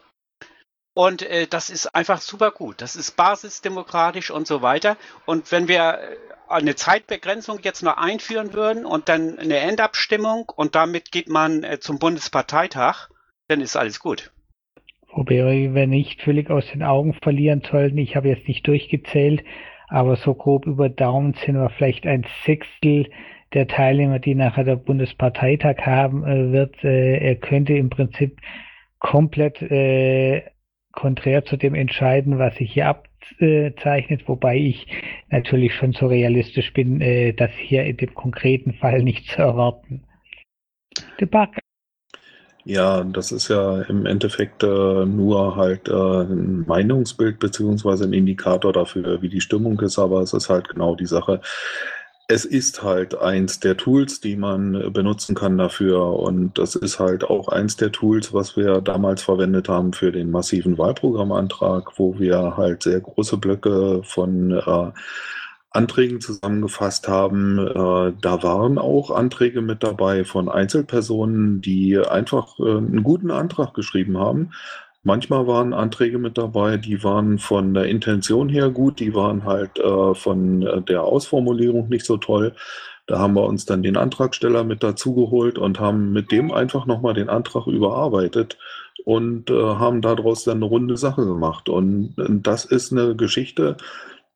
Speaker 12: Und äh, das ist einfach super gut. Das ist basisdemokratisch und so weiter. Und wenn wir äh, eine Zeitbegrenzung jetzt noch einführen würden und dann eine Endabstimmung und damit geht man äh, zum Bundesparteitag, dann ist alles gut.
Speaker 2: Wobei wir nicht völlig aus den Augen verlieren sollten. Ich habe jetzt nicht durchgezählt, aber so grob über Daumen sind wir vielleicht ein Sechstel der Teilnehmer, die nachher der Bundesparteitag haben äh, wird. Äh, er könnte im Prinzip komplett äh, konträr zu dem entscheiden, was sich hier abzeichnet, wobei ich natürlich schon so realistisch bin, äh, das hier in dem konkreten Fall nicht zu erwarten.
Speaker 9: Debatte. Ja, das ist ja im Endeffekt äh, nur halt äh, ein Meinungsbild beziehungsweise ein Indikator dafür, wie die Stimmung ist, aber es ist halt genau die Sache. Es ist halt eins der Tools, die man benutzen kann dafür. Und das ist halt auch eins der Tools, was wir damals verwendet haben für den massiven Wahlprogrammantrag, wo wir halt sehr große Blöcke von äh, Anträgen zusammengefasst haben. Äh, da waren auch Anträge mit dabei von Einzelpersonen, die einfach äh, einen guten Antrag geschrieben haben. Manchmal waren Anträge mit dabei, die waren von der Intention her gut, die waren halt äh, von äh, der Ausformulierung nicht so toll. Da haben wir uns dann den Antragsteller mit dazugeholt und haben mit dem einfach nochmal den Antrag überarbeitet und äh, haben daraus dann eine runde Sache gemacht. Und äh, das ist eine Geschichte,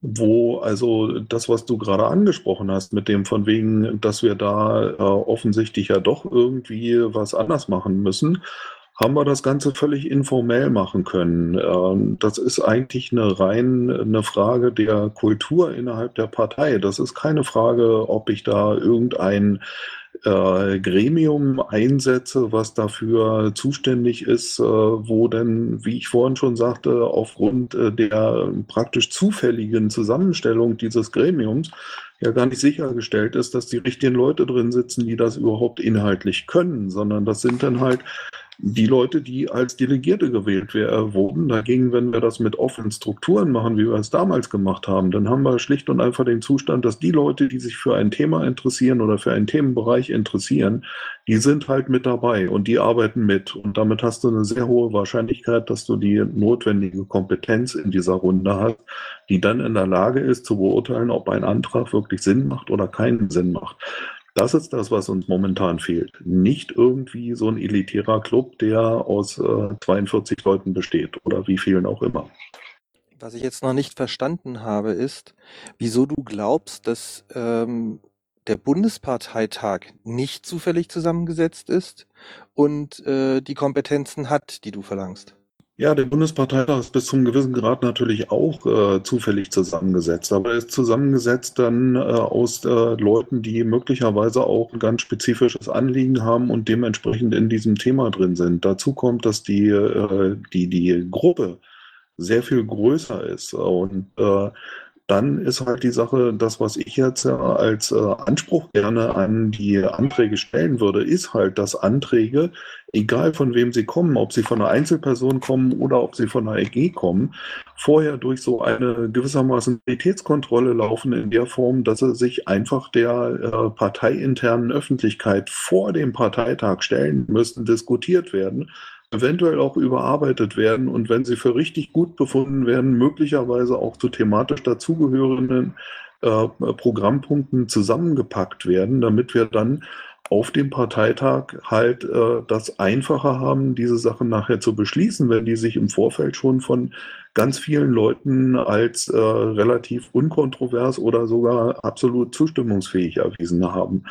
Speaker 9: wo also das, was du gerade angesprochen hast, mit dem von wegen, dass wir da äh, offensichtlich ja doch irgendwie was anders machen müssen, haben wir das Ganze völlig informell machen können. Ähm, das ist eigentlich eine rein eine Frage der Kultur innerhalb der Partei. Das ist keine Frage, ob ich da irgendein äh, Gremium einsetze, was dafür zuständig ist, äh, wo denn, wie ich vorhin schon sagte, aufgrund äh, der praktisch zufälligen Zusammenstellung dieses Gremiums ja gar nicht sichergestellt ist, dass die richtigen Leute drin sitzen, die das überhaupt inhaltlich können, sondern das sind dann halt die Leute, die als Delegierte gewählt wurden. Dagegen, wenn wir das mit offenen Strukturen machen, wie wir es damals gemacht haben, dann haben wir schlicht und einfach den Zustand, dass die Leute, die sich für ein Thema interessieren oder für einen Themenbereich interessieren, die sind halt mit dabei und die arbeiten mit. Und damit hast du eine sehr hohe Wahrscheinlichkeit, dass du die notwendige Kompetenz in dieser Runde hast, die dann in der Lage ist zu beurteilen, ob ein Antrag wirklich Sinn macht oder keinen Sinn macht. Das ist das, was uns momentan fehlt. Nicht irgendwie so ein elitärer Club, der aus äh, 42 Leuten besteht oder wie vielen auch immer.
Speaker 15: Was ich jetzt noch nicht verstanden habe, ist, wieso du glaubst, dass ähm, der Bundesparteitag nicht zufällig zusammengesetzt ist und äh, die Kompetenzen hat, die du verlangst.
Speaker 9: Ja, der Bundesparteitag ist bis zum gewissen Grad natürlich auch äh, zufällig zusammengesetzt, aber er ist zusammengesetzt dann äh, aus äh, Leuten, die möglicherweise auch ein ganz spezifisches Anliegen haben und dementsprechend in diesem Thema drin sind. Dazu kommt, dass die, äh, die, die Gruppe sehr viel größer ist und äh, dann ist halt die Sache, das, was ich jetzt äh, als äh, Anspruch gerne an die Anträge stellen würde, ist halt, dass Anträge, egal von wem sie kommen, ob sie von einer Einzelperson kommen oder ob sie von einer EG kommen, vorher durch so eine gewissermaßen Qualitätskontrolle laufen in der Form, dass sie sich einfach der äh, parteiinternen Öffentlichkeit vor dem Parteitag stellen müssen, diskutiert werden eventuell auch überarbeitet werden und wenn sie für richtig gut befunden werden, möglicherweise auch zu thematisch dazugehörenden äh, Programmpunkten zusammengepackt werden, damit wir dann auf dem Parteitag halt äh, das einfacher haben, diese Sachen nachher zu beschließen, wenn die sich im Vorfeld schon von ganz vielen Leuten als äh, relativ unkontrovers oder sogar absolut zustimmungsfähig erwiesen haben.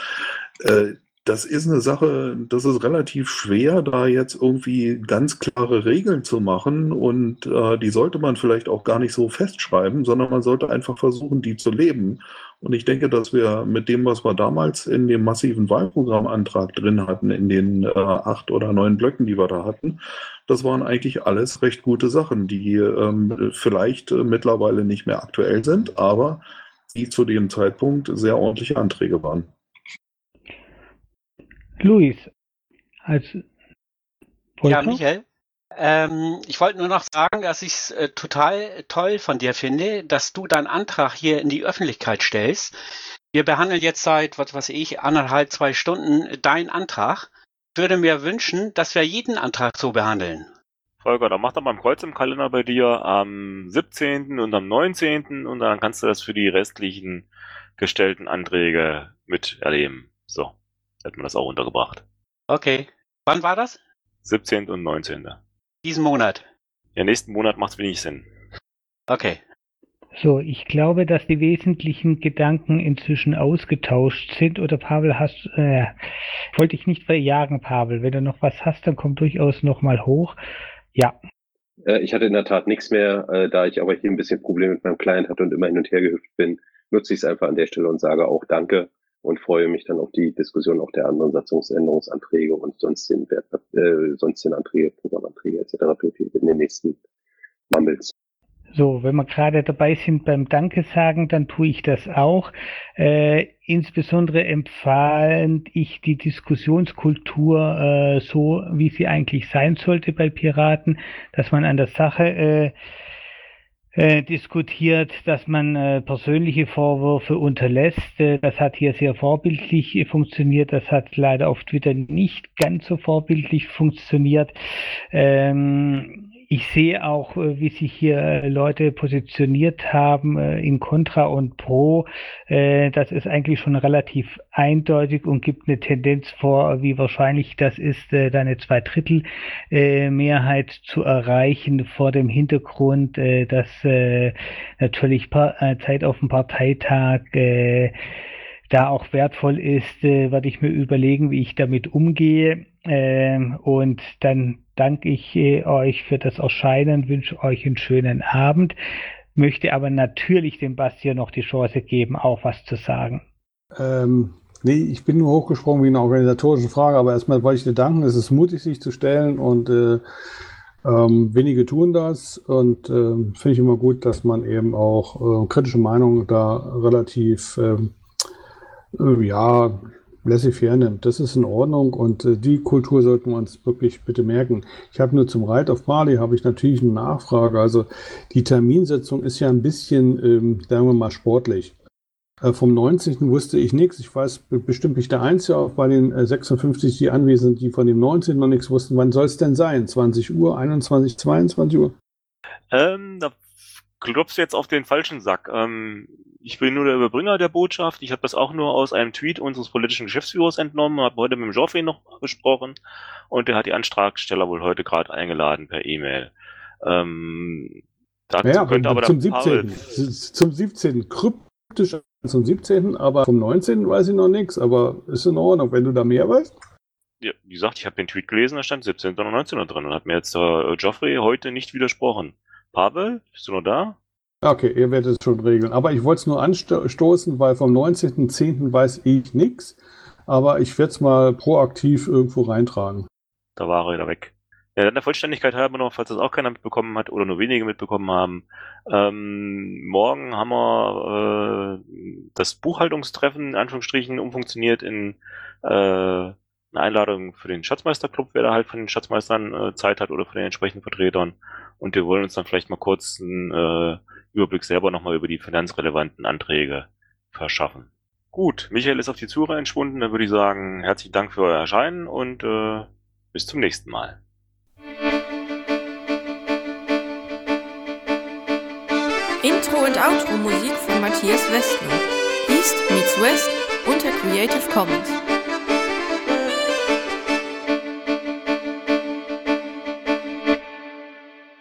Speaker 9: Äh, das ist eine Sache, das ist relativ schwer, da jetzt irgendwie ganz klare Regeln zu machen und äh, die sollte man vielleicht auch gar nicht so festschreiben, sondern man sollte einfach versuchen, die zu leben. Und ich denke, dass wir mit dem, was wir damals in dem massiven Wahlprogrammantrag drin hatten, in den äh, acht oder neun Blöcken, die wir da hatten, das waren eigentlich alles recht gute Sachen, die ähm, vielleicht äh, mittlerweile nicht mehr aktuell sind, aber die zu dem Zeitpunkt sehr ordentliche Anträge waren.
Speaker 2: Luis, als
Speaker 12: Ja, Michael. Ähm, ich wollte nur noch sagen, dass ich es äh, total toll von dir finde, dass du deinen Antrag hier in die Öffentlichkeit stellst. Wir behandeln jetzt seit, was weiß ich, anderthalb, zwei Stunden deinen Antrag. Ich würde mir wünschen, dass wir jeden Antrag so behandeln.
Speaker 4: Volker, dann mach doch mal ein Kreuz im Kalender bei dir am 17. und am 19. und dann kannst du das für die restlichen gestellten Anträge miterleben. So, hätten wir das auch untergebracht.
Speaker 12: Okay. Wann war das?
Speaker 4: 17. und 19.
Speaker 12: Diesen Monat.
Speaker 4: Ja, nächsten Monat macht's wenig Sinn.
Speaker 12: Okay.
Speaker 2: So, ich glaube, dass die wesentlichen Gedanken inzwischen ausgetauscht sind. Oder Pavel, hast, äh, wollte ich nicht verjagen, Pavel. Wenn du noch was hast, dann komm durchaus noch mal hoch. Ja.
Speaker 14: Äh, ich hatte in der Tat nichts mehr, äh, da ich aber hier ein bisschen Probleme mit meinem Client hatte und immer hin und her gehüpft bin, nutze ich es einfach an der Stelle und sage auch Danke und freue mich dann auf die Diskussion auch der anderen Satzungsänderungsanträge und sonst den, äh, sonst den Anträge, Programmanträge etc. in den nächsten Mumbles.
Speaker 2: So, wenn wir gerade dabei sind beim Danke sagen, dann tue ich das auch. Äh, insbesondere empfand ich die Diskussionskultur äh, so, wie sie eigentlich sein sollte bei Piraten, dass man an der Sache äh, äh, diskutiert, dass man äh, persönliche Vorwürfe unterlässt. Äh, das hat hier sehr vorbildlich äh, funktioniert. Das hat leider auf Twitter nicht ganz so vorbildlich funktioniert. Ähm, ich sehe auch, äh, wie sich hier äh, Leute positioniert haben äh, in Contra und Pro. Das ist eigentlich schon relativ eindeutig und gibt eine Tendenz vor, wie wahrscheinlich das ist, eine Zweidrittel-Mehrheit zu erreichen vor dem Hintergrund, dass natürlich Zeit auf dem Parteitag da auch wertvoll ist, werde ich mir überlegen, wie ich damit umgehe. Und dann danke ich äh, euch für das Erscheinen, wünsche euch einen schönen Abend, möchte aber natürlich dem Bastian noch die Chance geben, auch was zu sagen.
Speaker 5: Ähm, nee, ich bin nur hochgesprungen wie eine organisatorische Frage, aber erstmal wollte ich dir danken, es ist mutig, sich zu stellen und äh, ähm, wenige tun das und äh, finde ich immer gut, dass man eben auch äh, kritische Meinungen da relativ ähm, äh, ja laissez-faire nimmt. Das ist in Ordnung und äh, die Kultur sollten wir uns wirklich bitte merken. Ich habe nur zum Reit auf Bali habe ich natürlich eine Nachfrage. Also die Terminsetzung ist ja ein bisschen, ähm, sagen wir mal, sportlich. Äh, vom 19. wusste ich nichts. Ich weiß bestimmt nicht der Einzige, auch bei den äh, 56, die anwesend sind, die von dem 19. noch nichts wussten. Wann soll es denn sein? 20 Uhr, 21, 22 Uhr?
Speaker 4: Ähm, da klopfst du jetzt auf den falschen Sack. Ähm, ich bin nur der Überbringer der Botschaft. Ich habe das auch nur aus einem Tweet unseres politischen Geschäftsführers entnommen, habe heute mit dem Geoffrey noch besprochen und der hat die Antragsteller wohl heute gerade eingeladen per E-Mail. Ähm, dazu
Speaker 5: ja,
Speaker 4: könnte aber
Speaker 5: zum
Speaker 4: der
Speaker 5: 17. Zum 17. Kryptisch zum 17. Aber vom 19. weiß ich noch nichts. Aber ist in Ordnung, wenn du da mehr weißt.
Speaker 4: Ja, wie gesagt, ich habe den Tweet gelesen, da stand 17. und 19. drin und hat mir jetzt der Geoffrey heute nicht widersprochen. Pavel, bist du noch da?
Speaker 5: Okay, ihr werdet es schon regeln. Aber ich wollte es nur anstoßen, weil vom 19.10. weiß ich nichts. Aber ich werde es mal proaktiv irgendwo reintragen.
Speaker 4: Da war er wieder weg. Ja, dann der Vollständigkeit halber noch, falls das auch keiner mitbekommen hat oder nur wenige mitbekommen haben. Ähm, morgen haben wir äh, das Buchhaltungstreffen in Anführungsstrichen umfunktioniert in äh, eine Einladung für den Schatzmeisterclub, wer da halt von den Schatzmeistern äh, Zeit hat oder von den entsprechenden Vertretern. Und wir wollen uns dann vielleicht mal kurz ein äh, Überblick selber nochmal über die finanzrelevanten Anträge verschaffen. Gut, Michael ist auf die Zuhörer entschwunden. Dann würde ich sagen, herzlichen Dank für euer Erscheinen und äh, bis zum nächsten Mal.
Speaker 1: Intro und Outro Musik von Matthias Westner. East meets West unter Creative Commons.